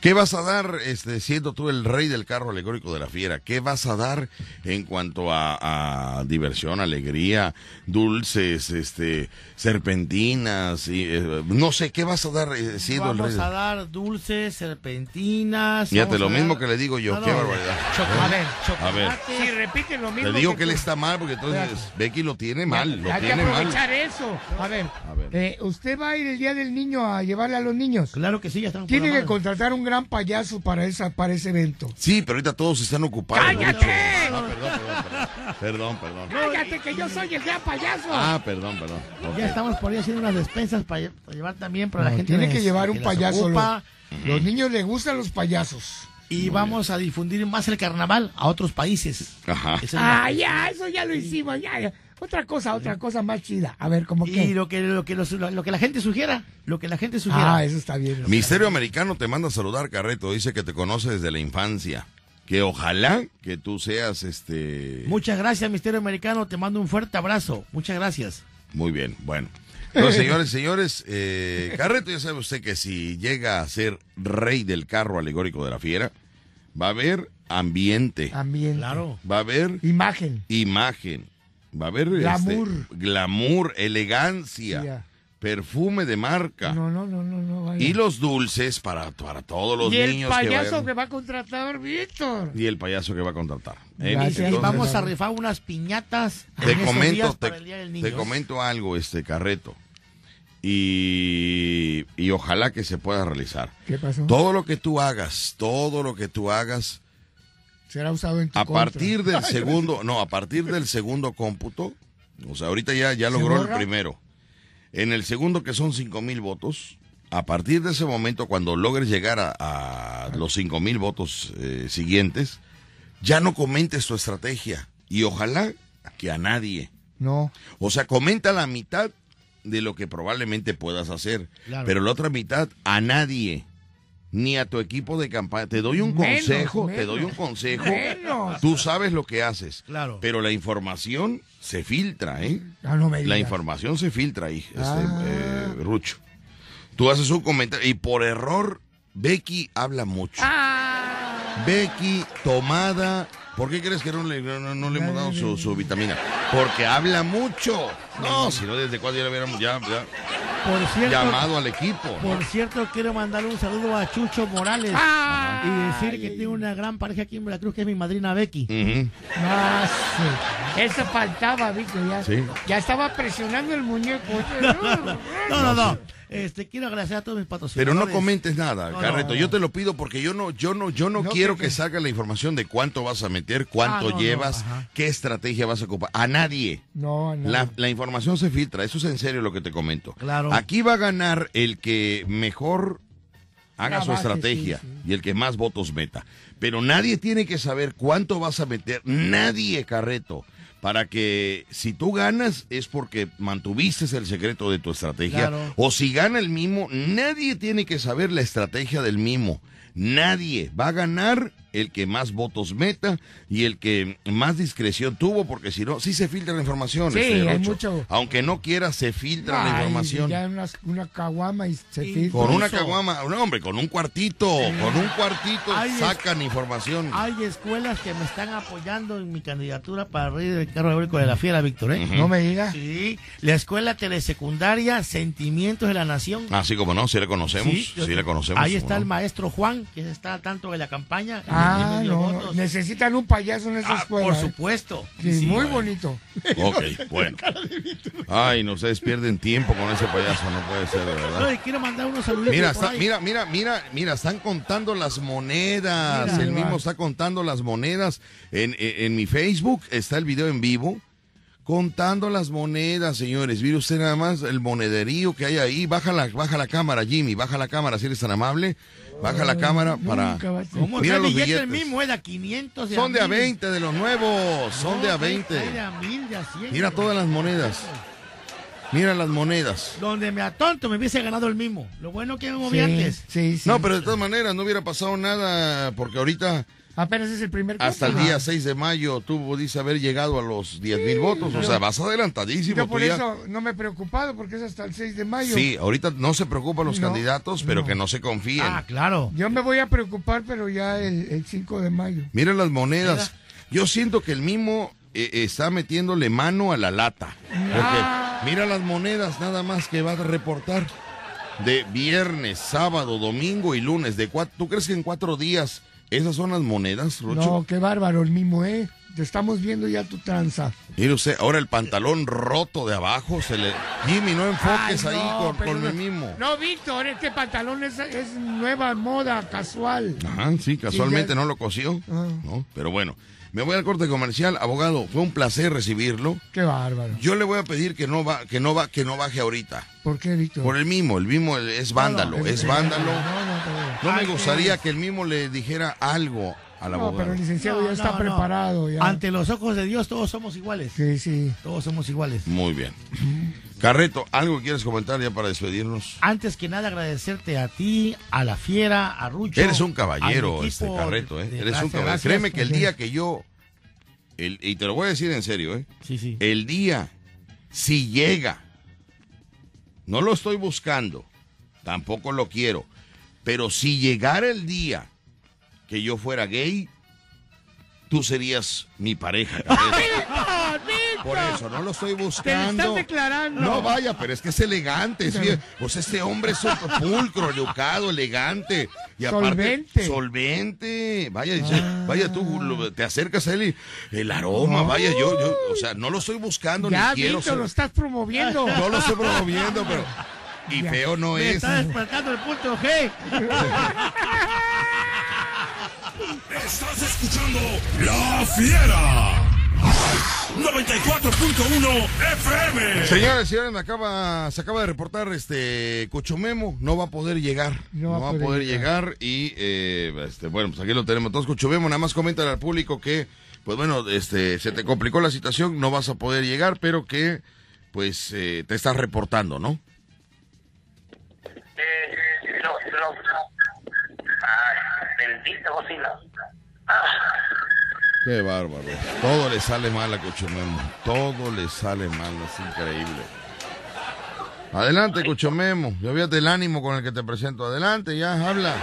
¿Qué vas a dar, este, siendo tú el rey del carro alegórico de la fiera? ¿Qué vas a dar en cuanto a, a diversión, alegría, dulces, este, serpentinas, y, eh, no sé, ¿qué vas a dar eh, siendo el rey? Vamos a dar dulces, serpentinas. Fíjate, lo mismo que le digo yo, No, qué no, barbaridad. chocolate, A ver, A ver. chocolate. Si repite lo mismo. Le digo que que él tú. está mal, porque entonces Becky lo tiene mal, lo Hay que mal. aprovechar eso. A ver, A ver. eh, ¿usted va a ir el día del niño a llevarle a los niños? Claro que sí, ya estamos Tiene que contratar un gran payaso para, esa, para ese evento. Sí, pero ahorita todos están ocupados. ¡Cállate! Ah, perdón, perdón, perdón. Perdón, perdón. Cállate que yo soy el gran payaso. Ah, perdón, perdón. Ok. Ya estamos por ahí haciendo unas despensas para, lle- para llevar también para No, la gente. tiene que llevar un payaso. ocupa. Los, niños les gustan los payasos. y vamos a difundir más el carnaval a otros países. Ajá. Ah, ya, eso ya lo hicimos, ya, ya. Otra cosa, otra cosa más chida. A ver, ¿cómo y que? lo que, lo, que lo que la gente sugiera, lo que la gente sugiera. Ah, eso está bien. Misterio Americano te manda a saludar, Carreto. Dice que te conoce desde la infancia. Que ojalá que tú seas este. Muchas gracias, Misterio Americano. Te mando un fuerte abrazo. Muchas gracias. Muy bien, bueno. Entonces, [LAUGHS] señores, señores, eh, Carreto ya sabe usted que si llega a ser rey del carro alegórico de la fiera, va a haber ambiente, Ambiente. Claro. va a haber Imagen. imagen, va a haber este, Glamour. elegancia, perfume de marca No, no, no, no, no. vaya. y los dulces para, para todos los Y el niños que payaso que va a contratar Víctor. y el payaso que va a contratar. ¿eh? Y vamos a rifar unas piñatas te comento, te, te comento algo, este Carreto. Y, y ojalá que se pueda realizar. ¿Qué pasó? Todo lo que tú hagas, todo lo que tú hagas, Será usado en tu a contra. partir del segundo, no, a partir del segundo cómputo, o sea, ahorita ya, ya ¿Se logró el primero. En el segundo, que son cinco mil votos, a partir de ese momento, cuando logres llegar a, a los cinco mil votos eh, siguientes, ya no comentes tu estrategia. Y ojalá que a nadie. No. O sea, comenta la mitad de lo que probablemente puedas hacer. Claro. Pero la otra mitad, a nadie. Ni a tu equipo de campaña. Te doy un Menos, consejo, te doy un consejo. Menos. Tú sabes lo que haces. Claro. Pero la información se filtra, ¿eh? Ah, no me La información se filtra ahí, este, Ah. eh, Rucho. Tú haces un comentario y por error, Becky habla mucho. Ah. Becky, tomada. ¿Por qué crees que no le, no, no le hemos dado su, su vitamina? Porque habla mucho. No, si no, desde cuando ya hubiéramos ya, ya Por cierto, llamado al equipo. por cierto, quiero mandarle un saludo a Chucho Morales Ah. y decir que tiene una gran pareja aquí en Veracruz, que es mi madrina Becky. Ujú. Ah, sí. Eso faltaba, Víctor. Ya, Sí. ya estaba presionando el muñeco. No, no, no. Este, quiero agradecer a todos mis Pero patrocinadores. no comentes nada, No, Carreto. no, Yo no. te lo pido porque yo no, yo no, yo no, quiero que- que salga la información de cuánto vas a meter, cuánto Ah, llevas, qué estrategia vas a ocupar. A nadie. No, no. La, la información se filtra, eso es en serio lo que te comento. Claro. Aquí va a ganar el que mejor haga su estrategia sí, y el que más votos meta. Pero nadie tiene que saber cuánto vas a meter, nadie, Carreto, para que si tú ganas es porque mantuviste el secreto de tu estrategia. Claro. O si gana el mimo, nadie tiene que saber la estrategia del mimo. Nadie va a ganar el que más votos meta y el que más discreción tuvo, porque si no, sí se filtra la información. Sí, este, hay mucho- Aunque no quiera, se filtra la información. Ya una, una caguama y se Y filtra. Con una caguama, no, hombre, con un cuartito, con un cuartito sacan información. Hay escuelas que me están apoyando en mi candidatura para rey del carro eólico de la fiera, Víctor, ¿eh? No me digas. Sí, la escuela telesecundaria Sentimientos de la Nación. Así como no, si le conocemos, sí, yo- le conocemos. Ahí está ¿no? el maestro Juan, que está tanto de la campaña. y Ah, no. Necesitan un payaso en esa Ah, escuela. por ¿eh? supuesto. Sí, Sí, muy bueno. bonito. [LAUGHS] Ok, bueno. Ay, no ustedes pierden tiempo con ese payaso, no puede ser, de verdad. No, y quiero mandar unos saludos. Mira, está, mira, mira, mira, mira, están contando las monedas. Mira. el mismo está contando las monedas. En, en- en mi Facebook está el video en vivo contando las monedas, señores. Mire usted nada más el monederío que hay ahí. Baja la, baja la cámara, Jimmy, baja la cámara, si eres tan amable. Baja la cámara para... ¿Cómo Mira los el billete el billetes. mismo? Es de a 500, de Son de a mil. 20 de los nuevos, son de a No, hay 20. de a mil, de a cien. Mira todas las monedas. Mira las monedas. Donde me atonto me hubiese ganado el mismo. Lo bueno que me moví Sí, antes. sí, sí. No, pero de todas maneras no hubiera pasado nada porque ahorita Apenas es el primer hasta el día 6 de mayo tú dices haber llegado a los 10 mil votos. O sea, vas adelantadísimo. Yo por ya- eso no me he preocupado porque es hasta el 6 de mayo. Sí, ahorita no se preocupan los No, candidatos, pero no. que no se confíen. Ah, claro. Yo me voy a preocupar, pero ya el, el 5 de mayo. Mira las monedas. Yo siento que el mismo eh, está metiéndole mano a la lata. Ah. Porque mira las monedas nada más que va a reportar. De viernes, sábado, domingo y lunes. De cuatro, ¿Tú crees que en cuatro días esas son las monedas, Rocho? No, qué bárbaro el mismo, ¿eh? Te estamos viendo ya tu tranza. Mire usted, ahora el pantalón roto de abajo se le... Jimmy, no enfoques Ay, ahí con, con no- el mismo. No, Víctor, este pantalón es, es nueva moda, casual. Ajá, sí, casualmente ya- no lo cosió. Ah. ¿no? Pero bueno, me voy al corte comercial. Abogado, fue un placer recibirlo. Qué bárbaro. Yo le voy a pedir que no va, que no va, que no baje ahorita. ¿Por qué, Víctor? Por el mismo, el mismo es vándalo, No, no, es no, vándalo. No, no, No me Ay, gustaría que el mismo le dijera algo al No, abogado. pero el licenciado No, ya está no, no. preparado. Ya. Ante los ojos de Dios todos somos iguales. Sí, sí. Todos somos iguales. Muy bien. Carreto, ¿algo quieres comentar ya para despedirnos? Antes que nada agradecerte a ti, a la fiera, a Rucho. Eres un caballero, este Carreto, ¿eh? Eres un caballero. gracias. Créeme que el día que yo, el- y te lo voy a decir en serio, ¿eh? Sí, sí. El día, si llega, no lo estoy buscando, tampoco lo quiero, pero si llegara el día que yo fuera gay, tú serías mi pareja. [LAUGHS] Carreto. Por eso, no lo estoy Te buscando. estás declarando. No, vaya, pero es que es elegante. es bien. Pues este hombre es pulcro, educado, elegante. Y aparte, Solvente. solvente. Vaya, dice, vaya tú, lo- te acercas a él y el aroma, vaya, yo, yo, o sea, no lo estoy buscando Ya, ni quiero ser- lo estás promoviendo. No lo estoy promoviendo, pero. Y Ya. feo no Me es. está despertando el punto G. Estás escuchando La Fiera. 94.1 FM. Señores, señores, me acaba, se acaba de reportar este Cochomemo, no va a poder llegar. No, va a poder llegar, y eh, este, bueno, pues aquí lo tenemos. Entonces, Cochomemo, nada más comentan al público que, pues bueno, este, se te complicó la situación, no vas a poder llegar, pero que, pues, eh, te estás reportando, ¿no? Eh, no, no, no. Ay, bendita bocina. Ah, Qué bárbaro. Todo le sale mal a Cochomemo. Todo le sale mal, es increíble. Adelante, Cochomemo. Ya fíjate el ánimo con el que te presento. Adelante, ya, habla.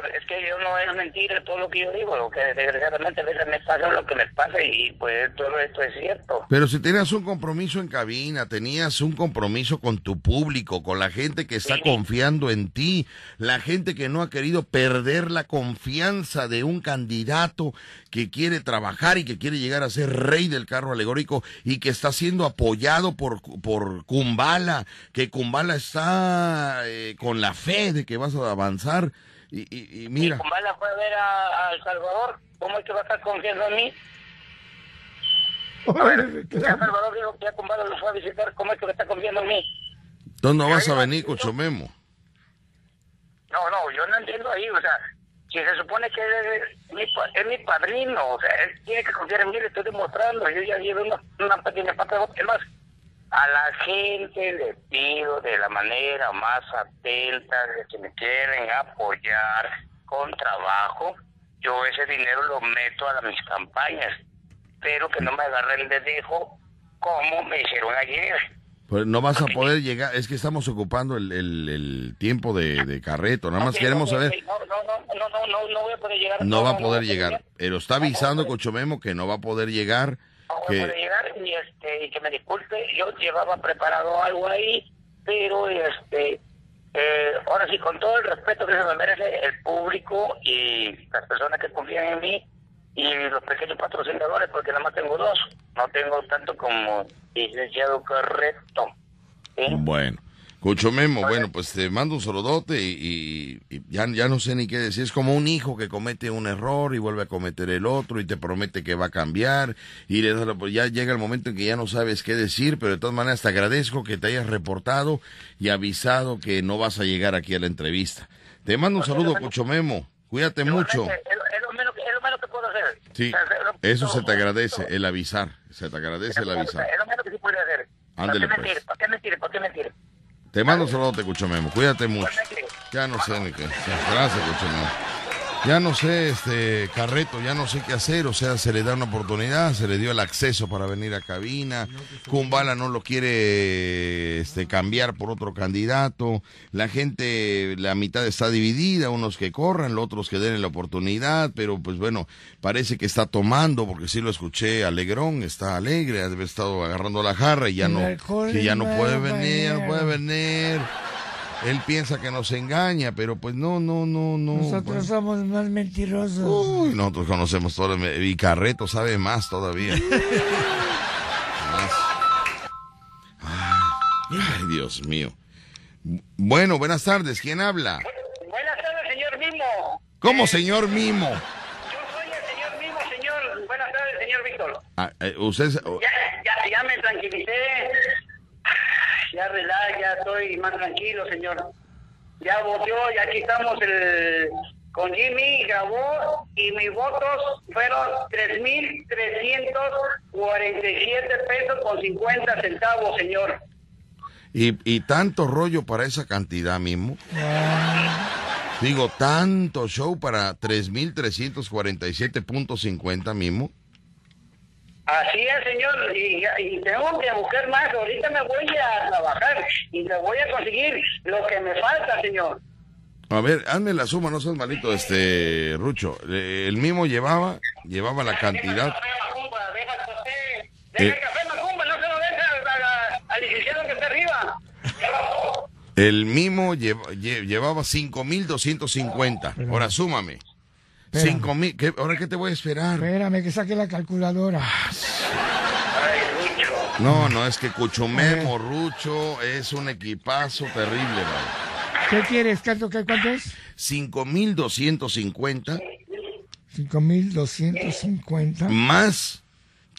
Es que yo no es mentira todo lo que yo digo, lo que desgraciadamente a veces me pasa lo que me pasa y pues todo esto es cierto. Pero si tenías un compromiso en cabina, tenías un compromiso con tu público, con la gente que está Sí. confiando en ti, la gente que no ha querido perder la confianza de un candidato que quiere trabajar y que quiere llegar a ser rey del carro alegórico y que está siendo apoyado por, por Kumbala, que Kumbala está eh, con la fe de que vas a avanzar. Y, y- y mira, Y Kumbala fue a ver a, a El Salvador, ¿cómo es que va a estar confiando en mí? [LAUGHS] El Salvador dijo que ya Kumbala lo fue a visitar, ¿cómo es que está confiando en mí? ¿dónde vas a venir, Cochomemo? No, no, yo no entiendo ahí, o sea, si se supone que es mi, es mi padrino, o sea, él tiene que confiar en mí, le estoy demostrando, yo ya llevo una, una pequeña parte de más, a la gente le pido de la manera más atenta, de que me quieren apoyar con trabajo, yo ese dinero lo meto a mis campañas, pero que no me agarren de dejo como me hicieron ayer. Pues no vas a poder llegar, es que estamos ocupando el, el- el tiempo de, de carreto, nada más queremos saber, No, no, no, no, no, voy a poder llegar. no va a poder llegar, pero está avisando Cochomemo que no va a poder llegar, Llegar y, este, y que me disculpe, yo llevaba preparado algo ahí, pero este, eh, ahora sí, con todo el respeto que se me merece el público y las personas que confían en mí y los pequeños patrocinadores, porque nada más tengo dos, no tengo tanto como licenciado correcto. ¿sí? bueno, Cucho Memo, bueno, pues te mando un saludote y, y- y ya, ya no sé ni qué decir. Es como un hijo que comete un error y vuelve a cometer el otro y te promete que va a cambiar y le das la- pues ya llega el momento en que ya no sabes qué decir, pero de todas maneras te agradezco que te hayas reportado y avisado que no vas a llegar aquí a la entrevista. Te mando un saludo, Cucho Memo. Cuídate mucho. Es, es lo menos, que- es lo menos que puedo hacer. Sí, O sea, es lo- eso se te agradece, el avisar. Se te agradece el avisar. Es lo menos que sí puede hacer. Ándele, ¿Por qué pues. mentir? ¿Por qué mentir? ¿Por qué mentir? Te mando un saludo, te Cucho Memo. Cuídate mucho. Ya no sé ni qué. Gracias, Cucho Memo. Ya no sé, este Carreto, ya no sé qué hacer. O sea, se le da una oportunidad, se le dio el acceso para venir a cabina. Kumbala no lo quiere este, cambiar por otro candidato. La gente, la mitad está dividida, unos que corran, los otros que den la oportunidad. Pero pues bueno, parece que está tomando, porque sí lo escuché, Alegrón está alegre, ha estado agarrando la jarra y ya no, que ya no puede venir, no puede venir. Él piensa que nos engaña, pero pues no, no, no, no. Nosotros pues. somos más mentirosos. Uy, nosotros conocemos todo. Y Carreto sabe más todavía. [LAUGHS] Más. Ay, Dios mío. Bueno, buenas tardes. ¿Quién habla? Buenas tardes, señor Mimo. ¿Cómo, señor Mimo? Yo soy el señor Mimo, señor. Buenas tardes, señor Víctor. Ah, eh, usted, se- Ya, ya, ya me tranquilicé. Ya relax, ya estoy más tranquilo, señor. Ya votó, y aquí estamos el, con Jimmy, grabó, y mis votos fueron 3.347 pesos con 50 centavos, señor. y, y tanto rollo para esa cantidad mismo. Digo, tanto show para 3.347.50 mismo. Así es, señor, y, y tengo que buscar más. Ahorita me voy a trabajar y me voy a conseguir lo que me falta, señor. A ver, hazme la suma, no seas malito, este, Rucho. Eh, El mismo llevaba, llevaba la cantidad. Deja el café, Eh. el café, Macumba, no se lo deja al- licenciado que está arriba. El lle- llevaba 5.250. Ahora súmame. Espérame. 5.000. ¿qué- ¿Ahora qué te voy a esperar? Espérame que saque la calculadora. No, no, es que Cuchumemo, Rucho, es un equipazo terrible, vale. ¿Qué quieres? ¿Cuánto, qué, cuánto es? 5.250 5.250. más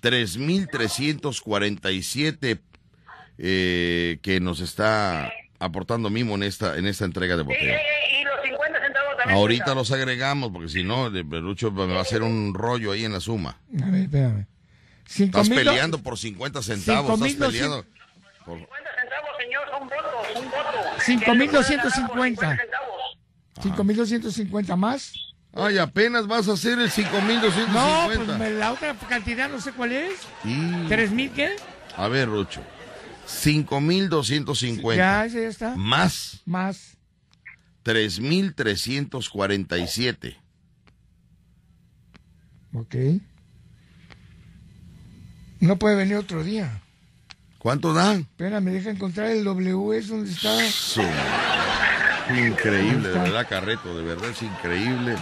3.347 eh, que nos está aportando Mimo en esta, en esta entrega de Y, botella. Y- y los 50 centavos también. Ahorita los agregamos porque si no, el Rucho me va a hacer un rollo ahí en la suma. A ver, espérame. Cinco Estás mil do- peleando por 50 centavos, Cinco mil estás peleando. por- 50 centavos, señor, son votos, un voto. Cinco Que mil se puede doscientos ganar por cincuenta. 50 centavos. 5.250 más. Ay, apenas vas a hacer el 5.250. No, pues la otra cantidad no sé cuál es. Y- ¿3.000 qué? A ver, Rucho. 5.250. Ya, ese ya está. Más Más. 3.347. Ok. No puede venir otro día. ¿Cuánto da? Espérame, deja encontrar el W, es donde está. Su- Increíble, de verdad, Carreto, de verdad es increíble.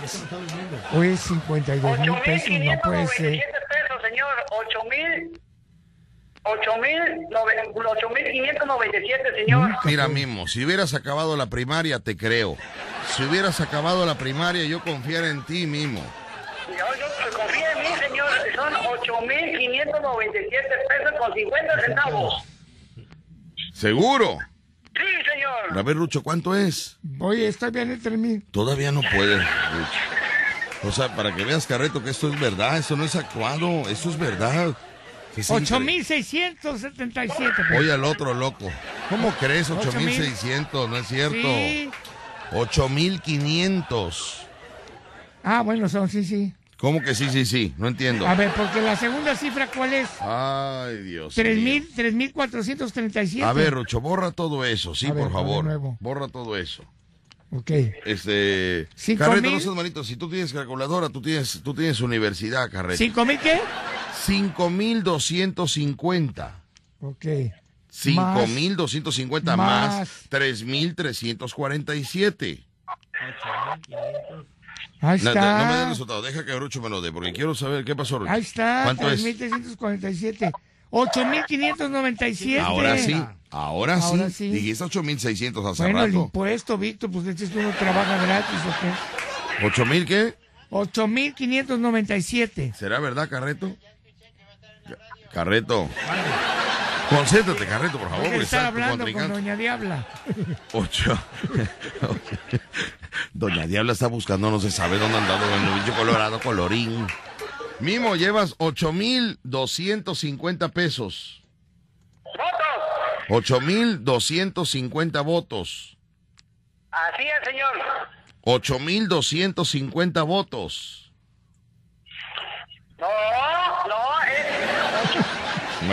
Hoy es 52 mil pesos, no puede ser. 8.597 pesos, señor. 8.000. 8.597, señor. Mira, mismo, si hubieras acabado la primaria, te creo. Si hubieras acabado la primaria, yo confiara en ti mismo. Yo, yo confío en mí, señor. Son 8.597 pesos con 50 centavos. ¿Seguro? Sí, señor. A ver, Rucho, ¿cuánto es? Oye, está bien el 3.000. Todavía no puedes, Rucho. O sea, para que veas, Carreto, que esto es verdad, esto no es actuado, esto es verdad. Es increíble. 8.677 pesos. Oye al otro loco. ¿Cómo crees? Ocho mil. 8600, no es cierto. Sí. 8500. Ah, bueno, son, sí, sí. ¿Cómo que sí, sí, sí? No entiendo. A ver, porque la segunda cifra, ¿cuál es? Ay, Dios. mío. 3.000, 3.437. A ver, Rucho, borra todo eso, sí, A por favor. Borra todo eso. Ok. Este. Cinco mil. no seas malito. Si tú tienes calculadora, tú tienes, tú tienes universidad, Carreto. ¿5.000 qué? 5250. Ok. 5250 más, más. 3347. Ahí No, está. no me dé el resultado, deja que Rucho me lo dé, porque quiero saber qué pasó, Rucho. Ahí está, ¿Cuánto es? 3.347. 8.597. Ahora sí, ahora sí. Ahora sí. Dijiste 8.600 hace Bueno, el rato. impuesto, Víctor, pues este uno trabaja gratis, ¿o qué? ¿8.000 qué? 8.597. ¿Será verdad, Carreto? Ca- Carreto. Concéntrate, Carreto, por favor, Porque está hablando con. Doña Diabla. Ocho. [LAUGHS] Doña Diabla está buscando, no se sabe dónde han dado el bicho colorado, colorín. Mimo, llevas 8.250 pesos. ¡Votos! 8.250 votos. Así es, señor. 8.250 votos. No.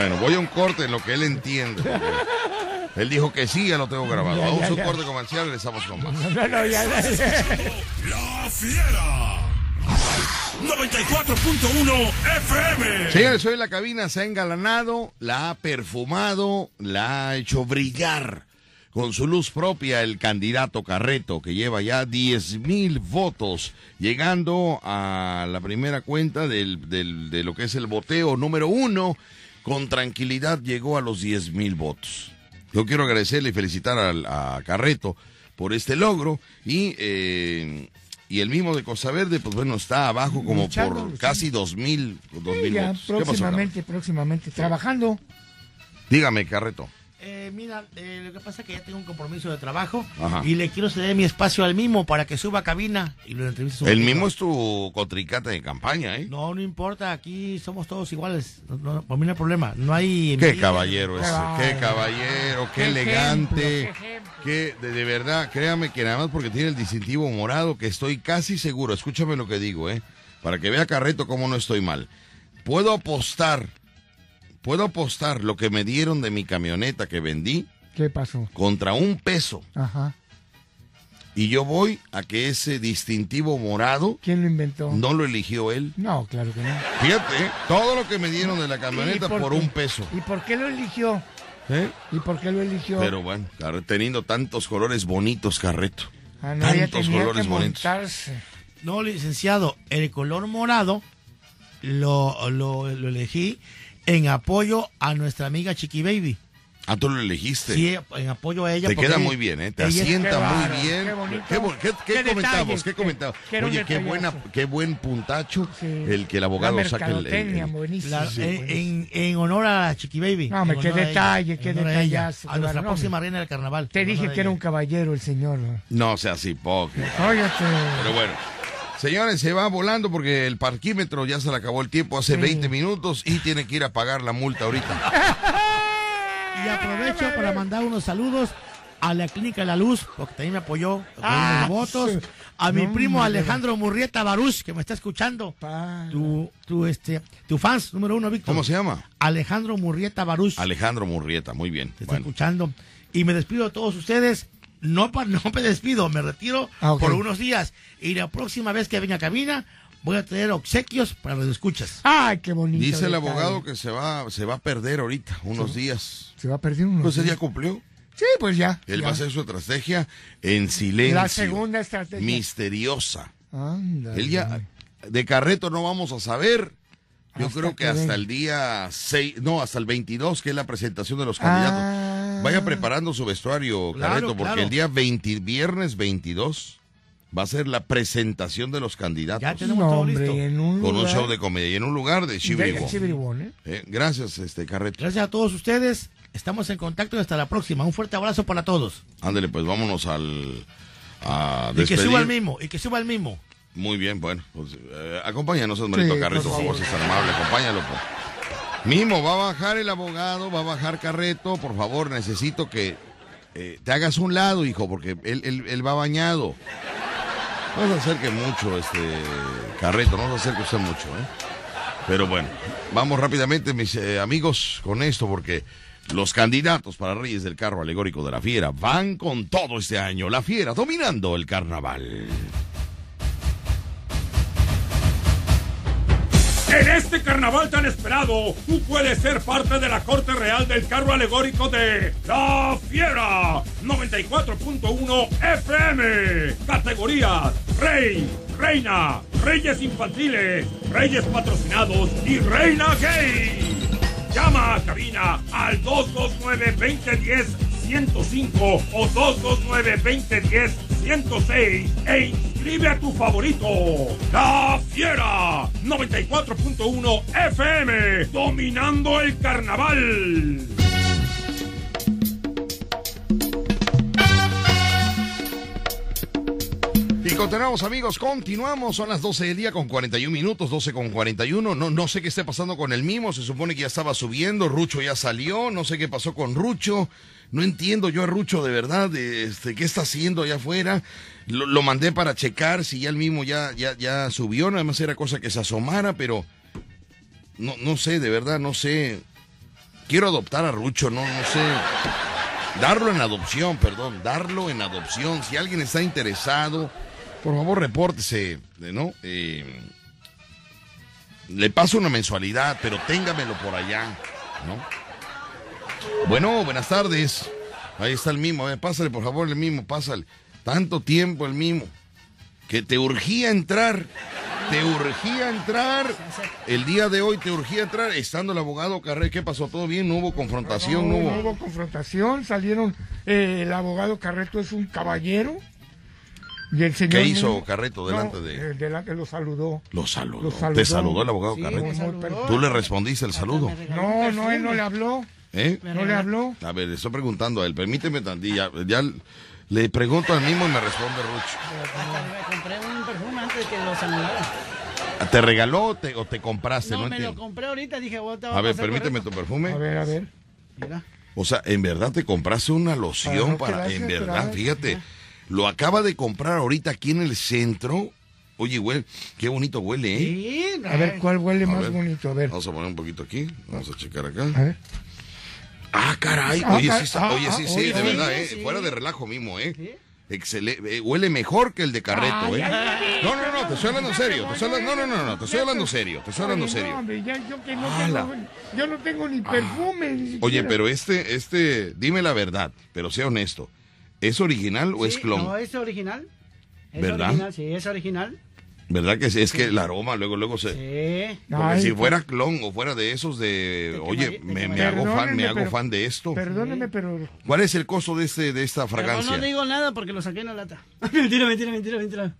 Bueno, voy a un corte en lo que él entiende. Él dijo que sí, ya lo tengo grabado. Ya, Vamos ya, a un ya. corte comercial y regresamos con más. No, no, ya, ya. La Fiera. 94.1 FM. Señores, hoy la cabina se ha engalanado, la ha perfumado, la ha hecho brillar con su luz propia el candidato Carreto, que lleva ya 10 mil votos, llegando a la primera cuenta del, del- de lo que es el voteo número uno. Con tranquilidad llegó a los 10 mil votos. Yo quiero agradecerle y felicitar al- a, Carreto por este logro y... eh, y el mismo de Costa Verde, pues bueno, está abajo como Luchando, por casi dos mil, dos Sí, mil ya, votos. ¿Qué pasó, próximamente, próximamente. Trabajando. Dígame, Carreto. Eh, mira, eh, lo que pasa es que ya tengo un compromiso de trabajo Ajá. y le quiero ceder mi espacio al mismo para que suba a cabina y lo entreviste. El mismo es tu contrincante de campaña, ¿eh? No, no importa, aquí somos todos iguales. No, no, por mí no hay problema. No hay. Qué envidia. caballero ese, qué Qué caballero, qué Qué elegante, ejemplo, qué ejemplo. que de, de verdad, créame que nada más porque tiene el distintivo morado, que estoy casi seguro, escúchame lo que digo, ¿eh? Para que vea Carreto cómo no estoy mal. Puedo apostar, puedo apostar lo que me dieron de mi camioneta que vendí ¿Qué pasó? contra un peso. Ajá. Y yo voy a que ese distintivo morado ¿Quién lo inventó? no lo eligió él. No, claro que no. Fíjate, ¿eh? todo lo que me dieron de la camioneta ¿Y por un peso. ¿Y por qué lo eligió? ¿eh? ¿Y por qué lo eligió? Pero bueno, teniendo tantos colores bonitos, Carreto. ah, no, tantos tenía colores que bonitos. No, licenciado, el color morado lo, lo, lo elegí en apoyo a nuestra amiga Chiqui Baby. Ah, tú lo elegiste. Sí, en apoyo a ella. Te queda muy bien, ¿eh? Te asienta muy bien. qué bonito. ¿Qué, bo- qué- qué Qué comentamos? ¿Qué comentamos? Oye, qué, buena, qué buen puntacho Sí. el que el abogado La saque el... el-. La- Sí, en, buenísimo. en- en honor a Chiqui Baby. No, En qué a detalle, qué a detallazo, A qué nuestra próxima reina del carnaval. Te dije a que era un caballero el señor. ¿no? No seas hipócrita. Óyate. Pero bueno. Señores, se va volando porque el parquímetro ya se le acabó el tiempo hace Sí. 20 minutos y tiene que ir a pagar la multa ahorita. [LAUGHS] Y aprovecho para mandar unos saludos a la Clínica La Luz, porque también me apoyó con Ah, votos. A mi No, primo. Alejandro Murrieta Baruch, que me está escuchando. Tu, tu, este, tu fans número uno, Víctor. ¿Cómo se llama? Alejandro Murrieta Baruch. Alejandro Murrieta, muy bien. Te está escuchando. Y me despido de todos ustedes. No, pa- no me despido, me retiro Ah, por unos días. Y la próxima vez que venga a cabina, voy a tener obsequios para los escuchas. Ay, qué bonito. dice el abogado que se va, se va a perder ahorita, unos días. Se va a perder uno. Pues ese ya cumplió. Sí, pues ya. Él ya. va a hacer su estrategia en silencio. La segunda estrategia. Misteriosa. Ándale. Él ya, de Carreto no vamos a saber. Yo Hasta creo que que hasta el día 6, no, hasta el 22, que es la presentación de los candidatos. Ah. Vaya preparando su vestuario, Claro, Carreto, porque claro. el día 20, viernes 22 va a ser la presentación de los candidatos. Ya tenemos No, todo hombre, listo. en un con un show de comedia y en un lugar de Chibribón. ¿eh? Eh, gracias, este Carreto. Gracias a todos ustedes. Estamos en contacto y hasta la próxima. Un fuerte abrazo para todos. Ándale, pues vámonos al a Y que suba el mismo. Y que suba el mismo. Muy bien, bueno, pues eh, acompáñanos, Osmarito Sí, Carreto, por favor, si es tan amable, acompáñalo. por- Mimo, va a bajar el abogado, va a bajar Carreto, por favor, necesito que eh, te hagas un lado, hijo, porque él, él- él va bañado. No se acerque mucho, este Carreto, no se acerque usted mucho, ¿eh? Pero bueno, vamos rápidamente, mis eh, amigos, con esto, porque los candidatos para Reyes del Carro Alegórico de la Fiera van con todo este año. La Fiera dominando el carnaval. En este carnaval tan esperado, tú puedes ser parte de la corte real del carro alegórico de La Fiera 94.1 FM. Categorías: Rey, Reina, Reyes Infantiles, Reyes Patrocinados y Reina Gay. Llama a cabina al 229-2010-105 o 229-2010-106 e inscribe a tu favorito. La Fiera 94.1 FM, dominando el carnaval. Y continuamos amigos, continuamos, son las 12 del día con 41 minutos, 12 con 41, no, no sé qué esté pasando con el mimo, se supone que ya estaba subiendo, Rucho ya salió, no sé qué pasó con Rucho, no entiendo yo a Rucho de verdad, este, qué está haciendo allá afuera, lo, mandé para checar si ya el mismo ya, ya, ya subió, nada más era cosa que se asomara, pero no, no sé, de verdad, no sé, quiero adoptar a Rucho, no, no sé. Darlo en adopción, perdón, darlo en adopción. Si alguien está interesado, por favor repórtese, ¿no? Eh, le paso una mensualidad, pero téngamelo por allá, ¿no? Bueno, buenas tardes. Ahí está el mimo, eh, pásale por favor el mimo, pásale. Tanto tiempo el mimo. Que te urgía entrar. Te urgía entrar. El día de hoy te urgía entrar. Estando el abogado Carré, ¿qué pasó? ¿Todo bien? ¿No hubo confrontación? No, ¿No no hubo? confrontación, salieron, eh, el abogado Carreto es un caballero. Y el señor ¿Qué hizo Carreto delante No, de.? eh, delante lo saludó. Lo saludó. Lo saludó. ¿Te saludó el abogado Sí, Carreto? saludó. ¿Tú le respondiste el saludo? No, no, él no le habló. ¿Eh? No le habló. A ver, le estoy preguntando a él. Permíteme tantilla. Ya le pregunto al mismo y me responde Rucho. Hasta me compré un perfume antes de que lo saludara. ¿Te regaló o te, o te compraste? No, No, me lo compré ahorita, dije, "Bueno, te va A ver, permíteme tu correcto". perfume. A ver, a ver. Mira. O sea, en verdad te compraste una loción Para En verdad, fíjate. Lo acaba de comprar ahorita aquí en el centro. Oye, huele, qué bonito huele, ¿eh? Sí, A ver, ¿cuál huele A más ver. bonito? A ver. Vamos a poner un poquito aquí. Vamos a checar acá. A ver. Ah, caray. Ah, Oye, sí, ah, oye, sí, ah, sí, oye, de sí, verdad, ¿eh? sí. Fuera de relajo mismo, ¿eh? Sí. Excelente. huele mejor que el de Carreto, ¿eh? No, no, no, te estoy hablando en serio. Te estoy hablando, no, no, no, no, te estoy hablando serio. Te estoy hablando serio. hombre, ya yo que no tengo, yo no tengo ni perfume. ni Oye, pero este, este, dime la verdad, pero sea honesto. ¿Es original o es Sí, clon? No, es original. Es ¿Verdad? original, sí, es original. ¿Verdad que sí? es que el aroma luego, luego se... Sí. Ay, si fuera clon o fuera de esos de, oye, me, me hago fan, me hago pero- fan de esto. Perdóneme, pero ¿Cuál es el costo de este, de esta Pero fragancia? no digo nada porque lo saqué en la lata. [LAUGHS] mentira, mentira, mentira, mentira.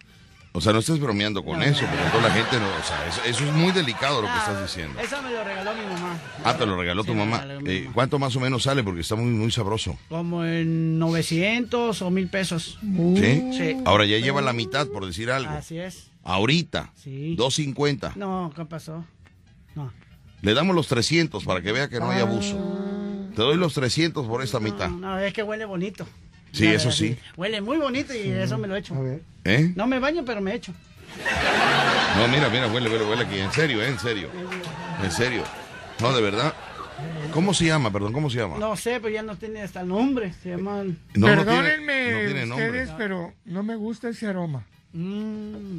O sea, no estés bromeando con eso, porque toda la gente no, o sea, eso, eso es muy delicado lo que Ah, estás diciendo. Eso me lo regaló mi mamá. Ah, te lo regaló tu Sí, me mamá. regaló mi Eh, mamá. ¿Cuánto más o menos sale? Porque está muy, muy sabroso. Como en 900 o 1000 pesos. ¿Sí? Sí. Ahora ya lleva la mitad, por decir algo. Así es. Ahorita, Sí. 250. No, ¿qué pasó? No. Le damos los 300 para que vea que no hay abuso. Te doy los 300 por esta mitad. No, no, es que huele bonito. Sí, La eso verdad, sí. Huele muy bonito y eso me lo he hecho. a ver. ¿Eh? No me baño, pero me echo. No, mira, mira, huele, huele, huele aquí. En serio, ¿eh? En serio. En serio. No, de verdad. ¿Cómo se llama? Perdón, ¿cómo se llama? No sé, pero ya no tiene hasta el nombre. Se llaman. No, no tiene- Perdónenme no tiene nombre. ustedes, pero no me gusta ese aroma. Mmm.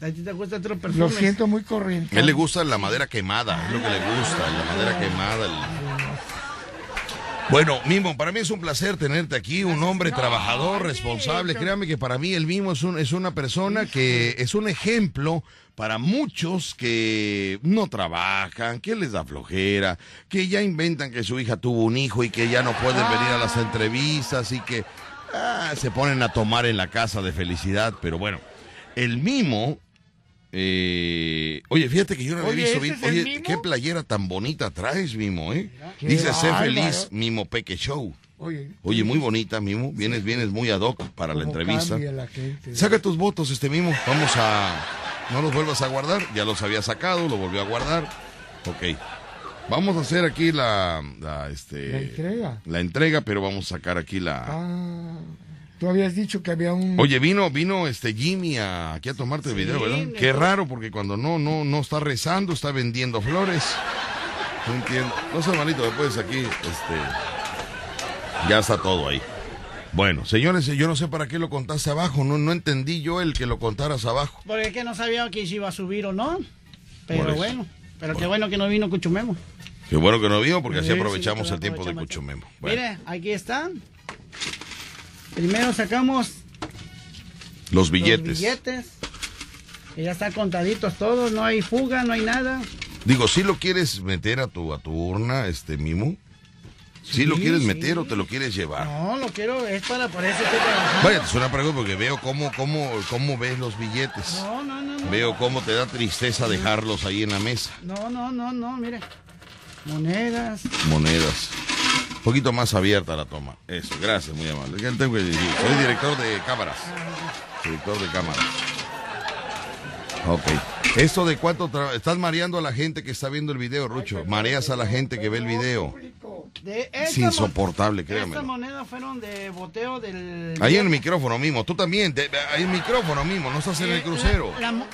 ¿A ti te gusta otro Lo siento muy corriente. A él le gusta la madera quemada, es lo que le gusta, la madera quemada. el- Bueno, Mimo, para mí es un placer tenerte aquí, un hombre trabajador, responsable. Créame que para mí el Mimo es, un, es una persona que es un ejemplo para muchos que no trabajan, que les da flojera, que ya inventan que su hija tuvo un hijo y que ya no pueden venir a las entrevistas y que ah, se ponen a tomar en la casa de felicidad. Pero bueno, el Mimo eh, oye, fíjate que yo no había visto ¿ese bien. Oye, qué playera tan bonita traes, Mimo, ¿eh? Qué Dice, sé feliz, Mimo Peque Show. Oye, Oye, muy bonita, Mimo. Vienes, vienes muy ad hoc para la entrevista. cambia la gente. Saca tus votos, este Mimo. Vamos a... No los vuelvas a guardar. Ya los había sacado, lo volvió a guardar. Ok. Vamos a hacer aquí la... La, este, La entrega. La entrega, pero vamos a sacar aquí la... Ah, tú habías dicho que había un... Oye, vino, vino este Jimmy a, aquí a tomarte el video, ¿verdad? Qué raro, porque cuando no, no, no está rezando, está vendiendo flores. No entiendo. No sé, malito, después aquí, este. Ya está todo ahí. Bueno, señores, yo no sé para qué lo contaste abajo. No, no entendí yo el que lo contaras abajo. Porque es que no sabía que si iba a subir o no. Pero bueno. Pero qué bueno que no vino Cuchumemo. Qué bueno que no vio, porque así Sí, sí, aprovechamos sí, el tiempo de aprovechamos. Cucho Memo. Bueno, Mire, aquí están. Primero sacamos los los billetes. Que ya están contaditos todos, no hay fuga, no hay nada. Digo, si lo quieres meter a tu, a tu urna, este mimo? ¿Sí, lo quieres sí. meter o te lo quieres llevar? No, lo quiero, es para, para eso estoy trabajando. Vaya, te suena pregunta porque veo cómo, cómo, cómo ves los billetes. No, no, no, no. Veo cómo te da tristeza dejarlos ahí en la mesa. No, no, no, no, mire. Monedas. Monedas. Un poquito más abierta la toma. Eso, gracias, muy amable. Soy director de cámaras. Director de cámaras. Ok. ¿Esto de cuánto estás mareando a la gente que está viendo el video, Rucho? Mareas a la gente que ve el video. De Es insoportable, Estas créamelo. monedas fueron de boteo del... Ahí en el micrófono mismo, tú también, te- ahí en el micrófono mismo, no estás en el Eh, crucero. La, la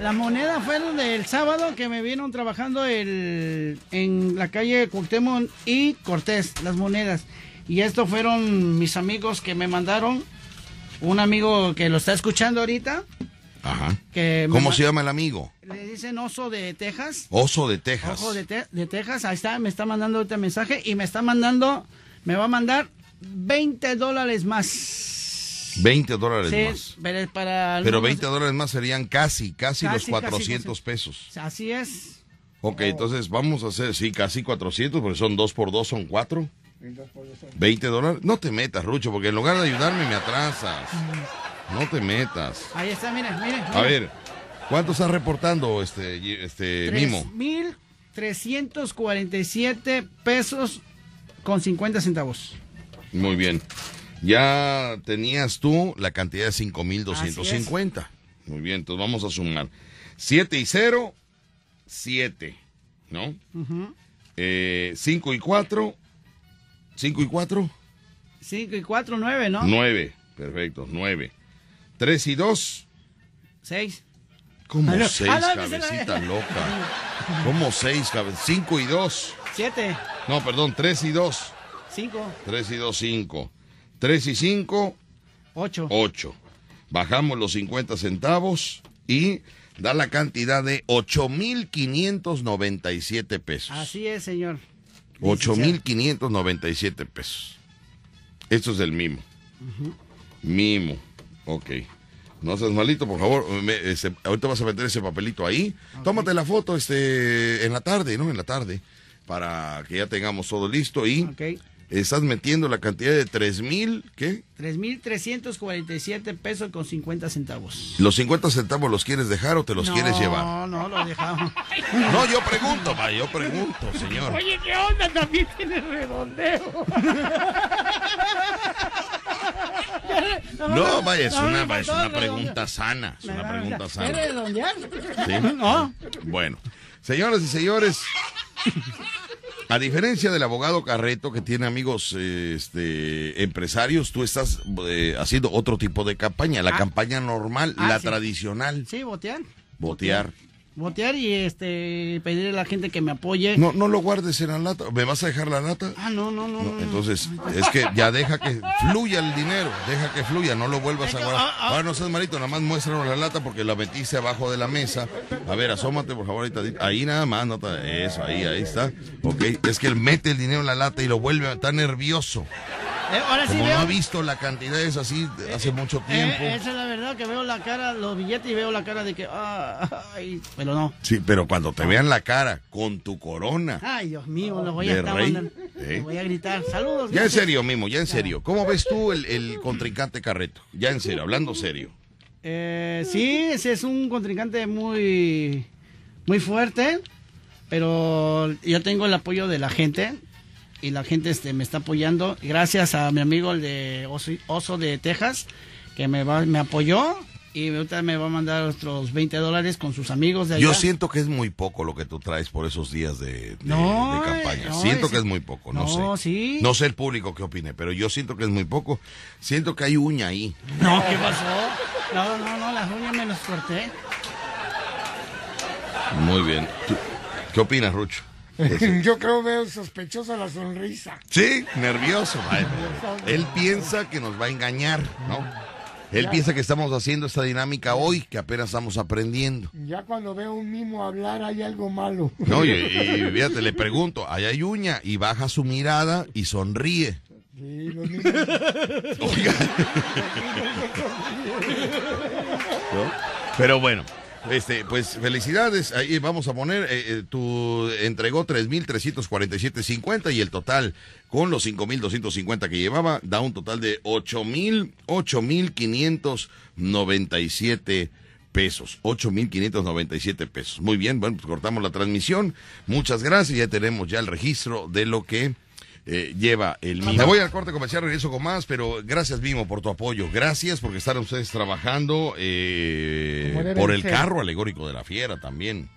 la moneda fueron del sábado que me vieron trabajando el, en la calle Cuauhtémoc y Cortés, las monedas. Y estos fueron mis amigos que me mandaron. Un amigo que lo está escuchando ahorita, Ajá. que ¿Cómo se llama el amigo? Le dicen Oso de Texas. Oso de Texas. Ojo de, Te- de Texas, ahí está, me está mandando ahorita mensaje y me está mandando, me va a mandar 20 dólares más. 20 dólares Sí, más. pero para Pero algunos- 20 dólares más serían casi, casi, los Casi, casi, 400 casi. pesos. Así es. Ok, entonces vamos a hacer, sí, casi 400, porque son 2 por 2, son 4. 20 dólares. No te metas, Rucho, porque en lugar de ayudarme me atrasas. No te metas. Ahí está, mire, mire. A ver, ¿cuánto estás reportando, este, este Mimo? 3.347 pesos con 50 centavos. Muy bien. Ya tenías tú la cantidad de 5,250. Muy bien, entonces vamos a sumar. 7 y 0, 7, ¿no? Ujú. 5 y 4, 5 y 4, 5 y 4, 9, ¿no? 9. Perfecto, 9. 3 y 2, 6. Como Ah, no. 6, Ah, no, esa cabecita loca. Como 6, 5 y 2. 7. No, perdón, 3 y 2. 5. 3 y 2, 5. 3 y 5, 8. 8. Bajamos los 50 centavos y da la cantidad de 8,597 pesos. Así es, señor. 8,597 pesos. Esto es del mimo. Mimo. Ok. No seas malito, por favor. Me- ahorita vas a meter ese papelito ahí. Tómate la foto este, en la tarde, ¿no? En la tarde. Para que ya tengamos todo listo. Y Ok. estás metiendo la cantidad de 3 mil, ¿qué? 3.347 pesos con 50 centavos. ¿Los 50 centavos los quieres dejar o te los no, quieres llevar? No, no, lo dejamos. No, yo pregunto, va, yo pregunto, señor. Oye, ¿qué onda? También tiene redondeo. [LAUGHS] No, vaya, es una, es pregunta sana. Es una pregunta ¿Quieres sana. ¿Sí? No. Bueno, señoras y señores, a diferencia del abogado Carreto que tiene amigos eh, este, empresarios, tú estás eh, haciendo otro tipo de campaña, la Ah. campaña normal, Ah, la sí. tradicional, Sí, botear. botear. Botear y este pedirle a la gente que me apoye. No, no lo guardes en la lata. ¿Me vas a dejar la lata? Ah, no, no, no. No, no. entonces, es que ya deja que fluya el dinero, deja que fluya, no lo vuelvas a guardar. ah, ah. Ahora no seas malito, nada más muéstranos la lata porque la metiste abajo de la mesa. A ver, asómate por favor ahorita. Ahí nada más, no te- eso, ahí, ahí está. Ok, es que él mete el dinero en la lata y lo vuelve, está nervioso. Eh, ahora sí Como veo. no ha visto la cantidad es así hace mucho eh, tiempo. esa es la verdad que veo la cara, los billetes y veo la cara de que. ah, ay, pero no. Sí, pero cuando te vean la cara con tu corona. Ay, Dios mío, lo voy a estar rey, mandando. ¿eh? Voy a gritar. Saludos. Ya en serio, Mimo, ya en serio. ¿Cómo ves tú el, el contrincante Carreto? Ya en serio, hablando serio. Eh, sí, ese es un contrincante muy, muy fuerte, pero yo tengo el apoyo de la gente y la gente este, me está apoyando. Gracias a mi amigo el de Oso, Oso de Texas, que me, va, me apoyó y ahorita me va a mandar otros 20 dólares con sus amigos de allá. Yo siento que es muy poco lo que tú traes por esos días de, de- No, de campaña. no, siento ese- que es muy poco, no, No, sé. sí. No sé el público qué opine, pero yo siento que es muy poco. Siento que hay uña ahí. No, ¿qué pasó? No, no, no, las uñas me las corté. Muy bien. ¿Tú- ¿Qué opinas, Rucho? [LAUGHS] Yo creo veo sospechosa la sonrisa. Sí, nervioso. Él piensa que nos va a engañar, ¿no? Él piensa que estamos haciendo esta dinámica hoy, que apenas estamos aprendiendo. Ya cuando veo un mimo hablar hay algo malo. No, y, [LAUGHS] y fíjate, le pregunto, ¿ahí hay uña? Y baja su mirada y sonríe. Sí, los mimos. Oiga. [LAUGHS] ¿No? Pero bueno, Este, pues felicidades. Ahí vamos a poner, eh, eh, tu entregó 3.347.50 y el total con los 5.250 que llevaba da un total de 8.000, 8.597 pesos. 8.597 pesos. Muy bien, bueno, pues cortamos la transmisión. Muchas gracias. Ya tenemos ya el registro de lo que eh, lleva el Mimo. Me voy al corte comercial, regreso con más, pero gracias Mimo por tu apoyo. Gracias porque están ustedes trabajando eh, por el ser. carro alegórico de la fiera también.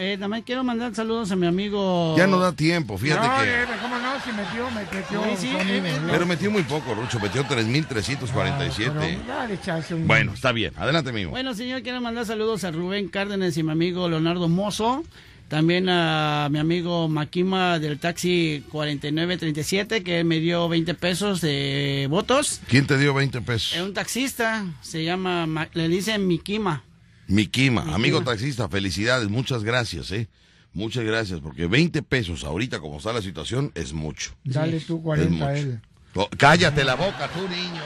Eh, también quiero mandar saludos a mi amigo. Ya no da tiempo, fíjate no, que... eh, ¿cómo no? Si metió, me metió. Sí, eh, eh, Pero metió muy poco, Rucho, metió Ah, 3.347. pero ya le echaste un- Bueno, está bien, adelante Mimo. Bueno, señor, quiero mandar saludos a Rubén Cárdenas y mi amigo Leonardo Mozo. También a mi amigo Maquima del taxi 4937, que me dio 20 pesos de votos. ¿Quién te dio 20 pesos? Es un taxista, se llama, Ma- le dicen Miquima. Miquima, amigo taxista, felicidades, muchas gracias, ¿eh? Muchas gracias, porque 20 pesos ahorita, como está la situación, es mucho. Dale tú Es 40 a él. Oh, cállate la boca, tú, niño.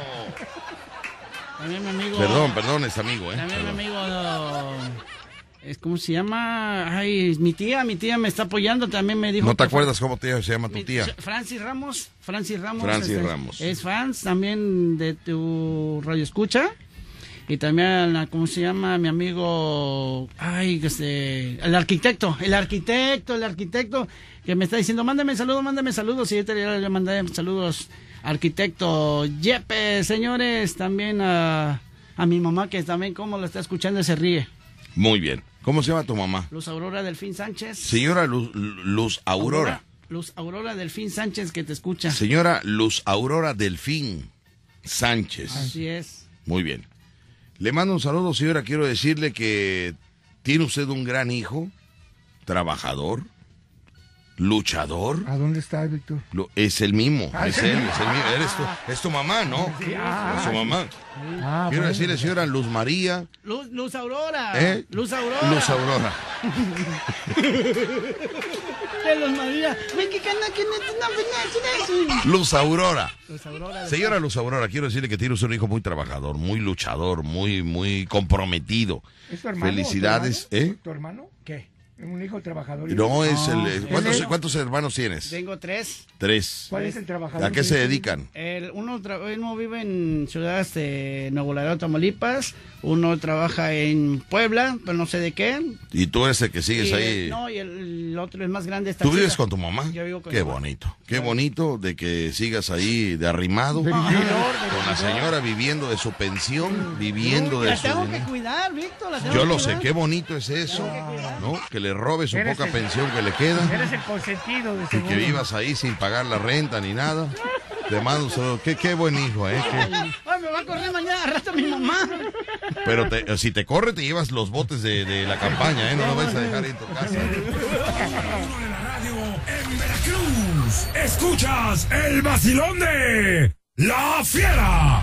También mi amigo. Perdón, perdón, es amigo, ¿eh? También mi amigo. Es, ¿Cómo se llama? Ay, mi tía, mi tía me está apoyando. También me dijo. ¿No te fue- acuerdas cómo te, se llama tu Mi- tía? Francis Ramos. Francis Ramos. Francis este, Ramos. Es fans también de tu radio escucha. Y también, ¿cómo se llama? Mi amigo, ay, este, el arquitecto, el arquitecto, el arquitecto, que me está diciendo, mándame saludos, mándame saludos. Y yo te le mandé saludos, arquitecto Yepe, señores, también a, a mi mamá, que también como lo está escuchando y se ríe. Muy bien. ¿Cómo se llama tu mamá? Luz Aurora Delfín Sánchez. Señora Luz, Luz Aurora. Luz Aurora Delfín Sánchez, que te escucha. Señora Luz Aurora Delfín Sánchez. Así es. Muy bien. Le mando un saludo, señora. Quiero decirle que tiene usted un gran hijo, trabajador, luchador. ¿A dónde está Víctor? Lo- es el mismo, Ah, es él, es el mismo. Eres tu, es tu mamá, ¿no? Sí, ah, es su mamá. Ah, Quiero bueno. decirle, señora Luz María, Luz, Luz Aurora. ¿Eh? Luz Aurora. Luz Aurora. [LAUGHS] De Luz María. Aurora. Luz Aurora. Señora Luz Aurora, quiero decirle que tiene usted un hijo muy trabajador, muy luchador, muy, muy comprometido. ¿Es tu hermano? Felicidades, ¿Tu hermano? ¿eh? ¿Tu hermano? Un hijo trabajador. y- No es el. Ah, ¿cuántos, cuántos hermanos tienes? Tengo tres. Tres. ¿Cuál es el trabajador? ¿A qué se dedican? El, uno, tra- uno vive en Ciudad este, Nuevo Laredo, Tamaulipas. Uno trabaja en Puebla, pero no sé de qué. Y tú eres el que sigues Y, ahí. No, y el, otro es más grande. es ¿Tú vives con tu mamá? Yo vivo con Qué mi mamá. bonito. Qué bonito de que sigas ahí de arrimado. De Con de la señora viviendo de su pensión, viviendo de La su tengo que cuidar, Víctor. la tengo Yo que lo sé, qué bonito es eso, ¿no? Que le robes su poca el- pensión que le queda Eres el consentido de y seguro. que vivas ahí sin pagar la renta ni nada. Te mando un saludo. Qué, qué buen hijo, ¿eh? Qué- Ay, me va a correr mañana, arrastra mi mamá. Pero te- si te corre, te llevas los botes de, de la campaña, ¿eh? No lo vas a dejar ahí en tu casa. Uno de la radio en Veracruz. Escuchas el vacilón de La Fiera.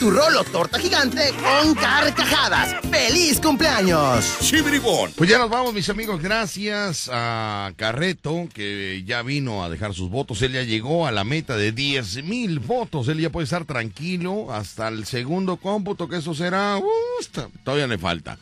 tu rolo torta gigante con carcajadas. ¡Feliz cumpleaños! Pues ya nos vamos, mis amigos. Gracias a Carreto, que ya vino a dejar sus votos. Él ya llegó a la meta de 10 mil votos. Él ya puede estar tranquilo hasta el segundo cómputo, que eso será. uh, todavía le falta.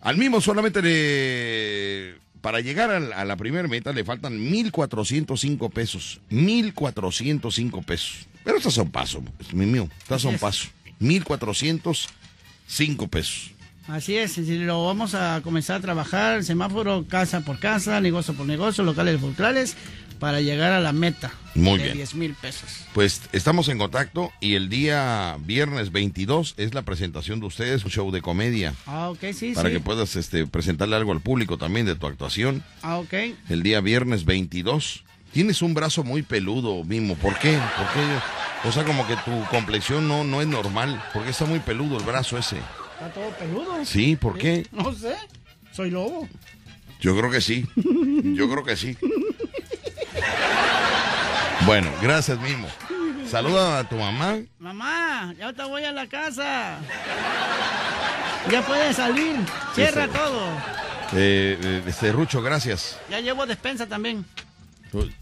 Al mismo solamente le. Para llegar a, la primera meta le faltan 1.405 pesos. 1.405 pesos. Pero estás a un paso, es mi mío. Estás a un es. paso. 1.405 pesos. Así es, si lo vamos a comenzar a trabajar, semáforo casa por casa, negocio por negocio, locales culturales, para llegar a la meta Muy de bien. 10 mil pesos. Pues estamos en contacto y el día viernes 22 es la presentación de ustedes, un show de comedia, Ah, ok, sí, para sí. que puedas este, presentarle algo al público también de tu actuación. Ah, ok. El día viernes 22. Tienes un brazo muy peludo, Mimo. ¿Por qué? ¿Por qué? O sea, como que tu complexión no, no es normal. Porque está muy peludo el brazo ese. Está todo peludo. Sí, ¿por qué? No sé. Soy lobo. Yo creo que sí. Yo creo que sí. Bueno, gracias, Mimo. Saluda a tu mamá. Mamá, ya te voy a la casa. Ya puedes salir. Cierra sí. todo. Eh, eh, este, Rucho, gracias. Ya llevo despensa también.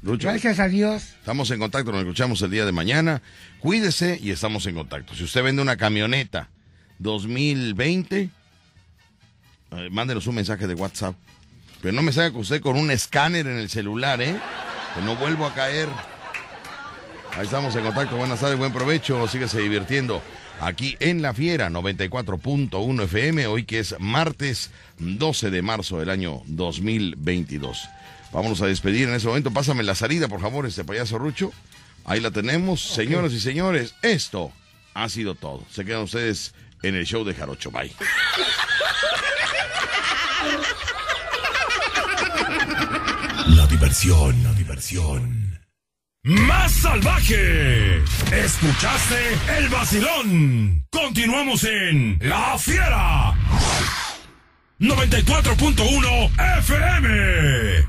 Gracias a Dios. Estamos en contacto, nos escuchamos el día de mañana. Cuídese y estamos en contacto. Si usted vende una camioneta 2020, eh, mándenos un mensaje de WhatsApp. Pero no me salga con usted con un escáner en el celular, ¿eh? Que no vuelvo a caer. Ahí estamos en contacto. Buenas tardes, buen provecho. Síguese divirtiendo aquí en La Fiera 94.1 FM. Hoy que es martes 12 de marzo del año 2022. Vámonos a despedir en ese momento. Pásame la salida, por favor, este payaso Rucho. Ahí la tenemos. Señoras y señores, esto ha sido todo. Se quedan ustedes en el show de Jarocho. Bye. La diversión, la diversión. Más salvaje. Escuchaste el vacilón. Continuamos en La Fiera. 94.1 FM.